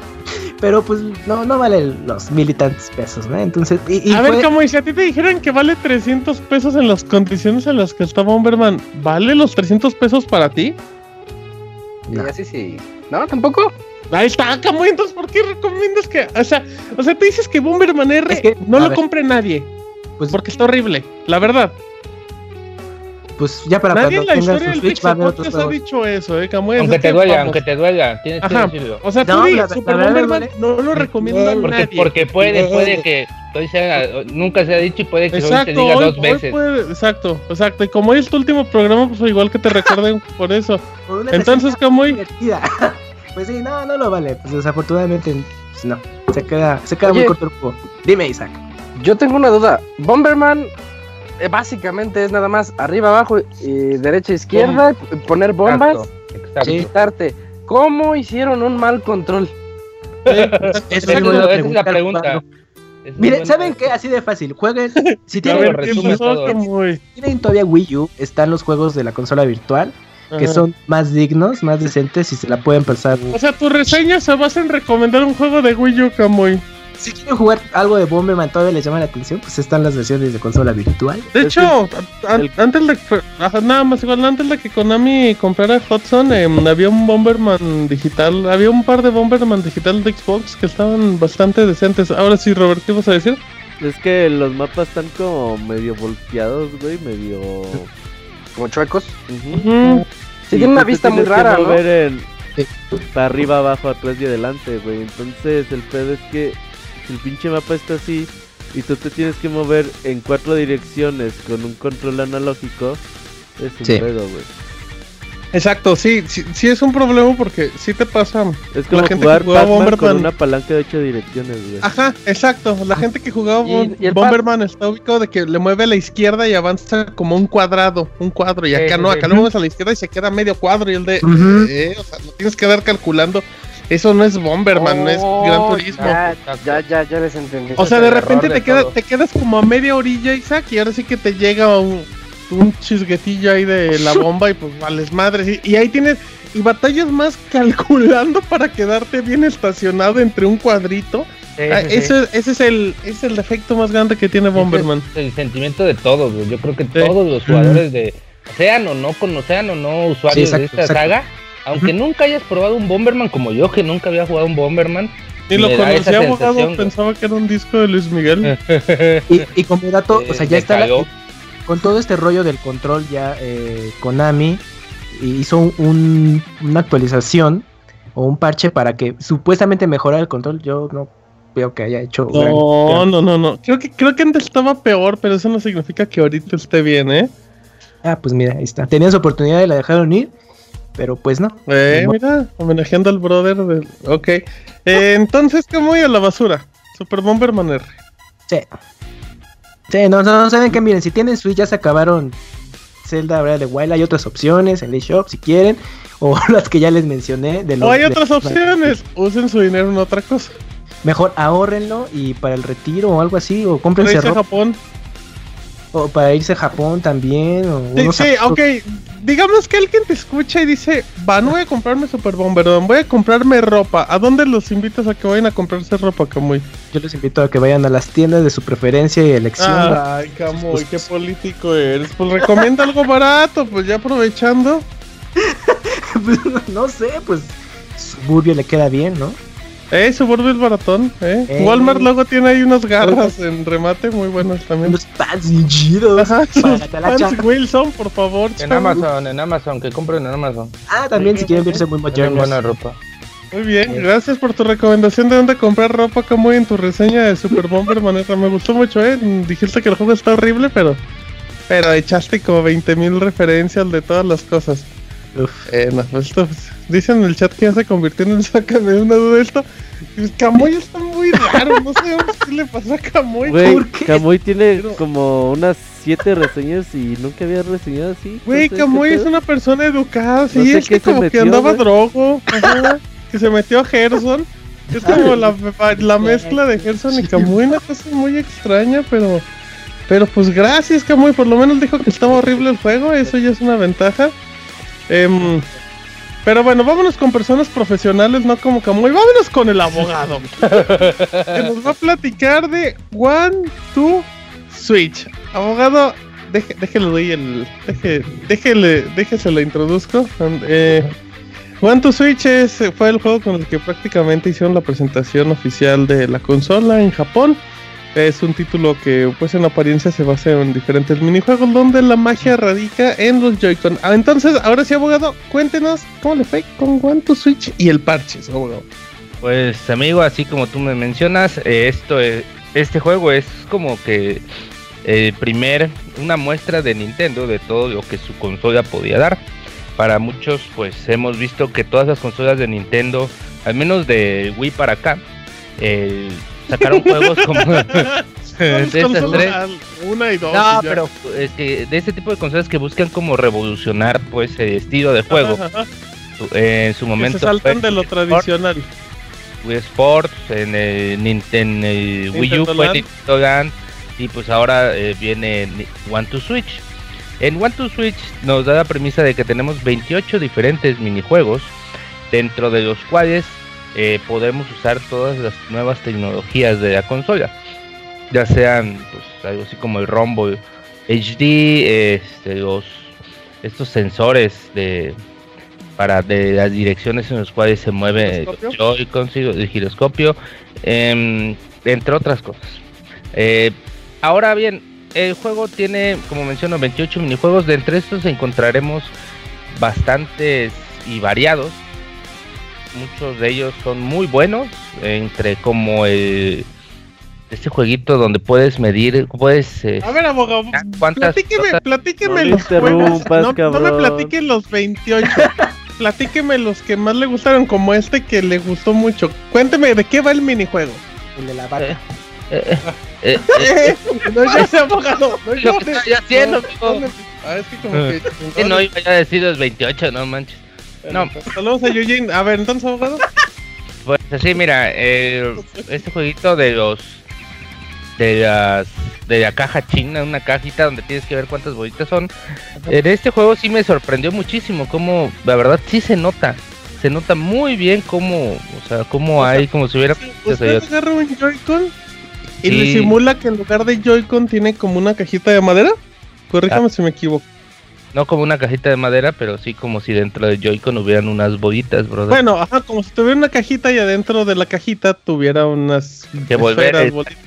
pero pues no, no vale los mil y tantos pesos, ¿no? Entonces, y, a ver, como si a ti te dijeran que vale 300 pesos en las condiciones en las que está Bomberman, ¿vale los 300 pesos para ti? No. así sí. ¿No? ¿Tampoco? Ahí está, Camuy, entonces ¿por qué recomiendas que, o sea, o sea, tú dices que Bomberman R no lo compre nadie? Pues porque está horrible, la verdad pues ya para Nadie cuando tengas su Switch va a haber otros ha dicho eso, eh, Camuy, Aunque te duela, aunque te duela, tienes que decirlo. O sea, tú no, digas, Super Bomberman no lo recomiendo a nadie. Porque puede, puede que hoy sea, nunca se ha dicho y puede que exacto, hoy te diga dos veces. Puede, exacto, exacto. Y como hoy es tu último programa, pues igual que te recuerden por eso. Entonces, Camuy. Pues sí, no, no lo vale. Pues desafortunadamente, pues no. Se queda, se queda muy corto el juego. Dime, Isaac. Yo tengo una duda. Bomberman eh, básicamente es nada más arriba, abajo y derecha, izquierda, poner bombas y quitarte. ¿Cómo hicieron un mal control? esa es la pregunta. Mire, ¿saben qué? Así de fácil. Jueguen. Si tienen, tienen todavía Wii U, están los juegos de la consola virtual que son más dignos, más decentes y se la pueden pasar. O sea, tu reseña se basa en recomendar un juego de Wii U, Camoy si quieren jugar algo de Bomberman todavía les llama la atención, pues están las versiones de consola virtual. De hecho, antes de nada más igual antes de que Konami comprara Hudson, em, había un Bomberman digital, había un par de Bomberman digital de Xbox que estaban bastante decentes. Ahora sí, Robert, ¿qué vas a decir? Es que los mapas están como medio volteados, güey, medio como chuecos. Uh Sí, tiene una vista muy rara, ¿no? En, para arriba, abajo, atrás y adelante, güey. Entonces, el pedo es que el pinche mapa está así y tú te tienes que mover en cuatro direcciones con un control analógico, es un pedo, güey. Exacto, sí, sí, es un problema porque sí te pasa. Es como la gente jugar que jugaba Bomberman con una palanca de ocho direcciones, güey. Ajá, exacto. La gente que jugaba Bomberman está ubicado de que le mueve a la izquierda y avanza como un cuadrado, un cuadro. Y acá no, acá le mueves a la izquierda y se queda medio cuadro. Y el de, eh, o sea, lo tienes que dar calculando. Eso no es Bomberman, no es Gran oh, Turismo. Ya, ya, ya, les entendí. O sea, de repente te, queda, te quedas como a media orilla, Isaac, y ahora sí que te llega un, un chisguetillo ahí de la bomba y pues vales madres. Y, ahí tienes, y batallas más calculando para quedarte bien estacionado entre un cuadrito. Ah, ese, ese, es el, es el defecto más grande que tiene Bomberman. el sentimiento de todos, Yo creo que todos los jugadores de, sean o no, con, sean o no usuarios de esta saga, aunque nunca hayas probado un Bomberman como yo, que nunca había jugado un Bomberman. Y lo conocía abogado, pensaba que era un disco de Luis Miguel. y, como dato, o sea, ya está con todo este rollo del control ya eh, Konami hizo una actualización o un parche para que supuestamente mejorara el control. Yo no veo que haya hecho. No, no, no, no. Creo que creo que antes estaba peor, pero eso no significa que ahorita esté bien, ¿eh? Ah, pues mira, ahí está. Tenían su oportunidad y la dejaron ir pero pues no. Eh, mira, homenajeando al brother del... Ok. Eh, entonces, ¿cómo voy a la basura? Super Bomberman R. Sí. Sí, no, no, saben que miren, si tienen Switch ya se acabaron Zelda Breath the Wild, hay otras opciones en el shop si quieren, o las que ya les mencioné. De o hay otras opciones, usen su dinero en otra cosa. Mejor ahorrenlo y para el retiro o algo así, o cómprense ropa. Japón. O para irse a Japón también. O sí, sí ok. Digamos que alguien te escucha y dice, va, no voy a comprarme Super Bomberdón, voy a comprarme ropa. ¿A dónde los invitas a que vayan a comprarse ropa, Camuy? Yo les invito a que vayan a las tiendas de su preferencia y elección. Ay, Camuy, qué político eres. Pues recomienda algo barato, pues ya aprovechando. pues, no sé, pues Suburbio le queda bien, ¿no? Eh, Suburbio es baratón, eh. eh. Walmart luego tiene ahí unas garras en remate muy buenas también. Unos pants chidos. Ajá, pants Wilson, por favor. En Amazon, en Amazon, que compren en Amazon. Ah, también si quieren verse muy modernos. buena ropa. Muy bien, gracias por tu recomendación de dónde comprar ropa como en tu reseña de Super Bomber Manera. Me gustó mucho, eh. Dijiste que el juego está horrible, pero pero echaste como 20.000 referencias de todas las cosas. Eh, no, pues esto, pues, dicen en el chat que ya se convirtió en el sácame de una duda esto. Pues Camoy está muy raro, no sé qué le pasó a Camoy. Güey, Camoy tiene como unas 7 reseñas y nunca había reseñado así. Güey, Camoy es una persona educada, sí, es que como que andaba drogo, que se metió a Gerson. Es como la, la mezcla de Gerson y Camoy, una cosa muy extraña, pero... Pero pues gracias, Camuy. Por lo menos dijo que estaba horrible el juego. Eso ya es una ventaja. Em, pero bueno, vámonos con personas profesionales, no como Camuy. Vámonos con el abogado. que nos va a platicar de One, Two, Switch. Abogado, déjelo doy el. Deje, déjele, déjese lo introduzco. Eh, One to Switch es, fue el juego con el que prácticamente hicieron la presentación oficial de la consola en Japón. Es un título que pues en apariencia se basa en diferentes minijuegos donde la magia radica en los Joy-Con. Ah, entonces, ahora sí, abogado, cuéntenos cómo le fue con One Switch y el parche, abogado. Pues amigo, así como tú me mencionas, eh, esto este juego es como que el primer, una muestra de Nintendo de todo lo que su consola podía dar. Para muchos, pues hemos visto que todas las consolas de Nintendo, al menos de Wii para acá, el sacaron juegos como de tres. Una y dos. No, pero es que de este tipo de consolas que buscan como revolucionar pues el estilo de juego. en su momento. se saltan de lo tradicional. Wii Sports, en el, Nintendo, Wii U fue Nintendo Land, y pues ahora eh, viene One to Switch. En One to Switch nos da la premisa de que tenemos 28 diferentes minijuegos, dentro de los cuales eh, podemos usar todas las nuevas tecnologías de la consola. Ya sean pues, algo así como el Rumble HD, este, los, estos sensores de para de las direcciones en las cuales se mueve el Joy-Con, el giroscopio, em, entre otras cosas. Eh, ahora bien, el juego tiene, como menciono, 28 minijuegos. De entre estos encontraremos bastantes y variados muchos de ellos son muy buenos, entre como el este jueguito donde puedes medir, puedes... Eh, a ver, abogado, platíqueme, platíqueme los juegos, no, me platiquen los 28, platíqueme los que más le gustaron, como este que le gustó mucho. Cuénteme, ¿de qué va el minijuego? El de la vaca. Eh, eh, eh, eh no ya se abogado, no que estoy haciendo, amigo. Ah, es que como que... no iba a decir los 28, no manches. No. Saludos a Eugene. A ver, entonces, abogado. Pues así, mira, este jueguito de los. de las. de la caja china, una cajita donde tienes que ver cuántas bolitas son. En este juego sí me sorprendió muchísimo, como la verdad sí se nota. Se nota muy bien cómo, o sea, cómo hay, como si hubiera. ¿Usted agarra un Joy-Con y le simula que en lugar de Joy-Con tiene como una cajita de madera? Corríjame ah. si me equivoco. No como una cajita de madera, pero sí como si dentro de Joy-Con hubieran unas bolitas, brother. Bueno, ajá, como si tuviera una cajita y adentro de la cajita tuviera unas. Que volver a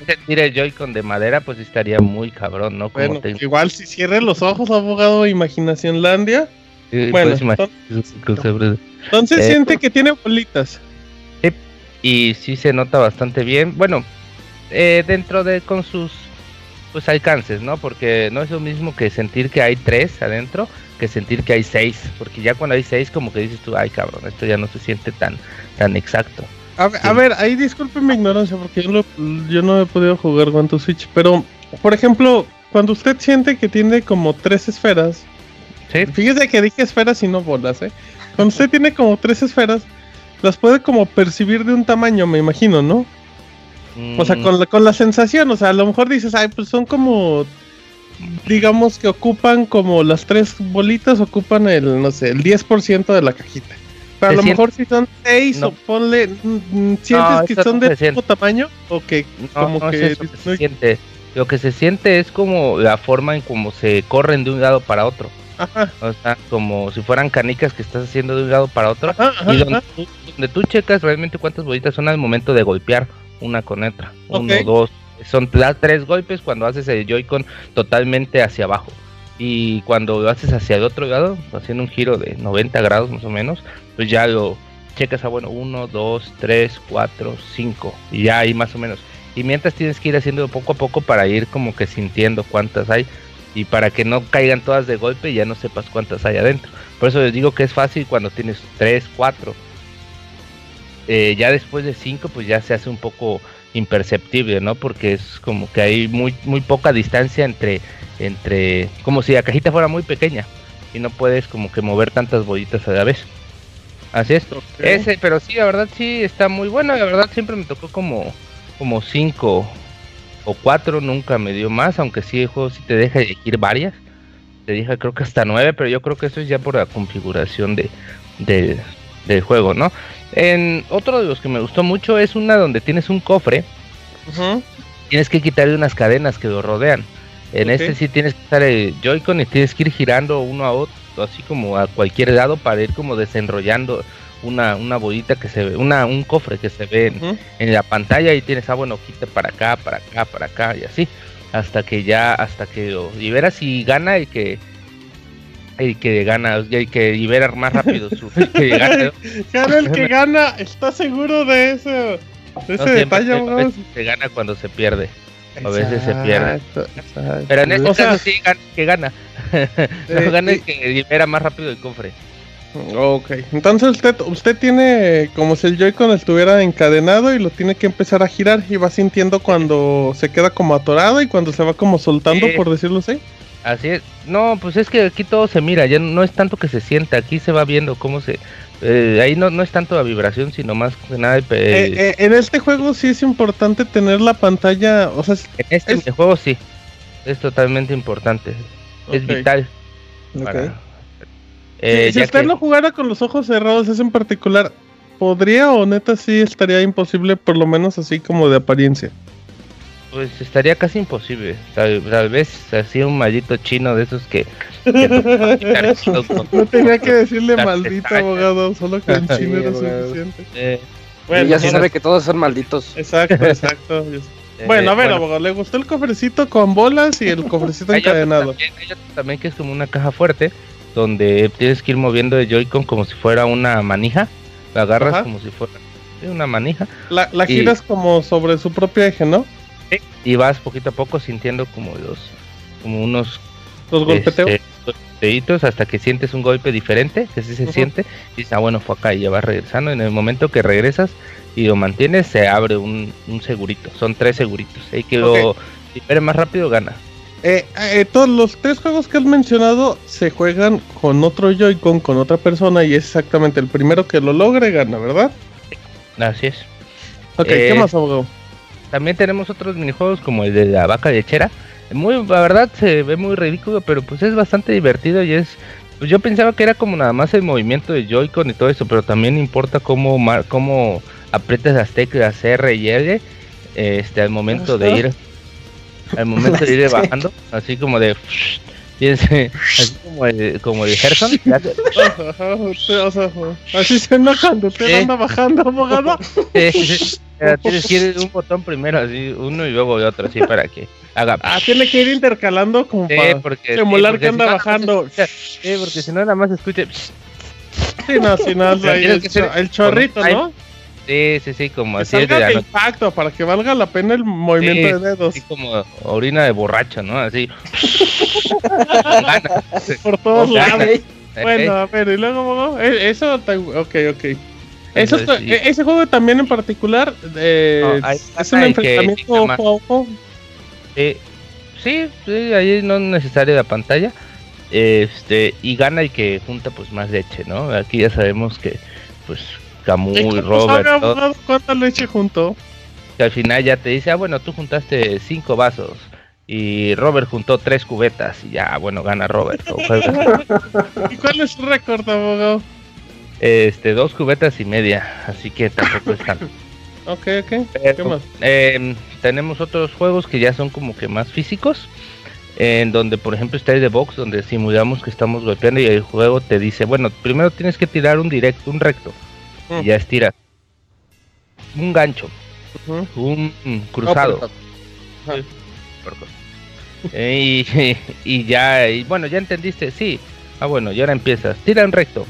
sentir el Joy-Con de madera, pues estaría muy cabrón, ¿no? bueno, igual si cierre los ojos, abogado, Imaginación Landia. bueno, entonces, entonces eh, siente que tiene bolitas. y sí se nota bastante bien. Bueno, eh, dentro de con sus pues alcances, ¿no? Porque no es lo mismo que sentir que hay tres adentro que sentir que hay seis, porque ya cuando hay seis como que dices tú, ay cabrón, esto ya no se siente tan, tan exacto. A, ver, ahí disculpen mi ignorancia, porque yo, yo no he podido jugar con tu Switch, pero por ejemplo, cuando usted siente que tiene como tres esferas, ¿Sí? fíjese que dije esferas y no bolas, ¿eh? Cuando usted tiene como tres esferas, las puede como percibir de un tamaño, me imagino, ¿no? O sea, con la, con la sensación, o sea, a lo mejor dices, ay, pues son como, digamos que ocupan como las tres bolitas, ocupan el, no sé, el 10% de la cajita. Pero a lo mejor si son seis o ponle, mm, ¿sientes que son del mismo tamaño? O que como que... se siente. Lo que se siente es como la forma en cómo se corren de un lado para otro. O sea, como si fueran canicas que estás haciendo de un lado para otro. y donde tú, donde tú, checas realmente cuántas bolitas son al momento de golpear una con otra. Uno, dos. Son da tres golpes cuando haces el Joy-Con totalmente hacia abajo. Y cuando lo haces hacia el otro lado, haciendo un giro de 90 grados más o menos, pues ya lo checas a bueno, 1, 2, 3, 4, 5. Y ya ahí más o menos. Y mientras tienes que ir haciendo poco a poco para ir como que sintiendo cuántas hay y para que no caigan todas de golpe y ya no sepas cuántas hay adentro. Por eso les digo que es fácil cuando tienes 3, 4. Eh, ya después de 5 pues ya se hace un poco imperceptible, ¿no? Porque es como que hay muy, muy poca distancia entre, entre, como si la cajita fuera muy pequeña y no puedes como que mover tantas bolitas a la vez. Así es. Ese, pero sí, la verdad sí está muy bueno. La verdad siempre me tocó como como 5 o 4, nunca me dio más, aunque sí el juego sí te deja elegir varias. Te deja creo que hasta 9, pero yo creo que eso es ya por la configuración de, del juego, ¿no? En otro de los que me gustó mucho es una donde tienes un cofre. Tienes que quitarle unas cadenas que lo rodean. En este sí tienes que estar el Joy-Con y tienes que ir girando uno a otro, así como a cualquier lado para ir como desenrollando una, una bolita que se ve, una, un cofre que se ve en, la pantalla y tienes, ah, bueno, quita para acá, para acá, para acá y así, hasta que ya, hasta que lo liberas y gana y que el que gana, y que libera más rápido su que gana, el que gana, está seguro de eso, de ese detalle, a veces se gana cuando se pierde. A veces se pierde. Pero en este caso sí gana, que gana. no gana el que libera más rápido el cofre. Ok, entonces usted, usted tiene como si el Joy-Con estuviera encadenado y lo tiene que empezar a girar y va sintiendo cuando se queda como atorado y cuando se va como soltando, por decirlo así. Así es. No, pues es que aquí todo se mira, ya no es tanto que se sienta, aquí se va viendo cómo se... Eh, ahí no, no es tanto la vibración, sino más que nada... Eh, eh, en este juego sí es importante tener la pantalla, o sea... En este juego sí, es totalmente importante, es vital. Eh, si usted no jugara con los ojos cerrados, es en particular, ¿podría o neta sí estaría imposible, por lo menos así como de apariencia? Pues estaría casi imposible. Tal, vez así un maldito chino de esos que. no tenía que decirle maldito abogado, solo que en chino era suficiente. Eh, bueno, ya se sabe que todos son malditos. Exacto, exacto. Eh, bueno, a ver, abogado, ¿le gustó el cofrecito con bolas y el cofrecito encadenado? También, también que es como una caja fuerte donde tienes que ir moviendo el Joy-Con como si fuera una manija. La agarras como si fuera una manija. La, la giras como sobre su propio eje, ¿no? Y vas poquito a poco sintiendo como los, como unos los golpeteos. Este, hasta que sientes un golpe diferente, que sí se siente, y dices, ah, bueno, fue acá y ya vas regresando. En el momento que regresas y lo mantienes, se abre un, un segurito. Son tres seguritos. Hay que lo libere más rápido, gana. Eh, eh, todos los tres juegos que has mencionado se juegan con otro Joy-Con, con otra persona, y es exactamente el primero que lo logre gana, ¿verdad? Así es. Ok, ¿qué eh, más, abogado? También tenemos otros minijuegos como el de la vaca lechera. Muy, la verdad se ve muy ridículo, pero pues es bastante divertido y es. Pues yo pensaba que era como nada más el movimiento de Joy-Con y todo eso, pero también importa cómo, cómo aprietas las teclas R y L este, al momento de ir al momento de ir bajando, así como de. así como el, como el Gerson. así se enoja cuando usted anda bajando, abogado. Tienes que ir un botón primero, así, uno y luego otro, así para que haga. Ah, tiene que ir intercalando como para porque, simular que anda bajando. Sí, porque si no, nada más escuche. Sí, no, si no, el, el chorrito, ¿no? Sí, sí, sí, como así es de impacto para que valga la pena el movimiento de dedos. Así como orina de borracho, ¿no? Así. Por todos lados. Bueno, a ver, y luego, e, eso, ok, ok. Eso, e, ese juego también en particular eh, es un enfrentamiento ojo a ojo. sí, sí, ahí no es necesaria la pantalla. Este, y gana el que junta pues más leche, ¿no? Aquí ya sabemos que pues Camuy, Robert. Todo. ¿Cuánta leche juntó? Que al final ya te dice, ah, bueno, tú juntaste cinco vasos. Y Robert juntó tres cubetas. Y ya, bueno, gana Robert. ¿Y cuál es su récord, abogado? Este, dos cubetas y media. Así que tampoco es tanto. ok, ok. ¿Qué más? Em, tenemos otros juegos que ya son como que más físicos. en donde por ejemplo está el de box, donde simulamos que estamos golpeando y el juego te dice, bueno, primero tienes que tirar un directo, un recto, y Mm. ya estiras. Un gancho, un cruzado. Eh, y, y ya, y bueno, ya entendiste, sí. Ah, bueno, y ahora empiezas. Tira un recto,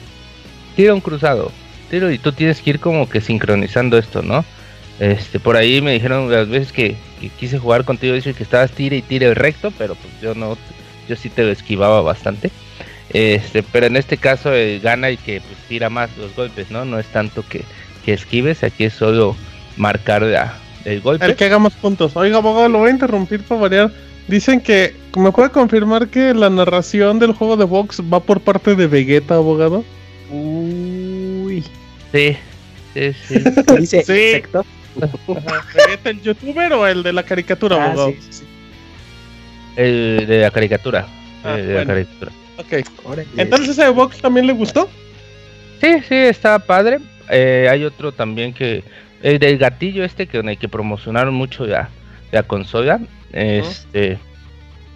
tira un cruzado, tiro y tú tienes que ir como que sincronizando esto, ¿no? Este, por ahí me dijeron las veces que, quise jugar contigo, dice que estabas tire y tire el recto, pero pues yo no, yo sí te esquivaba bastante. Este, pero en este caso eh, gana y que pues tira más los golpes, ¿no? No es tanto que, que esquives, aquí es solo marcar el golpe. El que hagamos puntos. Oiga, abogado, lo voy a interrumpir para variar. Dicen que, ¿me puede confirmar que la narración del juego de box va por parte de Vegeta, abogado? Uy. Sí, sí, sí. Sí. Sector. ¿Vegeta el youtuber o el de la caricatura, Ah, abogado? sí, sí, sí. El de la caricatura. Ah, el de bueno. la caricatura. Ok. Órale. Entonces, ¿ese de box también le gustó? Sí, sí, está padre. Eh, hay otro también que. El del gatillo este que, el que promocionaron mucho la, la consola. Este.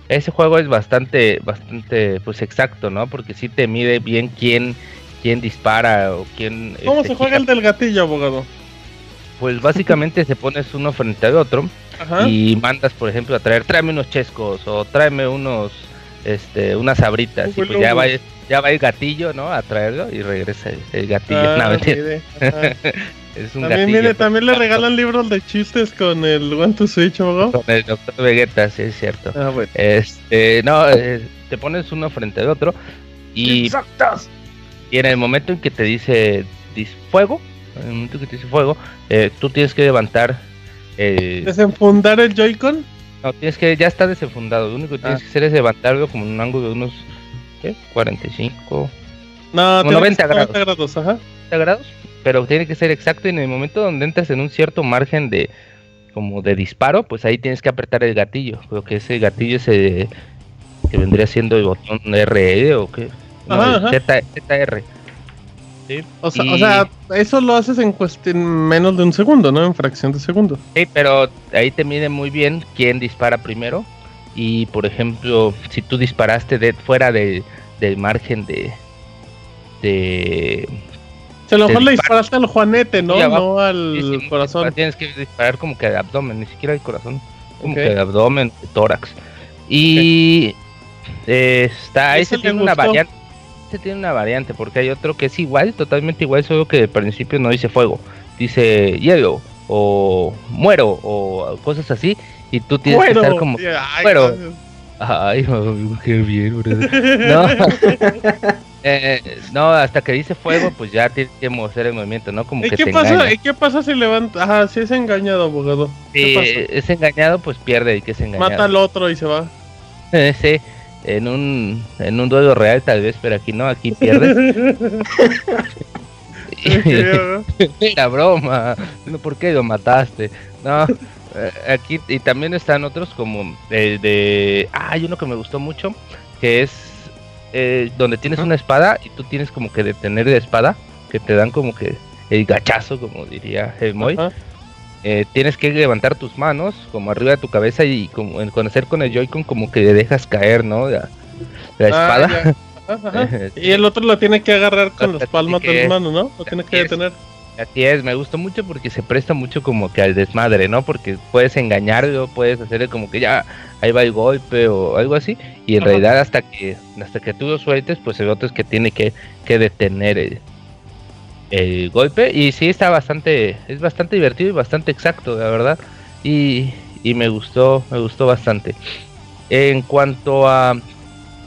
Ese juego es bastante, bastante, pues exacto, ¿no? Porque sí te mide bien quién, quién dispara o quién. ¿Cómo este, se juega el del gatillo, abogado? Pues básicamente se pones uno frente al otro Ajá. y mandas, por ejemplo, a traer, tráeme unos chescos o tráeme unos, este, unas sabritas. Y pues ya va, ya va el gatillo, ¿no? A traerlo y regresa el, el gatillo. Ah, No, mire, es un También, gatillo. mire, también le regalan libros de chistes con el One to Switch, abogado. Con el doctor Vegeta, sí, es cierto. Ah, bueno. Este, no, eh, te pones uno frente al otro y, Exactos. Y en el momento en que te dice fuego, en el momento que te dice fuego, eh, tú tienes que levantar. eh, Desenfundar el Joy-Con. no, tienes que, ya está desenfundado. Lo único que tienes Ah. que hacer es levantarlo como en un ángulo de unos ¿qué? 45 No, Como tiene que 90 ser grados. 90 grados, ajá. grados, pero tiene que ser exacto. Y en el momento donde entras en un cierto margen de como de disparo, pues ahí tienes que apretar el gatillo. Creo que ese gatillo se que vendría siendo el botón RE o qué. Ajá. Z, ZR. Sí. O sea, Y- o sea, eso lo haces en cuestión menos de un segundo, ¿no? En fracción de segundo. Sí, pero ahí te mide muy bien quién dispara primero. Y por ejemplo, si tú disparaste de fuera de, del margen de. de. Si a lo mejor le dispara- disparaste al Juanete, ¿no? Abajo. No al sí, sí, corazón. Tienes que disparar como que de abdomen, ni siquiera el corazón. Como Ok. que de abdomen, de tórax. Y eh, está. Ese Ese le tiene una variante. Ese tiene una variante, porque hay otro que es igual, totalmente igual, solo que al principio no dice fuego. Dice hielo, o muero, o cosas así. Y tú tienes que estar como. Ay, qué bien, No. Eh, no, hasta que dice fuego, pues ya tienes que hacer el movimiento, ¿no? Como ¿Y que qué te pasa? engaña. ¿Y qué pasa si levanta? Ajá, si es engañado, abogado. Si ¿Qué es engañado, pues pierde el que es engañado. Mata al otro y se va. sí, en un, en un duelo real tal vez, pero aquí no, aquí pierdes. Era broma, no, ¿por qué lo mataste? No, eh, aquí y también están otros como el de... Ah, hay uno que me gustó mucho, que es eh, donde tienes una espada y tú tienes como que detener la espada, que te dan como que el gachazo, como diría el Moy. Eh, tienes que levantar tus manos como arriba de tu cabeza y como en conocer con el Joy-Con como que le dejas caer, ¿no? La, la Ah, espada. Ajá. Y el otro lo tiene que agarrar con las palmas de las manos, ¿no? Lo tiene que es. detener. Así es, me gustó mucho porque se presta mucho como que al desmadre, ¿no? Porque puedes engañarlo, puedes hacerle como que ya ahí va el golpe o algo así, y en Ajá. realidad hasta que hasta que tú lo sueltes, pues el otro es que tiene que, que detener el, el golpe, y sí está bastante, es bastante divertido y bastante exacto, la verdad, y, y me gustó, me gustó bastante. En cuanto a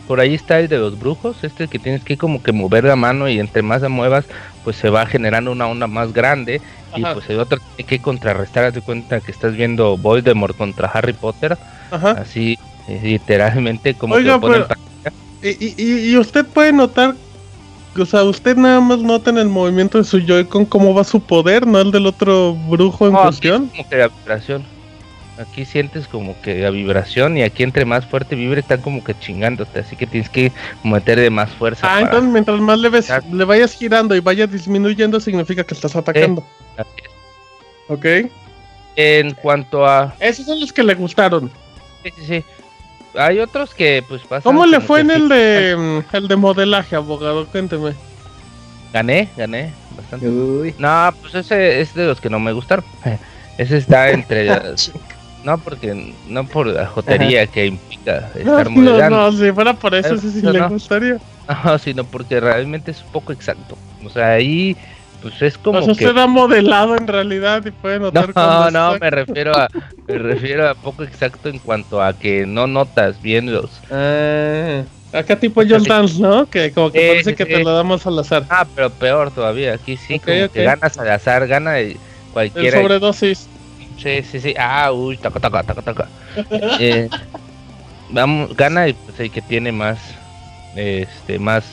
por ahí está el de los brujos, este que tienes que como que mover la mano y entre más la muevas, pues se va generando una onda más grande y pues el otro tiene que contrarrestar, haz de cuenta que estás viendo Voldemort contra Harry Potter, Ajá. así eh, literalmente como Oiga, que lo ponen pero- Y, y- y- y usted puede notar, o sea, usted nada más nota en el movimiento de su Joy-Con cómo va su poder, no el del otro brujo en No, aquí cuestión. es como que la vibración. Aquí sientes como que la vibración y aquí entre más fuerte vibre están como que chingándote, así que tienes que meterle más fuerza. Ah, entonces mientras más le, ves, le vayas girando y vaya disminuyendo, significa que estás atacando. Así es. ¿Ok? En cuanto a Esos son los que le gustaron. Sí, sí, sí. Hay otros que pues pasan. ¿Cómo le fue en el de el de modelaje, abogado? Cuénteme. Gané, gané bastante. Uy. No, pues ese es de los que no me gustaron. Ese está entre. no, porque no por la jotería que implica estar no, modelando. no, si fuera por eso, Pero, sí, sí no, le gustaría. No, sino porque realmente es poco exacto. O sea, ahí, pues es como o sea, que. usted ha modelado en realidad y puede notar No, no, está- me refiero a me refiero a poco exacto en cuanto a que no notas bien los. Ah, acá tipo Just Dance, ¿no? Que como que parece que te lo damos al azar. Ah, pero peor todavía. Aquí sí, como que ganas al azar, gana el- El cualquiera. sobredosis. Sí, sí, sí. Ah, uy, taca, taca, taca, taca. Eh, vamos, gana el, pues, el que tiene más, este, más,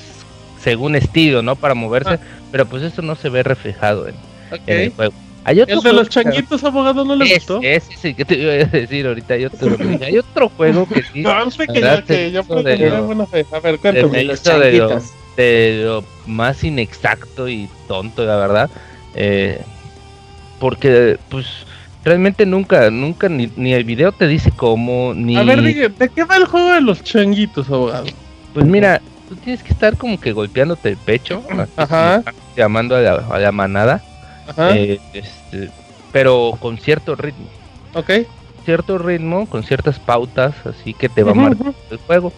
según estilo, ¿no? Para moverse. Ah. Pero pues eso no se ve reflejado en, Ok. en el juego. Hay otro El de los que- changuitos, abogado, ¿no le gustó? Ese, sí que te iba a decir ahorita. Hay otro, hay otro juego que sí. No, sé que ya, que de tener lo- buena fe. A ver, cuéntame. me los de lo, de lo más inexacto y tonto, la verdad. Eh, porque, pues, realmente nunca, nunca, ni, ni el video te dice cómo, ni... A ver, diga, ¿de qué va el juego de los changuitos, abogado? Pues mira, tú tienes que estar como que golpeándote el pecho, Ajá. llamando a la, a la manada, Ajá, eh, este, pero con cierto ritmo. ok. Cierto ritmo, con ciertas pautas, así que te va marcando ujú. el juego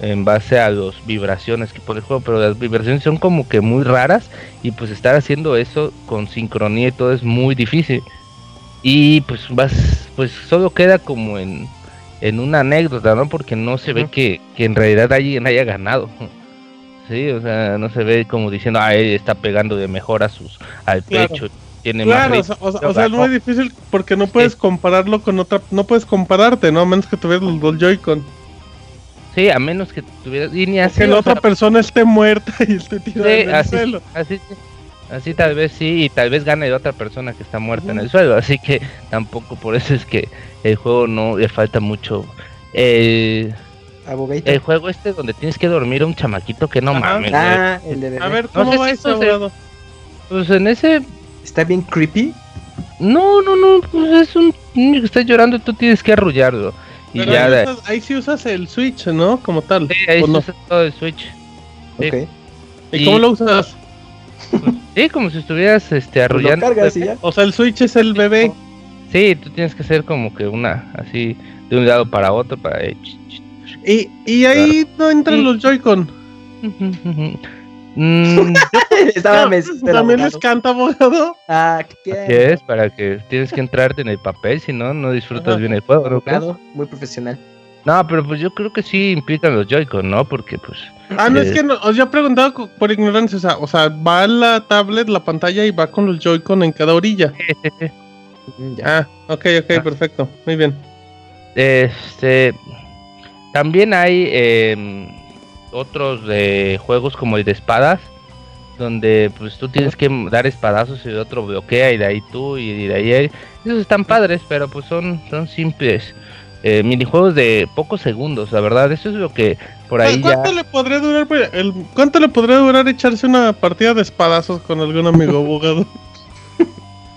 en base a las vibraciones que pone el juego, pero las vibraciones son como que muy raras y pues estar haciendo eso con sincronía y todo es muy difícil. Y pues vas, pues solo queda como en, en una anécdota, ¿no? Porque no se ve que en realidad alguien haya ganado. Sí, o sea, no se ve como diciendo, ah, él está pegando de mejor a sus, al Claro. pecho, tiene más Claro, o sea, o sea, Yo o sea, es ganó. muy difícil porque no puedes compararlo con otra, no puedes compararte, ¿no? A menos que tuvieras los dos Joy-Con. Sí, a menos que tuvieras, y ni O así, que la o otra sea, persona esté muerta y esté tirada Sí, en el así, suelo. así, sí. así tal vez sí, y tal vez gane de otra persona que está muerta en el suelo, así que tampoco por eso es que el juego no le falta mucho. El, El juego este donde tienes que dormir a un chamaquito que no Ajá. mames. Ah, el de bebé. A ver, No ¿cómo sé va si eso, abogado? Pues en ese, Está bien creepy. no, no, no, pues es un niño que está llorando y tú tienes que arrullarlo. Y Pero ya ahí, de usas, ahí sí usas el Switch, ¿no? Como tal. sí, ahí ¿o se no? usa todo el Switch. Sí. Ok. ¿Y y- cómo lo usas? Sí, como si estuvieras este, Pues lo arrullando. cargas y ya. O sea, el Switch es el bebé. Sí, tú tienes que hacer como que una, así, de un lado para otro, para... eh, Y, y ahí no entran los Joy-Con. Mm, Estaba También les canta, abogado. Ah, qué es, para que tienes que entrarte en el papel, si no, no disfrutas Ajá. bien el juego, ¿no? abogado, muy profesional. No, pero pues yo creo que sí implican los Joy-Con, ¿no? Porque pues... Ah, no, Eh. es que no, os ya he preguntado por ignorancia. O sea, o sea, va la tablet, la pantalla y va con los Joy-Con en cada orilla. Mm, ya. Ah, ok, ok, Ah. perfecto. Muy bien. Este... También hay em, otros de juegos como el de espadas, donde pues tú tienes que dar espadazos y el otro bloquea y de ahí tú y de ahí él. Esos están padres, pero pues son, son simples eh, minijuegos de pocos segundos, la verdad. Eso es lo que por ahí ¿Cu- ya... ¿Cuánto le podría durar pues, el, cuánto le podría durar echarse una partida de espadazos con algún amigo abogado?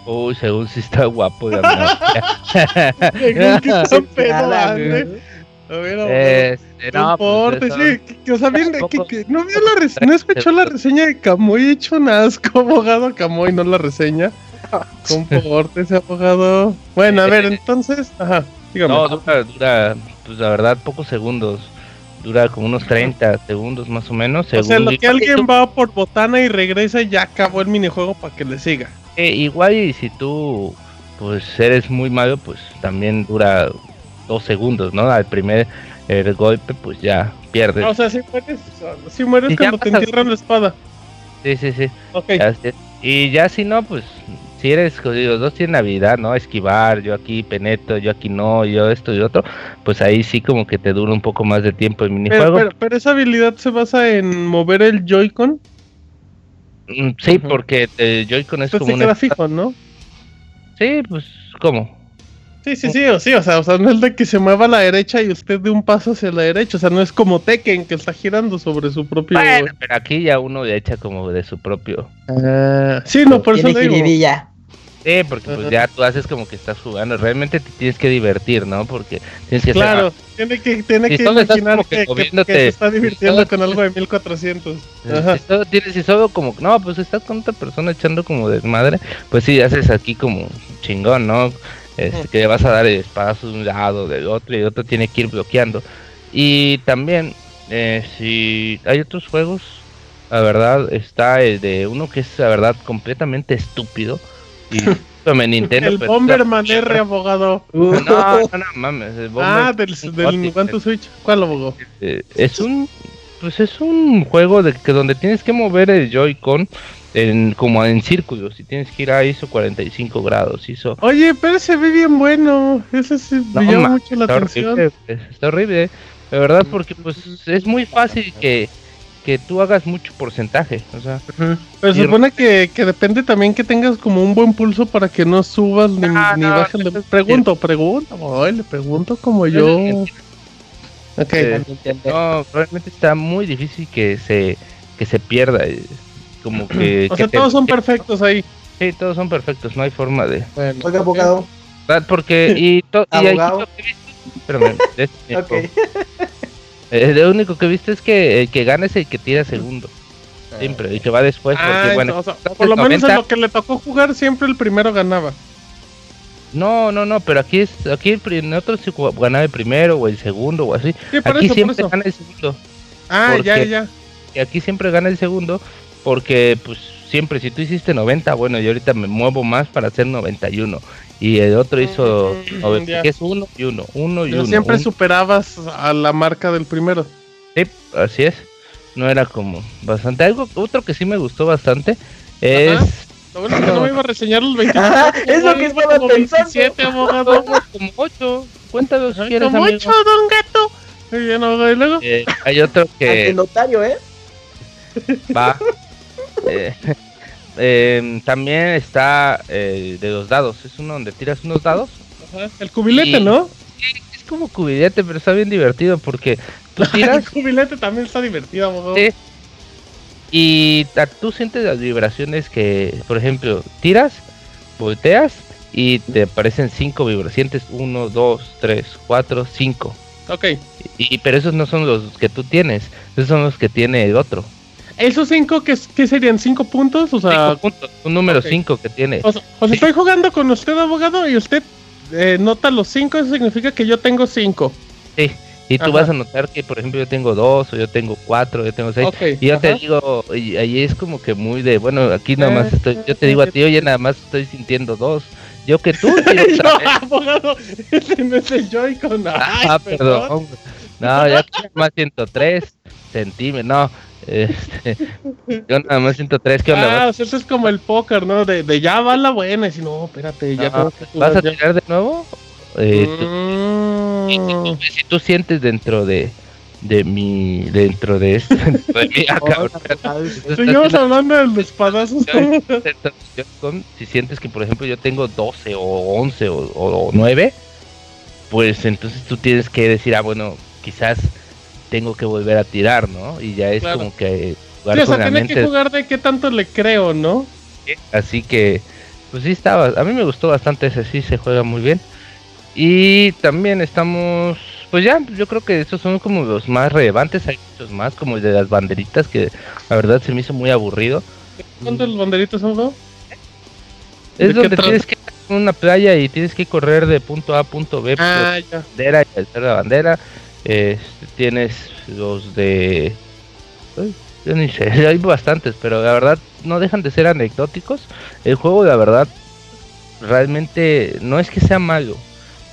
Uy, según si está guapo. la verdad. Según que está pedo, Ver, abogado. Este, no no, pues, importa, sí, que- o sea, bien, que- que no vio la res- no escuchó la reseña de Camoy, he hecho un asco, abogado Camoy, no la reseña. Compórtese, abogado. Bueno, a ver, entonces, ajá, dígame. No, dura, dura, pues la verdad, pocos segundos. Dura como unos 30 segundos más o menos. o sea, según lo que alguien va por botana y regresa y ya acabó el minijuego para que le siga. Eh, igual y si tú pues eres muy malo, pues también dura dos segundos, ¿no? Al primer el golpe, pues ya pierdes. Ah, o sea, si mueres, si mueres cuando te entierran la espada. Sí, sí, sí. Ok. Así es. Y ya si no, pues si eres, los dos tienen habilidad, ¿no? Esquivar, yo aquí penetro, yo aquí no, yo esto y otro, pues ahí sí como que te dura un poco más de tiempo el minijuego. pero, pero esa habilidad se basa en mover el Joy-Con. Mm, sí, porque el Joy-Con es Esto como fijo, ¿no? Sí, pues, ¿cómo? Sí, sí, sí, o sí, o sea, o sea, no es de que se mueva a la derecha y usted de un paso hacia la derecha, o sea, no es como Tekken que está girando sobre su propio... Bueno, pero aquí ya uno le echa como de su propio... Ah, sí, no, por eso le digo. Sí, porque pues ya tú haces como que estás jugando. Realmente te tienes que divertir, ¿no? Porque tienes que Claro, hacer, ah, tiene que, tiene que imaginar que, que, que, te está divirtiendo con algo de 1400. Ajá. Si solo, tienes, si solo como, no, pues estás con otra persona echando como desmadre, pues sí, haces aquí como chingón, ¿no? Este, que le vas a dar espadas de un lado, del otro, y el otro tiene que ir bloqueando. Y también, eh, si hay otros juegos, la verdad, está el de uno que es, la verdad, completamente estúpido y Nintendo. el Bomberman R, abogado. No, no, no, mames. ah, del, del Nintendo Switch. ¿Cuál abogado? Eh, es un. Pues es un juego de que donde tienes que mover el Joy-Con en, como en círculos y tienes que ir a ISO 45 grados. ISO... Oye, pero se ve bien bueno. Eso sí me llama mucho la atención. está horrible, de verdad, porque pues es muy fácil que que tú hagas mucho porcentaje. O sea, Pero se supone que, que, depende también que tengas como un buen pulso para que no subas ni, ah, ni bajes. Le pregunto, pregunto, le pregunto como yo. Okay. no, realmente está muy difícil que se que se pierda. Eh, como que. o sea, todos son perfectos ahí. Sí, todos son perfectos, no hay forma de. Bueno, Oiga, abogado. Porque. Y, to, y abogado. Espérame, okay. Eh, lo único que he visto es que el que gana es el que tira segundo. Siempre, y que va después. Porque, ah, bueno, por lo menos en lo que le tocó jugar, siempre el primero ganaba. No, no, no, pero aquí es aquí en otros se ganaba el primero o el segundo o así. aquí siempre gana el segundo. Ah, ya, ya. Y aquí siempre gana el segundo porque, pues, siempre, si tú hiciste 90, bueno, yo ahorita me muevo más para hacer 91 y el otro hizo mm, es uno y uno, uno y uno. Siempre superabas a la marca del primero. Sí, así es. No era como bastante. Algo, otro que sí me gustó bastante es. Lo bueno es que no me iba a reseñar los 27. es lo que estaba como pensando. 27, abogado. como 8. Cuéntanos si quieres, Como 8, don gato. Y, no, y luego. Eh, hay otro que. El notario, ¿eh? Va. Eh, eh, también está eh, de los dados. Es uno donde tiras unos dados. El cubilete, ¿no? Es como cubilete, pero está bien divertido porque tú tiras. el cubilete también está divertido, Sí. Y tú sientes las vibraciones que, por ejemplo, tiras, volteas y te aparecen cinco vibraciones. Sientes uno, dos, tres, cuatro, cinco. Ok. Y, pero esos no son los que tú tienes, esos son los que tiene el otro. ¿Esos cinco que, serían? ¿Cinco puntos? O sea, cinco puntos, un número cinco que tiene. O, sea, estoy jugando con usted, abogado, y usted eh, nota los cinco, eso significa que yo tengo cinco. Sí, y tú vas a notar que, por ejemplo, yo tengo dos, o yo tengo cuatro, yo tengo seis. y yo te digo, y ahí es como que muy de, bueno, aquí nada más eh, estoy, yo te digo a ti, oye, nada más estoy sintiendo dos. Yo que tú. no, abogado, ese no es el Joy-Con. Ah, perdón. No, ya más 103 centímetros, no. Este, yo nada más siento tres, ¿qué onda? Ah, eso es como el póker, ¿no? De, de ya va la buena, y si no, espérate, ya no, ¿Vas a tirar de nuevo? Eh, mm. si, tú, sientes dentro de de mi dentro de esto de mi seguimos hablando de los espadazos si sientes que por ejemplo yo tengo 12 o 11 o, o 9 pues entonces tú tienes que decir ah bueno quizás tengo que volver a tirar, ¿no? Y ya es como que jugar sí, o sea, tiene que jugar de qué tanto le creo, ¿no? Así que, pues sí estaba, a mí me gustó bastante ese, sí se juega muy bien. Y también estamos, pues ya, yo creo que esos son como los más relevantes, hay muchos más, como el de las banderitas, que la verdad se me hizo muy aburrido. ¿Cuántos los banderitas son, Es donde tienes que ir a una playa y tienes que correr de punto A a punto B, ah, ya. bandera y hacer la bandera tienes los de... yo ni sé, hay bastantes, pero la verdad no dejan de ser anecdóticos. El juego, la verdad, realmente no es que sea malo.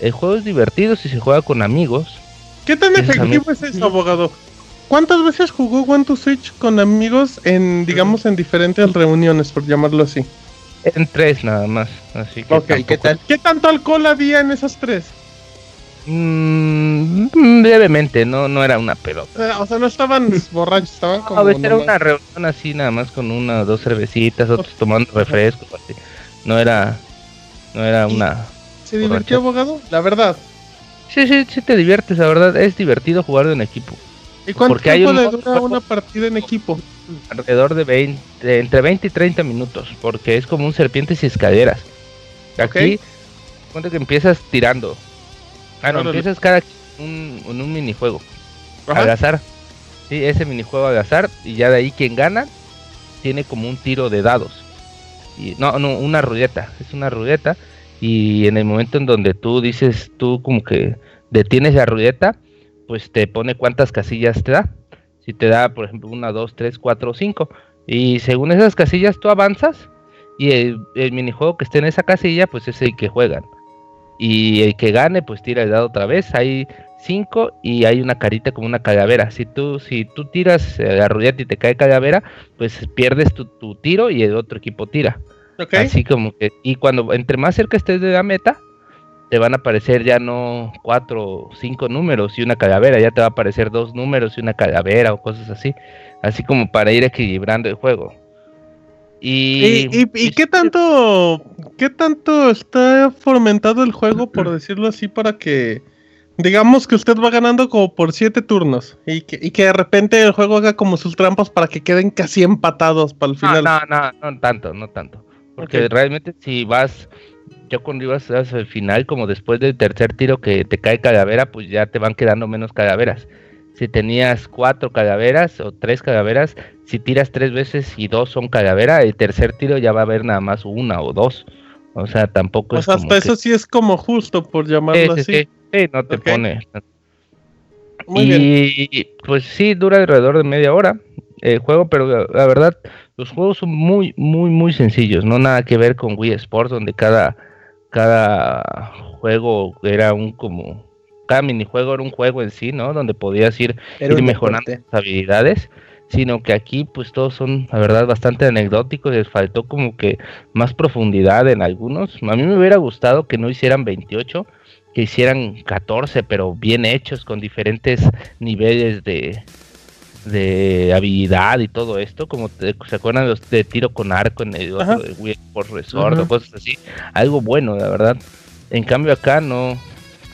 El juego es divertido si se juega con amigos. ¿Qué tan efectivo es eso, abogado? ¿Cuántas veces jugó One to Switch con amigos en, digamos, en diferentes reuniones, por llamarlo así? En tres nada más. Así que ¿qué, tal? ¿qué tanto alcohol había en esas tres? Mmm, brevemente, no, no era una pelota. Eh, o sea, no estaban borrachos, estaban como. No, era una reunión así, nada más con una o dos cervecitas, otros tomando refresco, así. No era. No era una. ¿Se divirtió, abogado? La verdad. Sí, sí, sí te diviertes, la verdad. Es divertido jugar en equipo. ¿Y cuánto Porque tiempo le dura una partida en equipo? Alrededor de 20, entre 20 y 30 minutos, porque es como un serpientes y escaleras. Aquí, cuenta que empiezas tirando. Ah, no, empiezas cada un, en un minijuego. Al azar. Sí, ese minijuego al azar. Y ya de ahí quien gana tiene como un tiro de dados. Y, no, no, una ruleta. Es una ruleta. Y en el momento en donde tú dices, tú como que detienes la ruleta, pues te pone cuántas casillas te da. Si te da, por ejemplo, una, dos, tres, cuatro, cinco. Y según esas casillas tú avanzas. Y el, el minijuego que esté en esa casilla, pues es el que juegan. Y el que gane, pues tira el dado otra vez. Hay 5 y hay una carita como una calavera. Si tú, si tú tiras la ruleta y te cae calavera, pues pierdes tu, tiro y el otro equipo tira. Así como que, y cuando entre más cerca estés de la meta, te van a aparecer ya no cuatro o cinco números y una calavera, ya te va a aparecer dos números y una calavera o cosas así. Así como para ir equilibrando el juego. Y, y, qué tanto qué tanto está fomentado el juego, por decirlo así, para que digamos que usted va ganando como por siete turnos y que, y que de repente el juego haga como sus trampas para que queden casi empatados para el final. No, no, no, tanto, no tanto. Porque realmente si vas, yo cuando ibas al final, como después del tercer tiro que te cae calavera, pues ya te van quedando menos calaveras si tenías cuatro calaveras o tres calaveras, si tiras tres veces y dos son calavera, el tercer tiro ya va a haber nada más una o dos. O sea, tampoco es. hasta eso sí es como justo, por llamarlo así. Sí, no te pone. y pues sí, dura alrededor de media hora el juego, pero la verdad, los juegos son muy, muy, muy sencillos. No nada que ver con Wii Sports, donde cada, cada juego era un como cada minijuego era un juego en sí, ¿no? Donde podías ir, mejorando tus habilidades, sino que aquí pues todos son, la verdad, bastante anecdóticos, les faltó como que más profundidad en algunos. A mí me hubiera gustado que no hicieran 28, que hicieran 14, pero bien hechos, con diferentes niveles de, de habilidad y todo esto, como se acuerdan los de tiro con arco en el otro de Wii Sports Resort o cosas así, algo bueno, la verdad. En cambio acá no,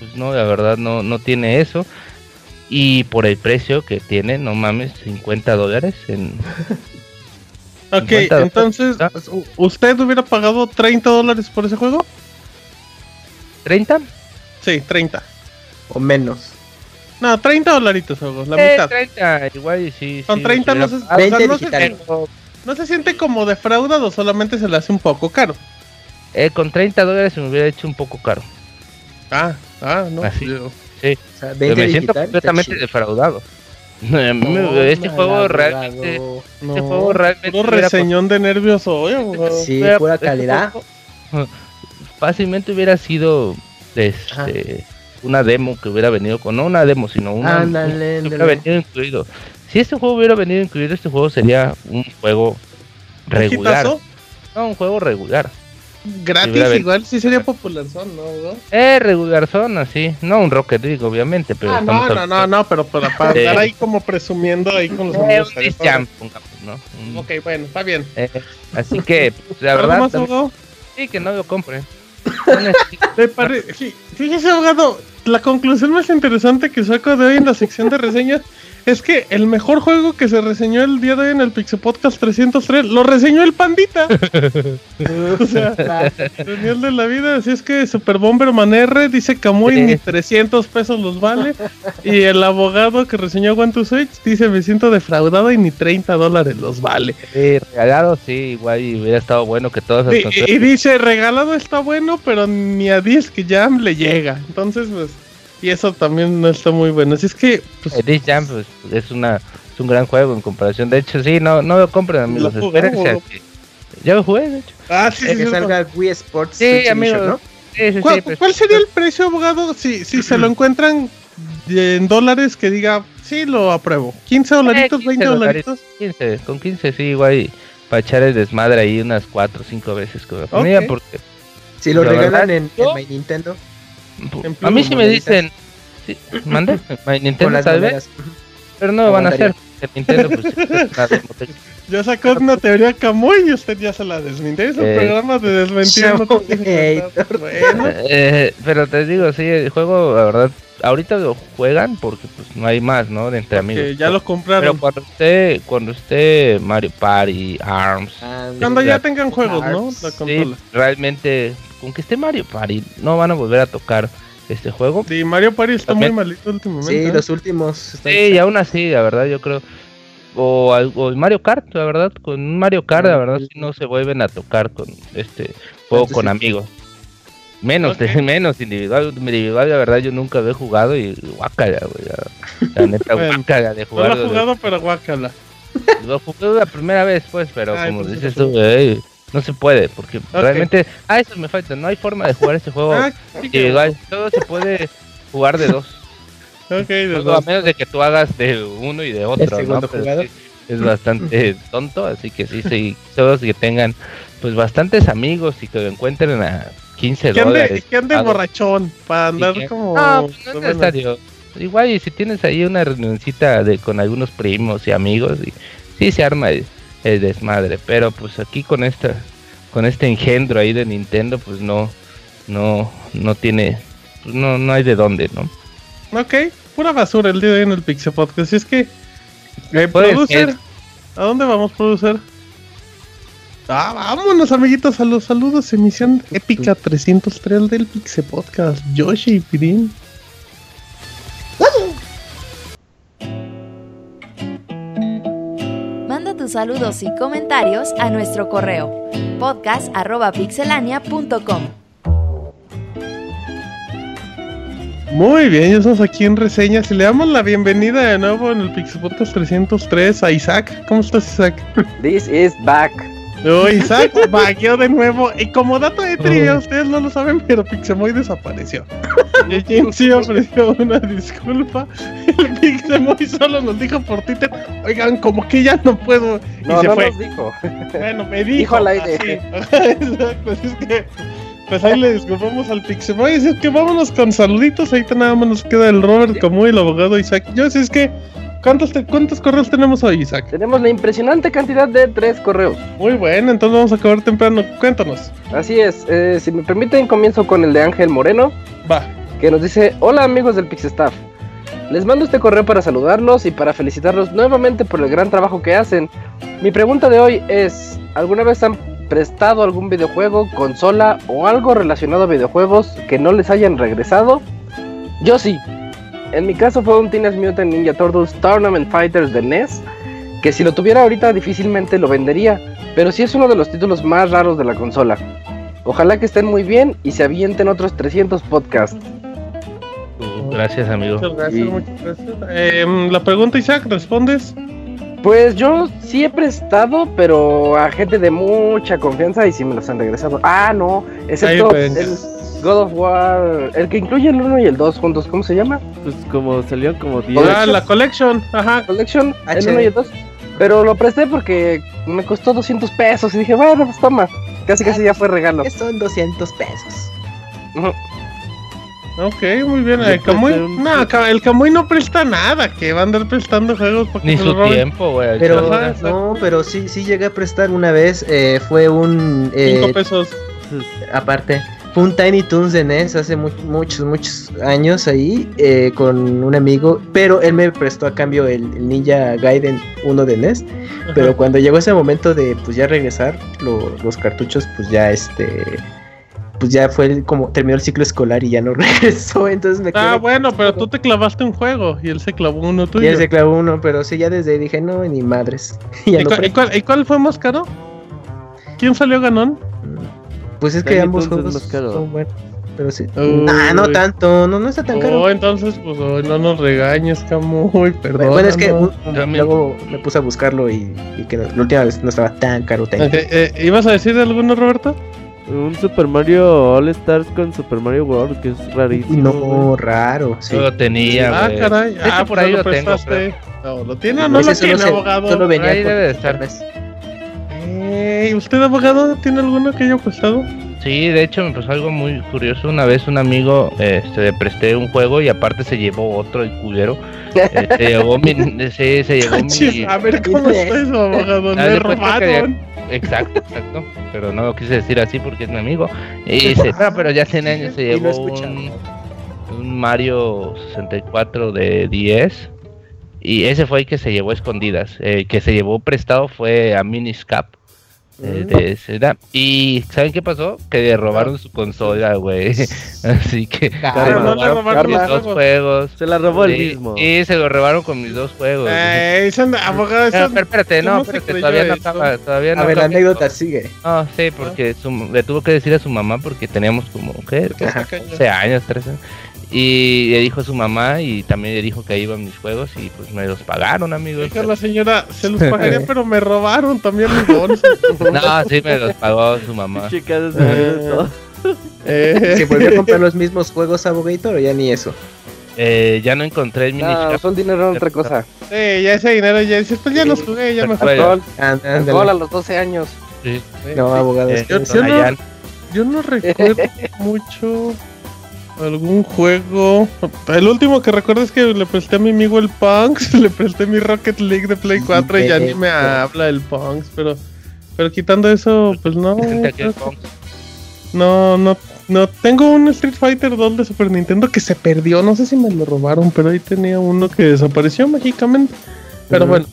pues no, la verdad no, no tiene eso. Y por el precio que tiene, no mames, 50 dólares en... ok, entonces, ¿usted hubiera pagado 30 dólares por ese juego? ¿30? Sí, 30. O menos. No, 30 dolaritos, la eh, mitad. 30, igual sí. Con 30 no se, no, se, siente como defraudado, solamente se le hace un poco caro. Eh, con 30 dólares se me hubiera hecho un poco caro. Ah, ah, no. Así, sí. O sea, me siento completamente defraudado. este juego realmente. No, este juego realmente. Puro reseñón de nervios hoy, Sí, pura este calidad. fácilmente hubiera sido este, una demo que hubiera venido con. No una demo, sino una. Ándale, que hubiera venido incluido. Si este juego hubiera venido incluido, este juego sería un juego regular. No, un juego regular. Gratis igual sí sería popular son, ¿no? Eh, regular son así, no un Rocket League obviamente, pero ah, no, no, no, no, pero para, para estar ahí como presumiendo ahí con los eh, amigos. Jam, ¿no? Ok, bueno, está bien. Eh, así que, pues, la verdad, sí que no lo compre. Fíjese, abogado, la conclusión más interesante que saco de hoy en la sección de reseñas es que el mejor juego que se reseñó el día de hoy en el Pixel Podcast 303 lo reseñó el Pandita. o sea, genial de la vida. Así es que Super Bomberman R dice Camuy ni 300 pesos los vale. Y el abogado que reseñó One to Switch dice me siento defraudado y ni 30 dólares los vale. Sí, regalado sí, igual y hubiera estado bueno que todos y, y, dice regalado está bueno, pero ni a Disc Jam le llega. Entonces, pues y eso también no está muy bueno. Así es que. Pues, eh, Jam pues, es, una, es un gran juego en comparación. De hecho, sí, no, no lo compren, amigos. Espérense Ya lo jugué, de hecho. Ah, sí, sí. que salga Wii Sports. Sí, amigos. ¿no? Sí, sí, ¿Cuál, pues, ¿Cuál, sería el precio, abogado, si, si se lo encuentran en dólares que diga, sí, lo apruebo? ¿15 dolaritos, eh, 20 dolaritos? 15, con 15 sí, igual para echar el desmadre ahí unas 4 o 5 veces con la familia, porque... Si lo regalan en, en My Nintendo. A mí sí me dicen, sí, mande, Nintendo tal vez, pero no lo van a hacer. Nintendo, pues, ya sacó una teoría Camuy y usted ya se la desmintió. Es un eh, programa de desmentir. bueno. eh, pero te digo, sí, el juego, la verdad, ahorita lo juegan porque pues no hay más, ¿no? De entre amigos. ya lo compraron. Pero cuando esté, cuando esté Mario Party, ARMS. cuando ya tengan juegos, ¿no? La sí, realmente con que esté Mario Party, no van a volver a tocar este juego. Sí, Mario Party está muy malito últimamente. Sí, ¿eh? los últimos. Sí, y aún así, la verdad, yo creo. O, o, Mario Kart, la verdad, con Mario Kart, la verdad, si no se vuelven a tocar con este juego con amigos. Menos, menos individual, individual, la verdad, yo nunca he jugado y guácala, güey. La, neta, guácala de jugar. No lo he jugado, pero guácala. Lo jugué la primera vez, pues, pero como pues dices tú, no se puede, porque realmente. Ah, eso me falta, no hay forma de jugar este juego ah, individual. Todo se puede jugar de dos. Ok, de dos. A menos de que tú hagas de uno y de otro, ¿no? es bastante tonto, así que sí, sí, todos que tengan pues bastantes amigos y que encuentren a 15 dólares. Que ande borrachón para andar como. No, pues, no es necesario. Igual y si tienes ahí una reunioncita de con algunos primos y amigos, y sí se arma el, desmadre, pero pues aquí con esta con este engendro ahí de Nintendo, pues no no no tiene pues, no no hay de dónde, ¿no? Ok, pura basura el día de hoy en el Pixel Podcast. Si es que eh, producer, ¿a dónde vamos a producir? Ah, vámonos, amiguitos, a los saludos. Emisión épica 303 del Pixel Podcast. Yoshi y Pirin. Tus saludos y comentarios a nuestro correo podcast.pixelania.com. Muy bien, ya estamos aquí en reseñas y le damos la bienvenida de nuevo en el Pixel Podcast 303 a Isaac. ¿Cómo estás, Isaac? This is back. Oh, Isaac vaqueó de nuevo. Y como dato de trivia, ustedes no lo saben, pero Pixemoy desapareció. Y James sí ofreció una disculpa. El Pixemoy solo nos dijo por Twitter: Oigan, como que ya no puedo. Y no, se no fue. Nos dijo. Bueno, me dijo. Dijo al aire. Exacto, es que. Pues ahí le disculpamos al Pixemoy. Es que vámonos con saluditos. Ahorita nada más nos queda el Robert como el abogado Isaac. Yo, si es que ¿Cuántos, ¿Cuántos correos tenemos hoy, Isaac? Tenemos la impresionante cantidad de tres correos. Muy bueno, entonces vamos a acabar temprano. Cuéntanos. Así es, eh, si me permiten, comienzo con el de Ángel Moreno. Va. Que nos dice: Hola amigos del Pixestaff. Les mando este correo para saludarlos y para felicitarlos nuevamente por el gran trabajo que hacen. Mi pregunta de hoy es: ¿alguna vez han prestado algún videojuego, consola o algo relacionado a videojuegos que no les hayan regresado? Yo sí, en mi caso fue un Teenage Mutant Ninja Turtles Tournament Fighters de NES, que si lo tuviera ahorita difícilmente lo vendería, pero sí es uno de los títulos más raros de la consola. Ojalá que estén muy bien y se avienten otros 300 podcasts. Gracias, amigo. Muchas gracias, muchas gracias. Em, la pregunta, Isaac, ¿respondes? Pues yo sí he prestado, pero a gente de mucha confianza y sí me los han regresado. Ah, no, excepto el, God of War, el que incluye el 1 y el 2 juntos, ¿cómo se llama? Pues como salieron como 10. Ah, la Collection, ajá. Collection, el 1 y el 2. Pero lo presté porque me costó 200 pesos y dije, bueno, pues toma. Casi casi ya fue regalo. Son 200 pesos. Ok, muy bien. El Camuy, no, el Camuy no presta nada, que va a andar prestando juegos porque Ni su tiempo, güey. Pero, no, pero sí, sí llegué a prestar una vez. Eh, fue un. 5 eh, pesos. Aparte. Fue un Tiny Toons de NES hace muchos, muchos años ahí eh, con un amigo, pero él me prestó a cambio el, Ninja Gaiden 1 de NES. Pero cuando llegó ese momento de pues ya regresar los cartuchos, pues ya este pues ya fue como terminó el ciclo escolar y ya no regresó, entonces me Ah, bueno, pero tú te clavaste un juego y él se clavó uno tuyo. Y él se clavó uno, pero sí, ya desde ahí dije, no, ni madres. ¿Y, cuál, ¿Y, cuál, fue más caro? ¿Quién salió ganón? Pues es que ambos juegos son buenos. Pero sí. ah, no tanto, no, no está tan caro. Oh, entonces, pues no nos regañes, Camuy, perdón. Bueno, es que luego me puse a buscarlo y, que la última vez no estaba tan caro. Eh, ¿Ibas a decir alguno, Roberto? Un Super Mario All Stars con Super Mario World, que es rarísimo. No, raro. Sí. Lo tenía. Ah, caray. Ah, por ahí lo, tengo. No, ¿Lo tiene o no, lo tiene, abogado? Solo venía ahí debe de estar. ¿Y ¿Usted, abogado, tiene alguno que haya prestado? Sí, de hecho me pasó algo muy curioso. Una vez un amigo este, le presté un juego y aparte se llevó otro, el culero. Eh, se llevó mi. Sí, se llevó mi. A ver cómo está eso, abogado. Me robaron. Exacto, exacto. Pero no lo quise decir así porque es mi amigo. Y dice, no, pero ya hace años se llevó un, un Mario 64 de 10. Y ese fue el que se llevó escondidas. El que se llevó prestado fue a Miniscap de esa Y ¿saben qué pasó? Que le robaron su consola, güey. Así que Carla, se no le robaron mis los dos juegos. Se la robó el Sí, mismo. Sí, se lo robaron con mis dos juegos. Eh, abogado, No, espérate, no, ¿cómo se espérate, creyó todavía no eso? acaba, todavía no A ver, la anécdota sigue. No, sí, porque su- le tuvo que decir a su mamá porque teníamos como, ¿qué? Ajá. 11 años, 13 años. Y le dijo a su mamá y también le dijo que ahí iban mis juegos y pues me los pagaron, amigos. Dijo la señora, se los pagaría, pero me robaron también mi bolsa. No, sí me los pagó su mamá. Chicas. Eh, ¿Se volvió a comprar los mismos juegos Abogator o ya ni eso? Eh, ya no encontré el mini No, el dinero en otra cosa. sí, ya ese dinero ya dices, pues ya los jugué, ya me Alcohol, Ándale. alcohol a los 12 años. Sí. No, abogado. Eh, es que- yo- yo no-. Yo no recuerdo mucho algún juego. El último que recuerdo es que le presté a mi amigo el Punks, le presté mi Rocket League de Play 4 y ya ni me habla el Punks, pero pero quitando eso, pues no. No, no, no. Tengo un Street Fighter 2 de Super Nintendo que se perdió. No sé si me lo robaron, pero ahí tenía uno que desapareció mágicamente. Pero bueno.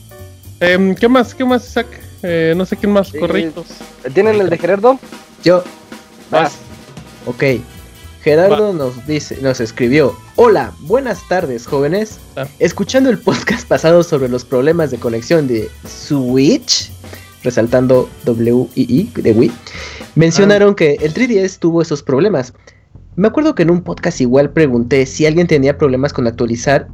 Em, ¿Qué más? ¿Qué más, Isaac? Eh, no sé quién más. Sí. Correctos. ¿Tienen el de Gerardo? Yo, Vas. ok. Gerardo nos dice, nos escribió, hola, buenas tardes jóvenes. Ah. Escuchando el podcast pasado sobre los problemas de conexión de Switch, resaltando WII de Wii, mencionaron que el 3DS tuvo esos problemas. Me acuerdo que en un podcast igual pregunté si alguien tenía problemas con actualizar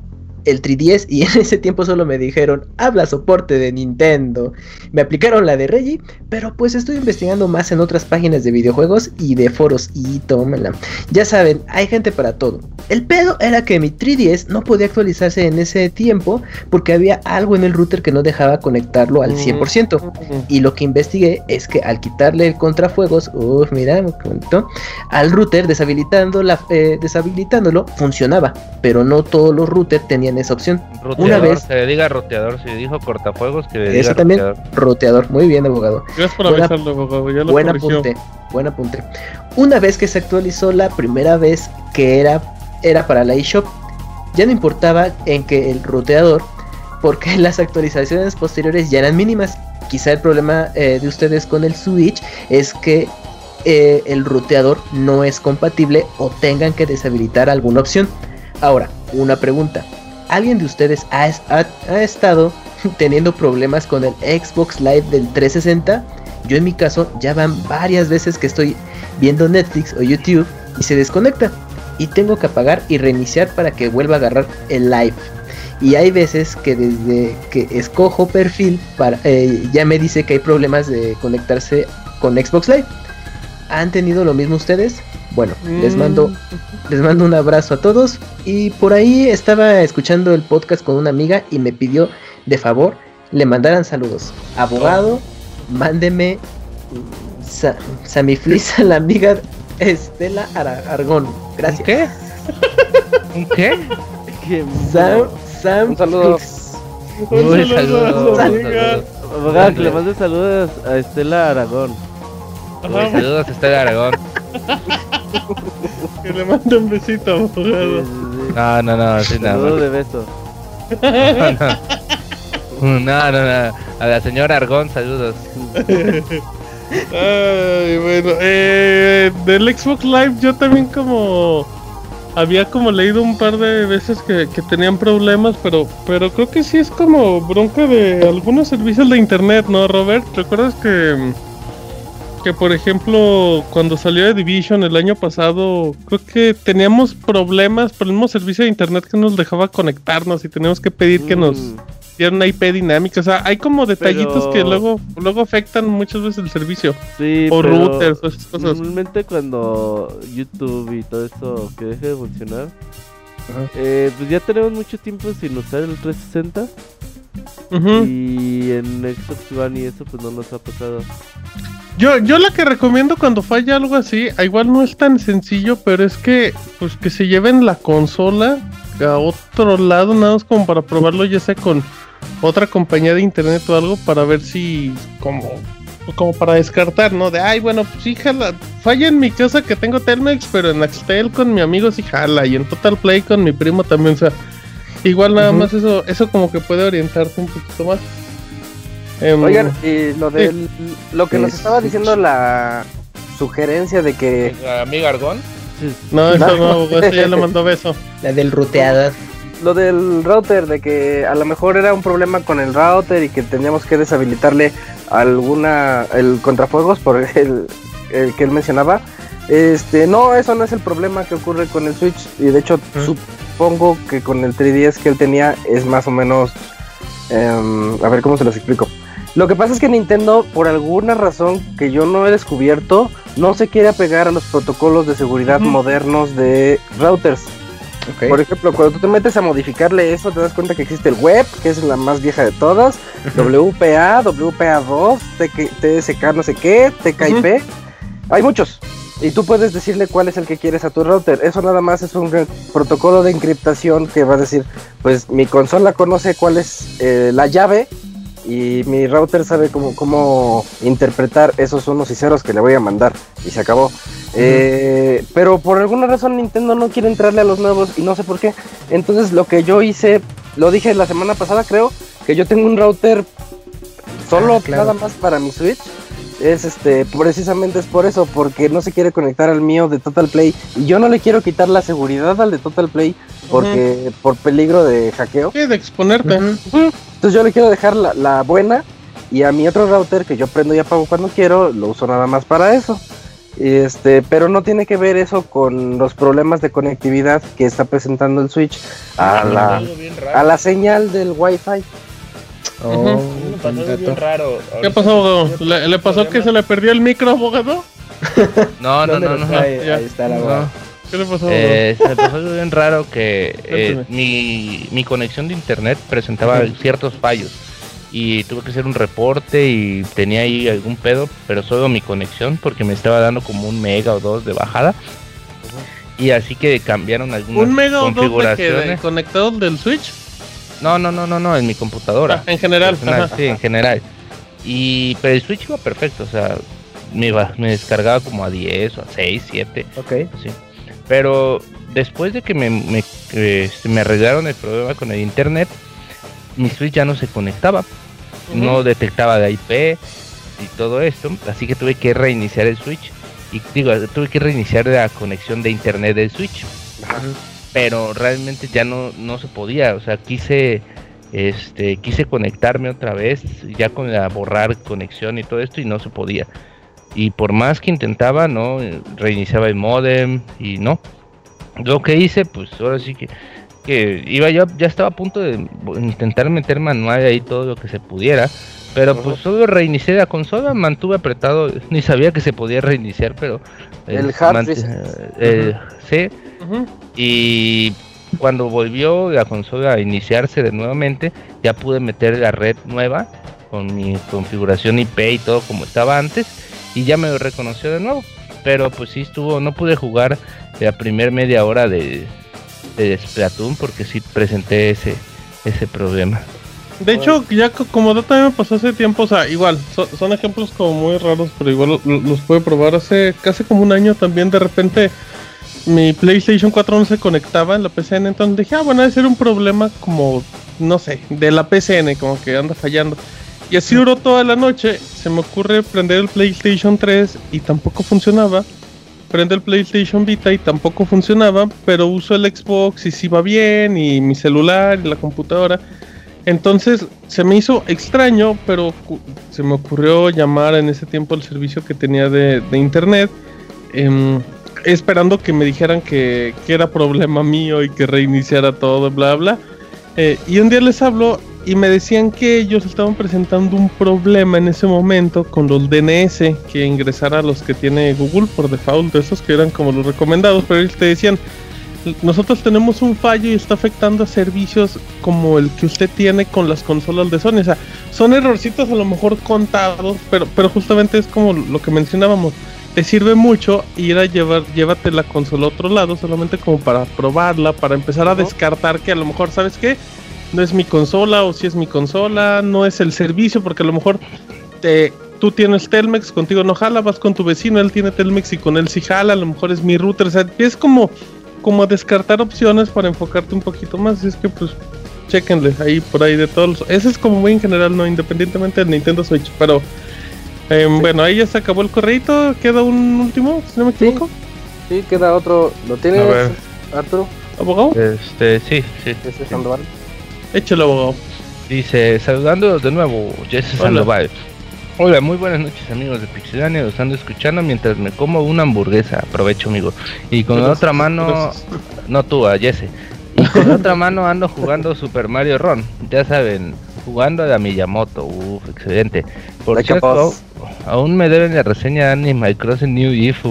el 3DS y en ese tiempo solo me dijeron, habla soporte de Nintendo. Me aplicaron la de Reggie, pero pues estoy investigando más en otras páginas de videojuegos y de foros y tómala. Ya saben, hay gente para todo. El pedo era que mi 3DS no podía actualizarse en ese tiempo porque había algo en el router que no dejaba conectarlo al 100%. Y lo que investigué es que al quitarle el contrafuegos, uff, mira, al router deshabilitando la, eh, deshabilitándolo funcionaba, pero no todos los routers tenían esa opción. Roteador, vez- se le diga roteador, si dijo cortafuegos, que le diga Eso también, roteador. roteador, muy bien, abogado. Gracias por Buena- avisarlo, abogado, ya lo Buen corrigió. apunte, buen apunte. Una vez que se actualizó la primera vez que era, era para la eShop, ya no importaba en que el roteador, porque las actualizaciones posteriores ya eran mínimas. Quizá el problema eh, de ustedes con el Switch es que eh, el roteador no es compatible o tengan que deshabilitar alguna opción. Ahora, una pregunta. ¿Alguien de ustedes ha, es- ha- ha estado teniendo problemas con el Xbox Live del 360? Yo en mi caso ya van varias veces que estoy viendo Netflix o YouTube y se desconecta. Y tengo que apagar y reiniciar para que vuelva a agarrar el live. Y hay veces que desde que escojo perfil eh, ya me dice que hay problemas de conectarse con Xbox Live. ¿Han tenido lo mismo ustedes? Bueno, les mando les mando un abrazo a todos. Y por ahí estaba escuchando el podcast con una amiga y me pidió de favor le mandaran saludos. Abogado, mándeme sa Samiflis a la amiga Estela Ara- Argón. Gracias. ¿Qué? ¿Un qué? Qué Sam, Sam Un saludo. Uy, Un saludo a amiga. saludos. Abogado, que le mande saludos a Estela Aragón. Uy, saludos, Estela Aragón. Que le mande un besito, abogado. sí. No, no, no, sí, nada Saludo más. de beso. No, no, no. A la señora Argón, saludos. Ay, bueno, eh, del Xbox Live yo también como había como leído un par de veces que, que tenían problemas, pero pero creo que sí es como bronca de algunos servicios de internet, ¿no, Robert? ¿Recuerdas que que por ejemplo cuando salió The Division el año pasado creo que teníamos problemas por el mismo servicio de internet que nos dejaba conectarnos y teníamos que pedir que nos Mm, dieran una IP dinámica, o sea, hay como detallitos Pero- que luego luego afectan muchas veces el servicio. Sí, O pero routers, o esas cosas. Normalmente cuando YouTube y todo eso que deje de funcionar, eh, pues ya tenemos mucho tiempo sin usar el 360 Y en Xbox One y eso pues no nos ha pasado. Yo, yo la que recomiendo cuando falla algo así, a igual no es tan sencillo, pero es que pues que se lleven la consola a otro lado, nada más como para probarlo, ya sea con otra compañía de internet o algo, para ver si como como para descartar, ¿no? De ay bueno pues sí jala, falla en mi casa que tengo Telmex, pero en Axtel con mi amigo sí jala, y en Total Play con mi primo también, o sea, igual nada más eso, eso como que puede orientarte un poquito más. Em, Oigan, y lo del, lo que nos estaba diciendo la sugerencia de que... ¿Amiga Argón? No, eso no, eso ya lo mandó beso. La del ruteador. Lo del router, de que a lo mejor era un problema con el router y que teníamos que deshabilitarle alguna, el contrafuegos por el, el que él mencionaba. Este, no, eso no es el problema que ocurre con el Switch. Y de hecho, supongo que con el 3DS que él tenía es más o menos. Em, a ver cómo se los explico. Lo que pasa es que Nintendo, por alguna razón que yo no he descubierto, no se quiere apegar a los protocolos de seguridad modernos de routers. Por ejemplo, cuando tú te metes a modificarle eso, te das cuenta que existe el web, que es la más vieja de todas, WPA, WPA2, TSK no sé qué, TKIP. Hay muchos. Y tú puedes decirle cuál es el que quieres a tu router. Eso nada más es un protocolo de encriptación que va a decir, pues mi consola conoce cuál es eh, la llave y mi router sabe cómo, cómo interpretar esos unos y ceros que le voy a mandar y se acabó. Eh, pero por alguna razón Nintendo no quiere entrarle a los nuevos y no sé por qué. Entonces lo que yo hice, lo dije la semana pasada creo, que yo tengo un router solo ah, nada más para mi Switch. Es este, precisamente es por eso, porque no se quiere conectar al mío de Total Play y yo no le quiero quitar la seguridad al de Total Play porque por peligro de hackeo. Sí, de exponerte. Entonces yo le quiero dejar la, buena y a mi otro router que yo prendo y apago cuando quiero, lo uso nada más para eso. Este, pero no tiene que ver eso con los problemas de conectividad que está presentando el Switch a la, a la señal del Wi-Fi. Oh, raro. ¿Qué pasó, ¿Le, pasó que se le perdió el micro, abogado? No, no, no, no. Ahí, está la ¿Qué le pasó? Eh, se me pasó algo bien raro que eh, mi, mi, conexión de internet presentaba ciertos fallos y tuve que hacer un reporte y tenía ahí algún pedo, pero solo mi conexión porque me estaba dando como un mega o dos de bajada. Y así que cambiaron algunas ¿Un mega o dos de conectado del Switch? No, no, no, no, no, en mi computadora. Ah, en general. sí, en general. Y pero el Switch iba perfecto, o sea, me, iba, me descargaba como a 10 o a 6, 7. Ok. Sí. Pero después de que me, me, este, me arreglaron el problema con el internet, mi Switch ya no se conectaba. No detectaba de IP y todo esto. Así que tuve que reiniciar el Switch. Y digo, tuve que reiniciar la conexión de internet del Switch. Pero realmente ya no, no se podía. O sea, quise este quise conectarme otra vez ya con la borrar conexión y todo esto y no se podía y por más que intentaba, no, reiniciaba el modem y no. Lo que hice, pues ahora sí que, que iba yo, ya estaba a punto de intentar meter manual ahí todo lo que se pudiera. Pero pues solo reinicié la consola, mantuve apretado, ni sabía que se podía reiniciar, pero... El hard eh, Sí. Y cuando volvió la consola a iniciarse de nuevamente, ya pude meter la red nueva con mi configuración IP y todo como estaba antes y ya me reconoció de nuevo. Pero pues sí estuvo, no pude jugar la primer media hora de, de Splatoon porque sí presenté ese, ese problema. De hecho, ya como data me pasó hace tiempo, o sea, igual, son ejemplos como muy raros, pero igual los pude probar hace casi como un año también, de repente mi PlayStation 4 no se conectaba en la PCN, entonces dije, ah, bueno, debe ser un problema como, no sé, de la PCN, como que anda fallando. Y así duró toda la noche. Se me ocurre prender el PlayStation 3 y tampoco funcionaba. Prende el PlayStation Vita y tampoco funcionaba. Pero uso el Xbox y sí va bien. Y mi celular y la computadora. Entonces se me hizo extraño, pero se me ocurrió llamar en ese tiempo al servicio que tenía de, internet. Em, esperando que me dijeran que, que, era problema mío y que reiniciara todo, bla, bla. Eh, y un día les hablo y me decían que ellos estaban presentando un problema en ese momento con los DNS que ingresara a los que tiene Google por default, esos que eran como los recomendados, pero ellos te decían, nosotros tenemos un fallo y está afectando a servicios como el que usted tiene con las consolas de Sony. O sea, son errorcitos a lo mejor contados, pero, pero justamente es como lo que mencionábamos. Te sirve mucho ir a llevar, llévate la consola a otro lado solamente como para probarla, para empezar a descartar que a lo mejor, ¿sabes qué? no es mi consola o si es mi consola, no es el servicio, porque a lo mejor te, tú tienes Telmex, contigo no jala, vas con tu vecino, él tiene Telmex y con él sí jala, a lo mejor es mi router, o sea, es como, como descartar opciones para enfocarte un poquito más, y es que pues chequenle ahí por ahí de todos. Ese es como muy en general, no independientemente del Nintendo Switch, pero em, bueno, ahí ya se acabó el correito, queda un último, si no me equivoco. Sí, queda otro. ¿Lo tienes, Arturo? ¿Abogado? Este, sí, sí. ¿Ese es Sandoval? Échalo, abogado. Dice, saludando de nuevo, Jesse Sandoval. Hola, muy buenas noches amigos de Pixelania, los ando escuchando mientras me como una hamburguesa, aprovecho amigo. Y con la otra mano, no tú, a Jesse. Y con la otra mano ando jugando Super Mario Run, ya saben, jugando a la Miyamoto, uff, excelente. Por cierto, aún me deben la reseña de Animal Crossing New Leaf,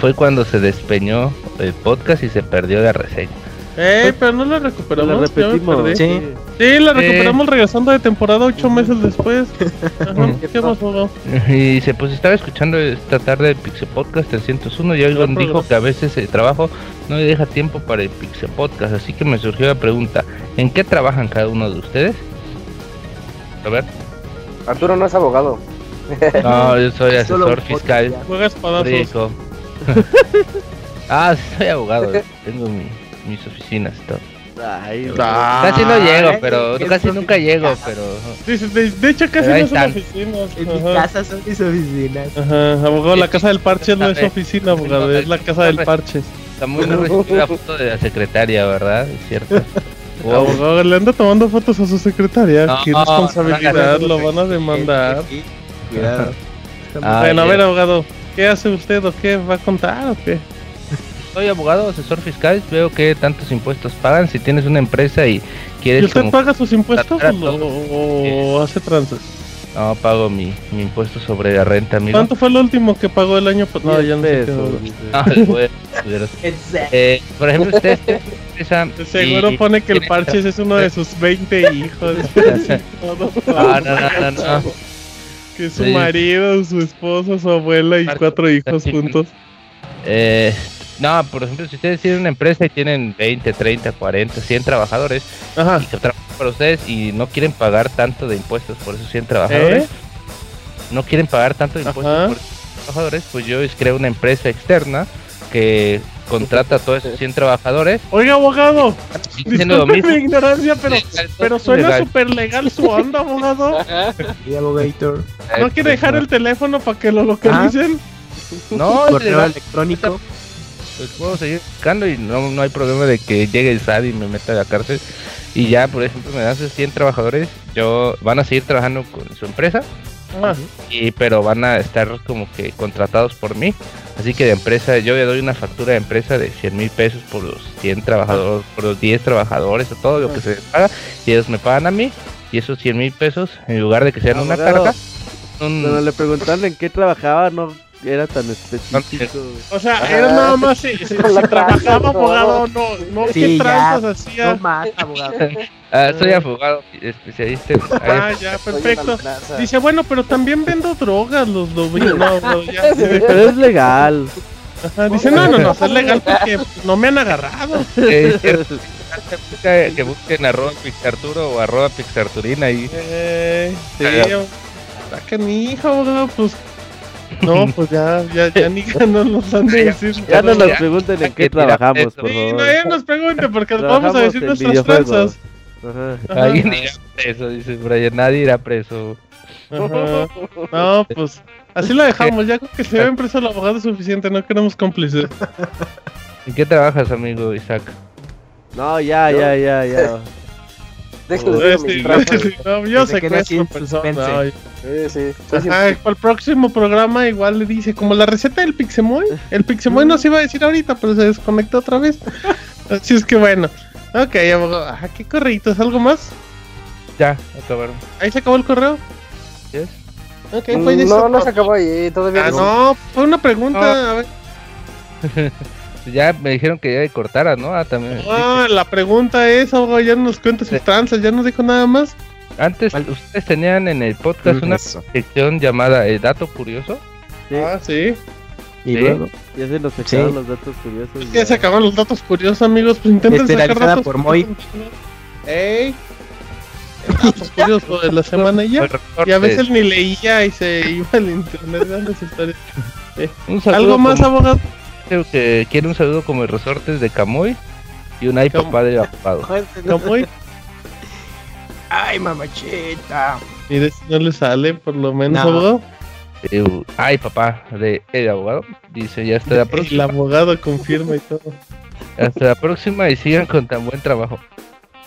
fue cuando se despeñó el podcast y se perdió la reseña. Eh, pero no la recuperamos. La repetimos. Sí. Sí, la recuperamos regresando de temporada ocho meses después. Ajá, ¿Qué pasó? Y se pues estaba escuchando esta tarde el Pixel Podcast 301 y alguien dijo que a veces el trabajo no le deja tiempo para el Pixel Podcast, así que me surgió la pregunta, ¿en qué trabajan cada uno de ustedes? A ver. Arturo no es abogado. No, yo soy asesor fiscal. Juegas ah, sí, soy abogado. Tengo mi, mis oficinas y todo. Ay, Casi no llego, pero casi nunca llego, pero. De, de hecho, casi no son están. oficinas. En mi casa son mis oficinas. Ajá, abogado, la casa del parche no es oficina, abogado, es la casa del parche. Está muy la foto de la secretaria, ¿verdad? Es cierto. Wow. Abogado, le anda tomando fotos a su secretaria. No, Qué responsabilidad, lo van a demandar. Cuidado. Ah, bueno, a ver, abogado, ¿qué hace usted o qué va a contar o qué? Soy abogado, asesor fiscal. Veo que tantos impuestos pagan. Si tienes una empresa y ¿Y quieres. usted como- paga sus impuestos o, hace tranzas? No, pago mi, mi impuesto sobre la renta, amigo. ¿Cuánto fue el último que pagó el año pasado? No, ya no sé qué. culeros. Eh, por ejemplo, usted empresa. Seguro y pone que el Parches es uno de sus 20 hijos. Todo. No, no, no, no, no. Que su Sí. marido, su esposo, su abuela y cuatro hijos juntos. Eh, no, por ejemplo, si ustedes tienen una empresa y tienen 20, 30, 40, 100 trabajadores Ajá. y que trabajan para ustedes y no quieren pagar tanto de impuestos por esos 100 trabajadores, ¿Eh? no quieren pagar tanto de impuestos Ajá. por esos trabajadores, pues yo creo una empresa externa que contrata a todos esos 100 trabajadores Oiga, abogado, disculpe mi ignorancia, pero, Legal, pero suena súper legal su onda, abogado. Y abogator. ¿No quiere dejar el teléfono para que lo localicen? No, es Correo electrónico. Pues puedo seguir buscando y no, no hay problema de que llegue el SAT y me meta a la cárcel. Y ya, por ejemplo, me dan esos 100 trabajadores, yo van a seguir trabajando con su empresa, Ah, y pero van a estar como que contratados por mí. Así que de empresa, yo le doy una factura de empresa de 100 mil pesos por los 100 trabajadores, por los 10 trabajadores, o todo lo que se les paga, y ellos me pagan a mí, y esos 100 mil pesos, en lugar de que sean una Abogado, carga, un- Cuando le preguntaron en qué trabajaba, no era tan específico. o sea, era nada más si, si- si trabajaba abogado, no, no Sí, qué tranzas hacía. No más, abogado. Ah, soy abogado especialista en Ah, ya, perfecto. Dice, bueno, pero también vendo drogas, los lo no, no, ya. Pero es legal. Ajá, dice, no, no, no, es legal porque no me han agarrado. Eh, que que busquen arroba pixarturo o arroba pixarturina y Eh, sí, saca mi hijo, abogado, pues. No, pues ya, ya, ya ni no nos han de decir. Ya no nos pregunten en qué trabajamos, por Sí, no, favor. ya nos pregunte porque vamos a decir nuestras. Ajá. alguien irá preso, dice Brian, nadie irá preso. Ajá. No, pues así lo dejamos. Ya con que se ve preso el abogado es suficiente. No queremos cómplices. ¿En qué trabajas, amigo Isaac? No, ya, ya, ya, ya. Déjenles Eh, digo sí, no, yo Que se así secuestro en personas. no, Sí, Ajá, para el próximo programa igual le dice, como la receta del Pixemoy, el Pixemoy nos iba a decir ahorita, pero se desconectó otra vez. Así es que bueno. Ok, abogado. Ajá, qué correitos, ¿algo más? Ya, acabaron. Ahí se acabó el correo. Yes. Ok, Mm, fue No, no se acabó ahí, todavía Ah, no, fue una pregunta. A ver. Ya me dijeron que ya de cortara, ¿no? Ah, también. Ah, la pregunta es, abogado, ya nos cuenta sus tranzas, ya no dijo nada más. Antes ustedes tenían en el podcast una Eso. sección llamada El Dato Curioso. Sí, Ah, sí. Y Sí. luego, ya se nos sacaron Sí. los datos curiosos. Ya se acaban los datos curiosos, amigos. Pues intenten sacar datos por Moy. Ey. Datos curiosos de la semana y ya. Y a veces ni leía y se iba al internet dando historias. Un saludo ¿Algo más, como- abogado? Creo que quiere un saludo como el Resortes de Camoy y un iPad Cam- padre apagado. Camuy. Ay, mamachita. Mire si no le sale, por lo menos, abogado. Eh, ay, papá, de el abogado. Dice, ya está la próxima. El abogado confirma y todo. Hasta la próxima y sigan con tan buen trabajo.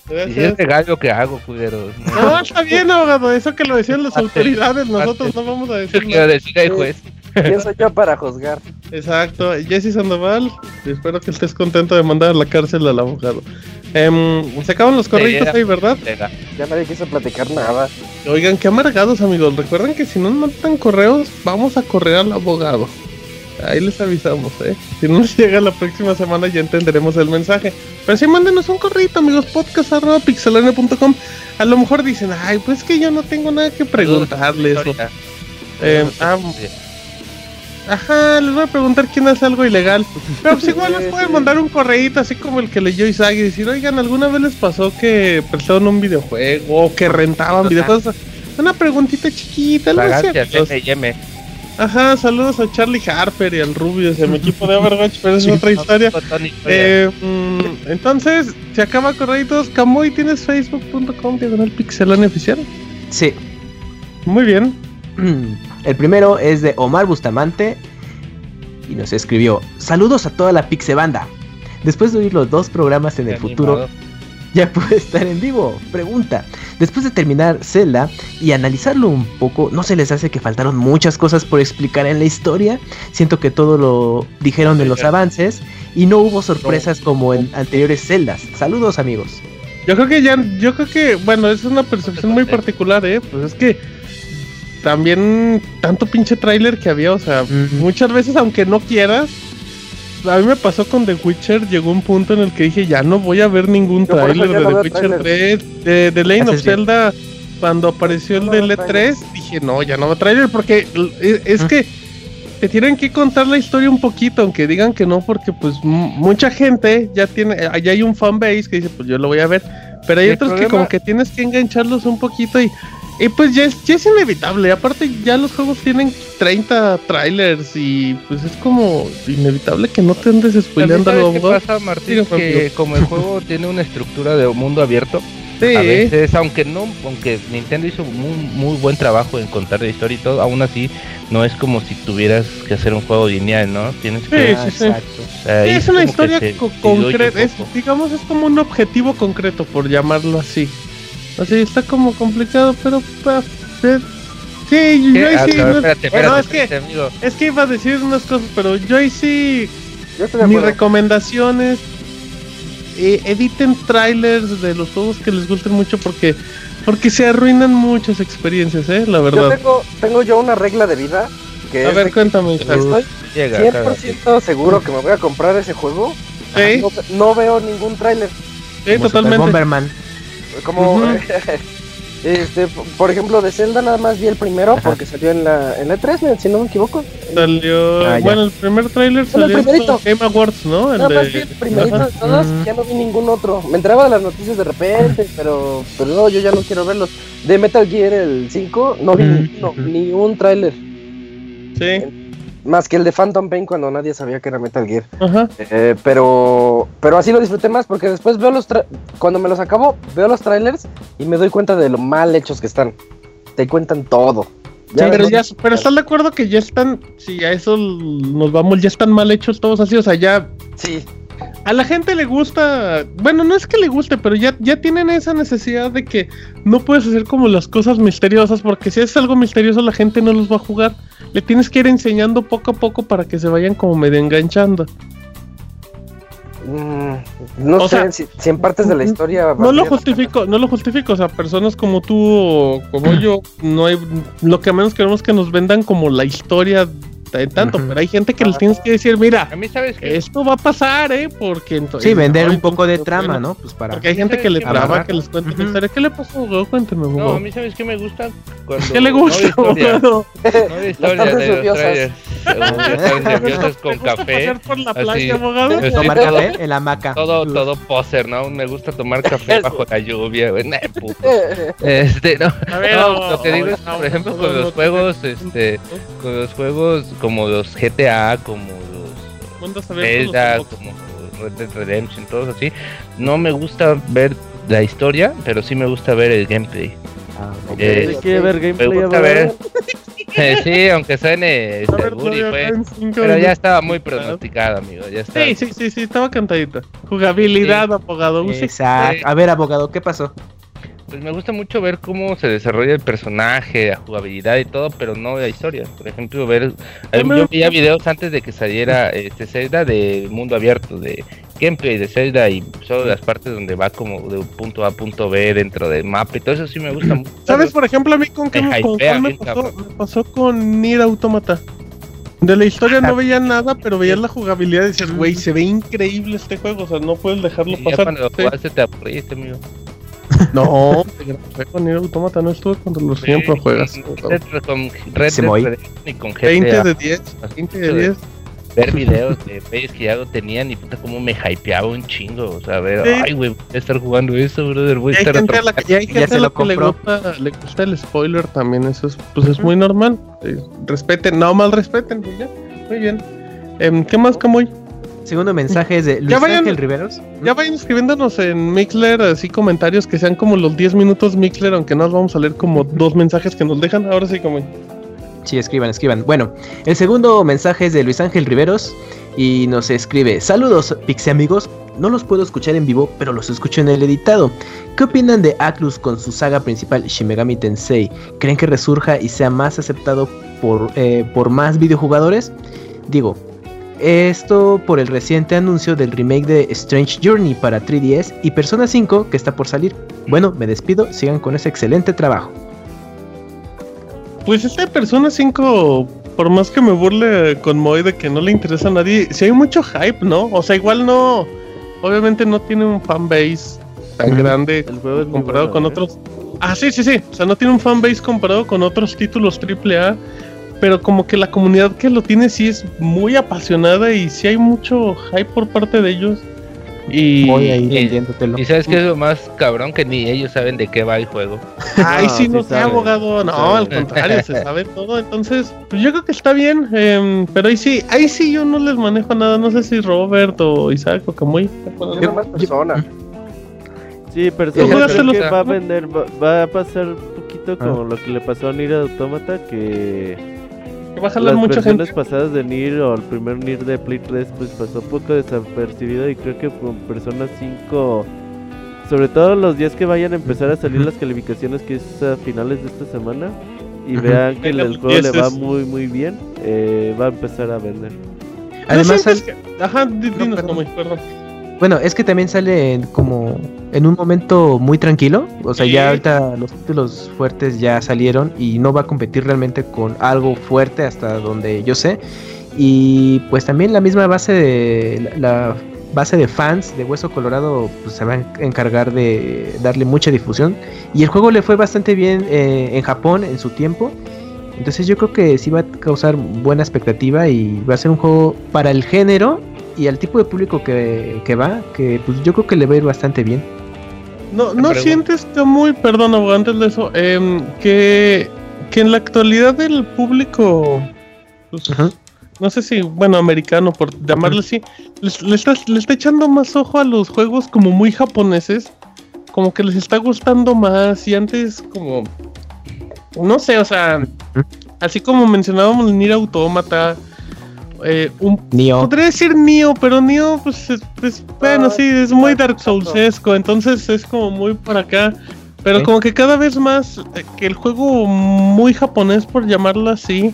Y es legal lo que hago, culeros. No, está bien, abogado. Eso que lo decían las autoridades, nosotros no vamos a decir. Nada. decir el juez. ¿Quién soy yo para juzgar? Exacto. Jesse Sandoval, espero que estés contento de mandar a la cárcel al abogado. Eh, se acaban los correitos ahí, ¿verdad? Ya nadie quiso platicar nada. Oigan, qué amargados, amigos. Recuerden que si no mandan correos, vamos a correr al abogado. Ahí les avisamos, ¿eh? Si no nos llega la próxima semana ya entenderemos el mensaje. Pero sí, mándenos un correo, amigos, podcast.pixelania.com. A lo mejor dicen, ay, pues que yo no tengo nada que preguntarles. Eh, ah, Ajá, les voy a preguntar quién hace algo ilegal. Pero pues igual les pueden mandar un correíto así como el que leyó Isaac y decir, oigan, ¿alguna vez les pasó que prestaron un videojuego o que rentaban videojuegos? Una preguntita chiquita, algo así. Ajá, saludos a Charlie Harper y al Rubio, mi equipo de Overwatch, pero es otra historia. Eh, mm, entonces, se acaba correitos. Camoy, ¿tienes facebook.com diagonal pixelane oficial? Sí. Muy bien. El primero es de Omar Bustamante y nos escribió: Saludos a toda la Pixebanda. Después de oír los dos programas en el futuro, ya puede estar en vivo. Pregunta: Después de terminar Zelda y analizarlo un poco, ¿no se les hace que faltaron muchas cosas por explicar en la historia? Siento que todo lo dijeron en los avances y no hubo sorpresas como en anteriores Zeldas. Saludos, amigos. Yo creo que ya, yo creo que, bueno, es una percepción muy particular, ¿eh? Pues es que también tanto pinche tráiler que había, o sea, muchas veces aunque no quieras, a mí me pasó con The Witcher, llegó un punto en el que dije, ya no voy a ver ningún tráiler de The Witcher 3, de, The Lane of Zelda, cuando apareció el de E3, dije, no, ya no va a tráiler, porque es, que te tienen que contar la historia un poquito, aunque digan que no, porque pues mucha gente ya tiene, allá hay un fanbase que dice, pues yo lo voy a ver, pero hay otros que como que tienes que engancharlos un poquito y y pues ya es, ya es inevitable. Aparte, ya los juegos tienen 30 trailers y pues es como inevitable que no te andes spoileando algo. ¿Qué pasa, Martín? que como el juego tiene una estructura de mundo abierto, sí. a veces, aunque no, aunque Nintendo hizo muy, muy buen trabajo en contar la historia y todo, aún así no es como si tuvieras que hacer un juego lineal, ¿no? Tienes que. Sí, sí, es, una historia concreta. digamos, es como un objetivo concreto, por llamarlo así. Así está como complicado, pero sí, yo ahí sí. no, es, que, es que iba a decir unas cosas, pero yo ahí sí. Mi recomendación es eh, editen trailers de los juegos que les gusten mucho porque porque se arruinan muchas experiencias, eh, la verdad. Yo tengo, tengo yo una regla de vida que a ver, cuéntame. Estoy 100% seguro que me voy a comprar ese juego. ¿Sí? No, veo ningún trailer. Sí, totalmente. Bomberman. Como, este, por ejemplo, de Zelda nada más vi el primero porque salió en la, en la 3, si no me equivoco. Salió, ah, bueno, el primer trailer salió en Game Awards, ¿no? El nada más vi el primerito de todos, ya no vi ningún otro. Me entraba las noticias de repente, pero, pero no, yo ya no quiero verlos. De Metal Gear el 5, no vi ni un trailer. Sí. Más que el de Phantom Pain cuando nadie sabía que era Metal Gear. Eh, pero, pero así lo disfruté más porque después veo los cuando me los acabo, veo los trailers y me doy cuenta de lo mal hechos que están. Te cuentan todo. pero, ya, pero estás de acuerdo que ya están, si a eso nos vamos, ya están mal hechos todos así, o sea, ya... Sí. A la gente le gusta, bueno, no es que le guste, pero ya, ya tienen esa necesidad de que no puedes hacer como las cosas misteriosas, porque si es algo misterioso la gente no los va a jugar le tienes que ir enseñando poco a poco para que se vayan como medio enganchando. Mm, no sé si, en partes de la historia. No lo justifico, no lo justifico. O sea, personas como tú o como yo, no hay. Lo que menos queremos que nos vendan como la historia tanto, pero hay gente que les tienes que decir, mira, esto va a pasar, ¿eh? Porque entonces... Sí, vender un poco de trama, ¿no? Pues para... Porque hay gente que le traba, que les cuente la historia. ¿Qué le pasó, güey? Cuénteme, güey. No, a mí sabes que me gusta ¿Qué le gusta, no de historia, no de historia de los trailers. nerviosas con café. por la playa, abogado? Tomar café en la hamaca. Todo, todo poser, ¿no? Me gusta tomar café bajo la lluvia, güey. Este, no. Lo que digo es, por ejemplo, con los juegos, este, con los juegos como los GTA, como los Zelda, como Red Dead Redemption, todos así. No me gusta ver la historia, pero sí me gusta ver el gameplay. Ah, eh, quiere ver gameplay. Me gusta ver. sí, aunque suene Seguri, fue. Pero ya estaba muy pronosticado, amigo. Ya estaba... Sí, sí, sí, sí, estaba cantadito. Jugabilidad, abogado. Exacto. A ver, abogado, ¿qué pasó? Pues me gusta mucho ver cómo se desarrolla el personaje, la jugabilidad y todo, pero no la historia. Por ejemplo, ver. Yo veía videos antes de que saliera este Zelda de mundo abierto, de gameplay de Zelda y solo las partes donde va como de un punto A a punto B dentro del mapa y todo eso sí me gusta mucho. ¿Sabes, por ejemplo, a mí con qué me, pasó, me pasó con Nier Automata? De la historia no veía nada, pero veía la jugabilidad y decías, güey, se ve increíble este juego, o sea, no puedes dejarlo pasar. Ya cuando lo jugaste te aburriste, amigo. No, con Nier Automata no estuve cuando los siempre juegas. Con Red Dead y con GTA. 20 de 10, 20 de 10 ver videos de güeyes que ya lo tenían y puta como me hypeaba un chingo. O sea, a ver, ay, güey, voy a estar jugando eso, brother. Voy a estar gente a la que, hay gente se lo que le gusta, le gusta el spoiler también. Eso es, pues es muy normal. Eh, respeten, no mal respeten. Pues ya, muy bien. Eh, ¿Qué más, Camoy? Segundo mensaje es de Luis Ángel Riveros. Ya vayan escribiéndonos en Mixler así comentarios que sean como los 10 minutos Mixler, aunque no nos vamos a leer como dos mensajes que nos dejan. Ahora sí, como. Sí, escriban, escriban. Bueno, el segundo mensaje es de Luis Ángel Riveros y nos escribe: Saludos, Pixie amigos. No los puedo escuchar en vivo, pero los escucho en el editado. ¿Qué opinan de Atlus con su saga principal Shimegami Tensei? ¿Creen que resurja y sea más aceptado por, eh, por más videojugadores? Digo, esto por el reciente anuncio del remake de Strange Journey para 3DS y Persona 5 que está por salir. Bueno, me despido, sigan con ese excelente trabajo. Pues esta Persona 5, por más que me burle con Moy de que no le interesa a nadie, si hay mucho hype, ¿no? O sea, igual no. Obviamente no tiene un fanbase tan grande comparado con otros. Ah, sí, sí, sí. O sea, no tiene un fanbase comparado con otros títulos AAA. Pero como que la comunidad que lo tiene sí es muy apasionada y sí hay mucho hype por parte de ellos. Y, y, sabes que es lo más cabrón que ni ellos saben de qué va el juego. Ay, sí, no sé, abogado. No, al contrario, se sabe todo. Entonces, pues yo creo que está bien. Em, pero ahí sí, ahí sí yo no les manejo nada. No sé si Robert o Isaac o Camuy. Yo más persona. Sí, pero que va a vender, va, a pasar un poquito como ah. lo que le pasó a Nira Automata, que va a jalar mucha gente. Las pasadas de Nier o el primer Nier de Play 3 pues pasó poco desapercibido y creo que con Persona 5 sobre todo los días que vayan a empezar a salir las calificaciones que es a finales de esta semana y vean que el, juego le va muy muy bien, eh, va a empezar a vender. Además, Ajá, dinos, no, perdón. Bueno, es que también sale como en un momento muy tranquilo. O sea, ya ahorita los títulos fuertes ya salieron y no va a competir realmente con algo fuerte hasta donde yo sé. Y pues también la misma base de la base de fans de Hueso Colorado pues, se va a encargar de darle mucha difusión. Y el juego le fue bastante bien eh, en Japón en su tiempo. Entonces yo creo que sí va a causar buena expectativa y va a ser un juego para el género y al tipo de público que, va, que pues yo creo que le va a ir bastante bien. No, ¿no sientes que muy, perdón, antes de eso, em, que, que en la actualidad el público, pues, no sé si, bueno, americano, por llamarlo así, le, está, le está echando más ojo a los juegos como muy japoneses, como que les está gustando más y antes como, no sé, o sea, así como mencionábamos Nier Automata, eh, un, Podría decir Nio, pero Nio, pues, es, bueno, sí, es muy Dark Soulsesco, entonces es como muy por acá. Pero como que cada vez más, eh, que el juego muy japonés, por llamarlo así,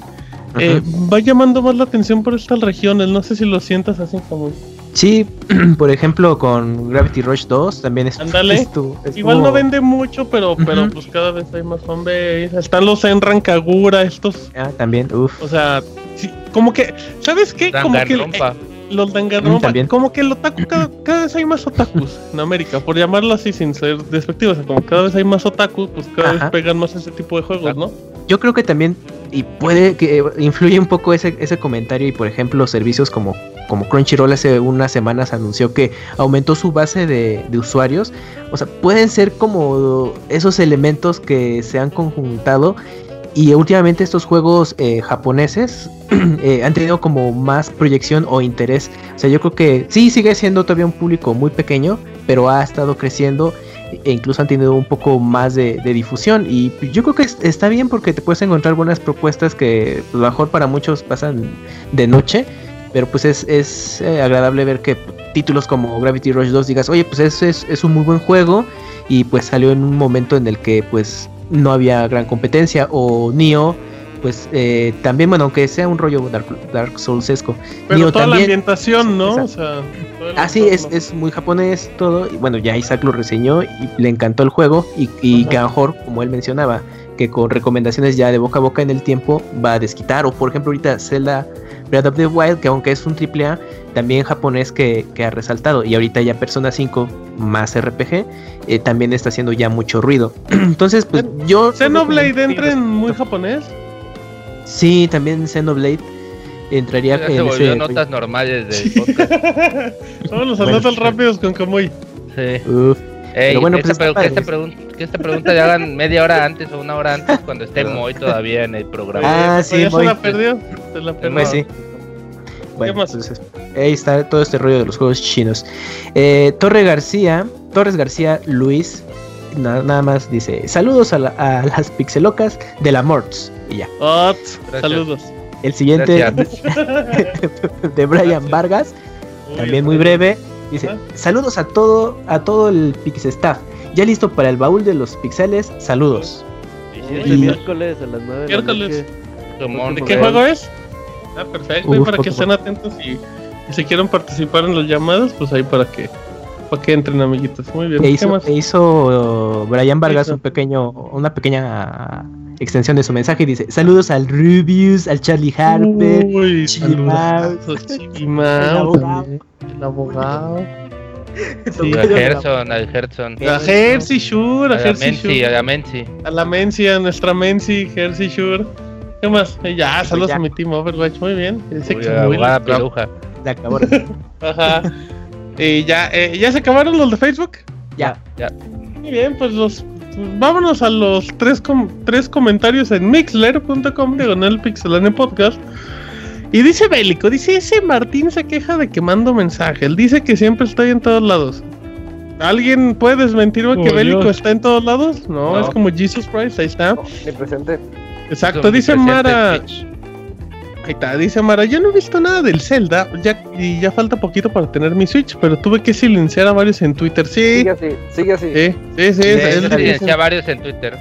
eh, va llamando más la atención por estas regiones. No sé si lo sientas así como. Sí, por ejemplo, con Gravity Rush 2 también es. Ándale. Igual no vende mucho, pero, pero pues cada vez hay más fanbase. Están los en Rancagura, estos. Ah, también, uff. O sea, como que, ¿sabes qué? Como que eh, los Danganronpa, como que el otaku, cada, vez hay más otakus en América, por llamarlo así sin ser despectivo, o sea, como cada vez hay más otakus, pues cada vez pegan más ese tipo de juegos, ¿no? Yo creo que también, y puede que influye un poco ese, ese comentario, y por ejemplo, servicios como, como Crunchyroll hace unas semanas anunció que aumentó su base de, usuarios, o sea, pueden ser como esos elementos que se han conjuntado y últimamente estos juegos eh, japoneses eh, han tenido como más proyección o interés. O sea, yo creo que sí sigue siendo todavía un público muy pequeño, pero ha estado creciendo. e incluso han tenido un poco más de, difusión y yo creo que está bien porque te puedes encontrar buenas propuestas que pues, mejor para muchos pasan de noche pero pues es, es eh, agradable ver que títulos como Gravity Rush 2 digas, oye, pues es, es, es, un muy buen juego y pues salió en un momento en el que pues no había gran competencia o Nio pues eh, también, bueno, aunque sea un rollo Dark, Dark Soulsesco. Pero toda la ambientación, ¿no? O sea, así ah, es, es muy japonés todo. Y bueno, ya Isaac lo reseñó y le encantó el juego. Y, y mejor, como él mencionaba, que con recomendaciones ya de boca a boca en el tiempo va a desquitar. O por ejemplo, ahorita Zelda Breath of the Wild, que aunque es un AAA, también japonés que, ha resaltado. Y ahorita ya Persona 5 más RPG, eh, también está haciendo ya mucho ruido. Entonces, pues yo... ¿Xenoblade entra en muy japonés? Sí, también Xenoblade entraría en se volvió notas normales del podcast. Los anotas rápidos con Kamui. Sí. Uf. Pero bueno, pues que, esta pregunta, que esta pregunta ya hagan media hora antes o una hora antes cuando esté Moy todavía en el programa. Ah, sí, ya se la perdió. Se la perdió. Pues sí. Bueno, entonces, ahí está todo este rollo de los juegos chinos. Eh, Torre García, Torres García Luis, nada, más dice: Saludos a, las pixelocas de la Morts. Y ya. saludos. El siguiente de Brian Vargas, también muy breve. Dice, saludos a todo, a todo el Pix Staff. Ya listo para el baúl de los pixeles. Saludos. Y, miércoles a las 9 Miércoles. ¿De qué juego es? Ah, perfecto. para que estén atentos y, si quieren participar en los llamados, pues ahí para que para que entren amiguitos. Muy bien. E hizo, e hizo Brian Vargas un pequeño, una pequeña extensión de su mensaje y dice saludos al Rubius, al Charlie Harper, Uy, el abogado. El abogado. Sí, a Gerson, al Gerson. A Jersey Shure, a, Jersey Shure. A la Menzi. A la Menzi, a nuestra Menzi, Jersey Shure. ¿Qué más? Ya, pues saludos a mi team Overwatch, muy bien. Uy, muy la peluja. Se acabó. Ajá. Y ya, eh, ¿ya se acabaron los de Facebook? Ya. Ya. Muy bien, pues los vámonos a los tres, tres comentarios en mixler.com diagonal pixelane podcast. Y dice Bélico, dice ese Martín se queja de que mando mensaje. Él dice que siempre estoy en todos lados. ¿Alguien puede desmentirme que Bélico está en todos lados? No, es como Jesus Christ, ahí está. presente. Exacto, dice Mara. Ahí está, dice Mara, yo no he visto nada del Zelda ya, y ya falta poquito para tener mi Switch, pero tuve que silenciar a varios en Twitter. Sí. Sigue así, sigue así. Sí, sí, sí. silencié a varios en Twitter.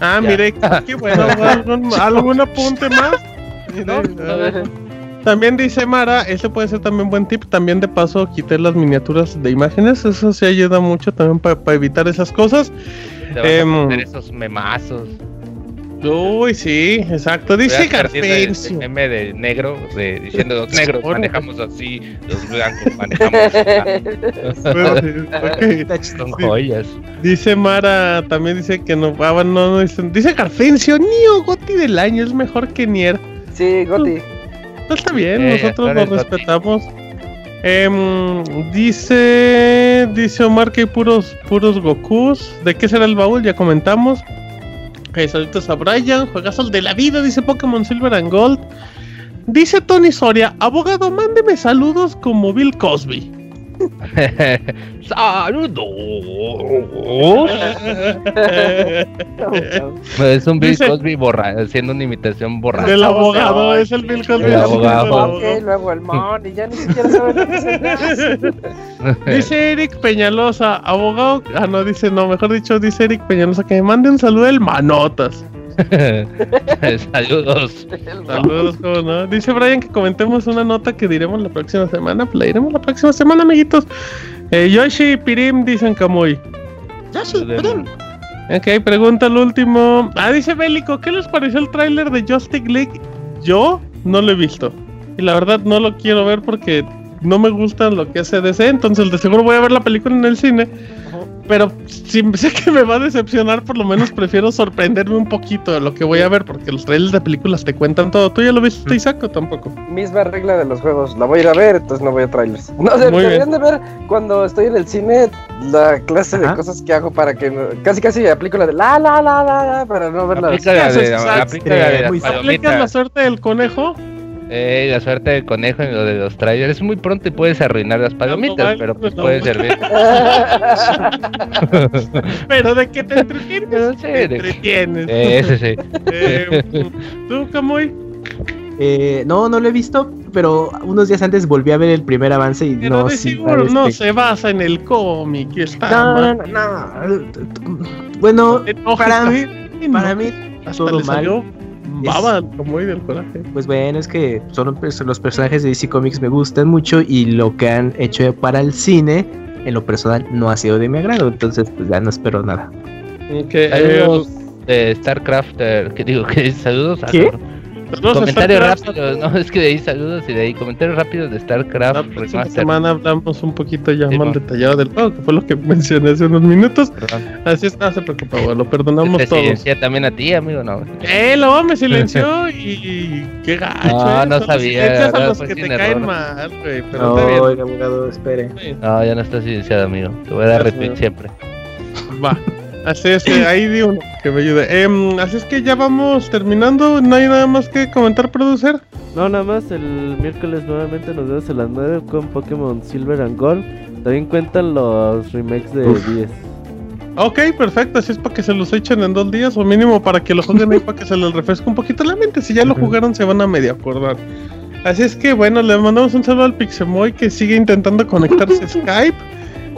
Ah, mire, qué bueno. ¿Algún, ¿Algún apunte más? También dice Mara, ese puede ser también buen tip. También de paso quité las miniaturas de imágenes. Eso se ayuda mucho también para evitar esas cosas. Te vas a esos memazos. Uy, sí, exacto. Dice Garfencio. meme de negro, de, diciendo los negros manejamos así, los blancos manejamos así. Son joyas. Dice Mara, también dice que no, ah, no, no dice Garfencio, Nio Goti del año es mejor que Nier. Sí, Goti. No, está bien, nosotros lo respetamos. Eh, dice dice Omar que hay puros puros Gokus. ¿De qué será el baúl? Ya comentamos. Saludos a Brian, juegas de la vida, dice Pokémon Silver and Gold. Dice Tony Soria, abogado, mándeme saludos como Bill Cosby. ¡Saludos! es un Bill Cosby borra, haciendo una imitación borrada. Del abogado, es el Bill Cosby. El abogado. luego el mon, y ya ni siquiera sabe lo que Dice Eric Peñalosa, abogado. Ah, no, dice, no, mejor dicho, dice Eric Peñalosa que me mande un saludo del Manotas. Saludos. Saludos, ¿cómo no? Dice Brian que comentemos una nota que diremos la próxima semana. Pues la diremos la próxima semana, amiguitos. Eh, Yoshi y Pirim dicen Kamui. Yoshi, Pirim. Ok, pregunta el último. Ah, dice Bélico, ¿qué les pareció el tráiler de Justice League? Yo no lo he visto. Y la verdad no lo quiero ver porque no me gusta lo que hace DC. Entonces de seguro voy a ver la película en el cine. Pero si sé que me va a decepcionar, por lo menos prefiero sorprenderme un poquito de lo que voy a ver, porque los trailers de películas te cuentan todo. ¿Tú ya lo viste, Isaac, o tampoco? Misma regla de los juegos, la voy a ir a ver, entonces no voy a trailers. No, sé, deberían de ver cuando estoy en el cine la clase de cosas que hago para que casi casi aplico la de la la la la, la para no ver la, de, la, la, la, la suerte del conejo Eh, la suerte del conejo en lo de los trailers es muy pronto y puedes arruinar las palomitas, pero pues puede servir. pero de qué te entretienes. te entretienes. Eh, ese sí. Eh, ¿Tú, Camuy? Eh, no, no lo he visto, pero unos días antes volví a ver el primer avance y pero no. de seguro no se basa en el cómic. Está no, no, no, Bueno, para mí, para mí, hasta todo mal. Baba como del coraje. Pues bueno, es que son los personajes de DC Comics me gustan mucho y lo que han hecho para el cine, en lo personal, no ha sido de mi agrado. Entonces, pues ya no espero nada. Okay, saludos de StarCraft, que digo que saludos a ¿Qué? Comentarios rápidos, no, es que de ahí saludos y de ahí comentarios rápidos de StarCraft. La próxima semana hablamos un poquito ya más detallado del juego, que fue lo que mencioné hace unos minutos. Así es, no se preocupa, lo perdonamos te todos. silencié también a ti, amigo, no. Eh, lo me silenció y qué gacho. No, eh, no sabía. a los que te caen mal, güey, pero no, está bien. Oiga, abogado, espere. No, ya no está silenciado, amigo. Te voy a dar retweet siempre. Va. Así es que ahí di uno que me ayude. Eh, así es que ya vamos terminando. No hay nada más que comentar, producer. No, nada más. El miércoles nuevamente nos vemos a las 9 con Pokémon Silver and Gold. También cuentan los remakes de 10. Ok, perfecto. Así es para que se los echen en dos días o mínimo para que lo jueguen ahí para que se les refresque un poquito la mente. Si ya lo jugaron, se van a medio acordar. Así es que bueno, le mandamos un saludo al Pixemoy que sigue intentando conectarse a Skype.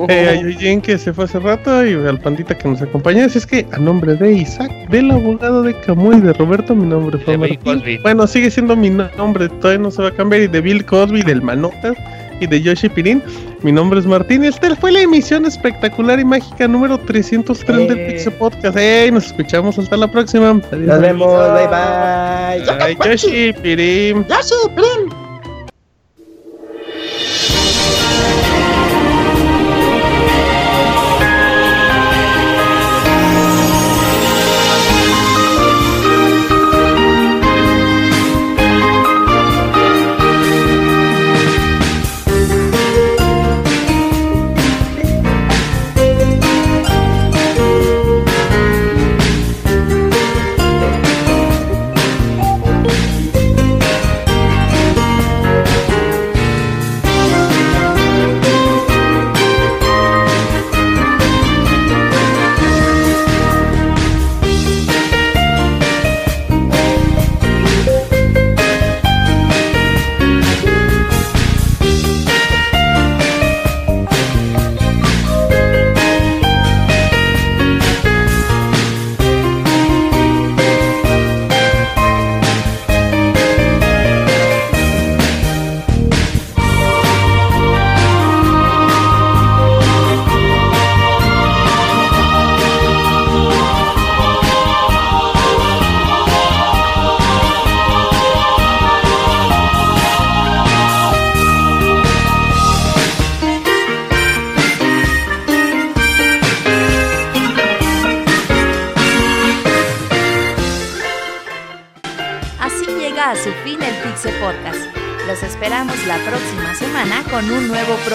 Eh, a Eugene que se fue hace rato y al pandita que nos acompaña. Así es que a nombre de Isaac, del abogado de Camuy, de Roberto, mi nombre fue Martín. Bueno, sigue siendo mi nombre, todavía no se va a cambiar. Y de Bill Cosby, del Manotas y de Yoshi Pirin. Mi nombre es Martín. Esta fue la emisión espectacular y mágica número 303 del Pixel Podcast. Hey, nos escuchamos hasta la próxima. Adiós. Nos vemos, bye bye. Bye, Yoshi Pirin. Yoshi Pirin.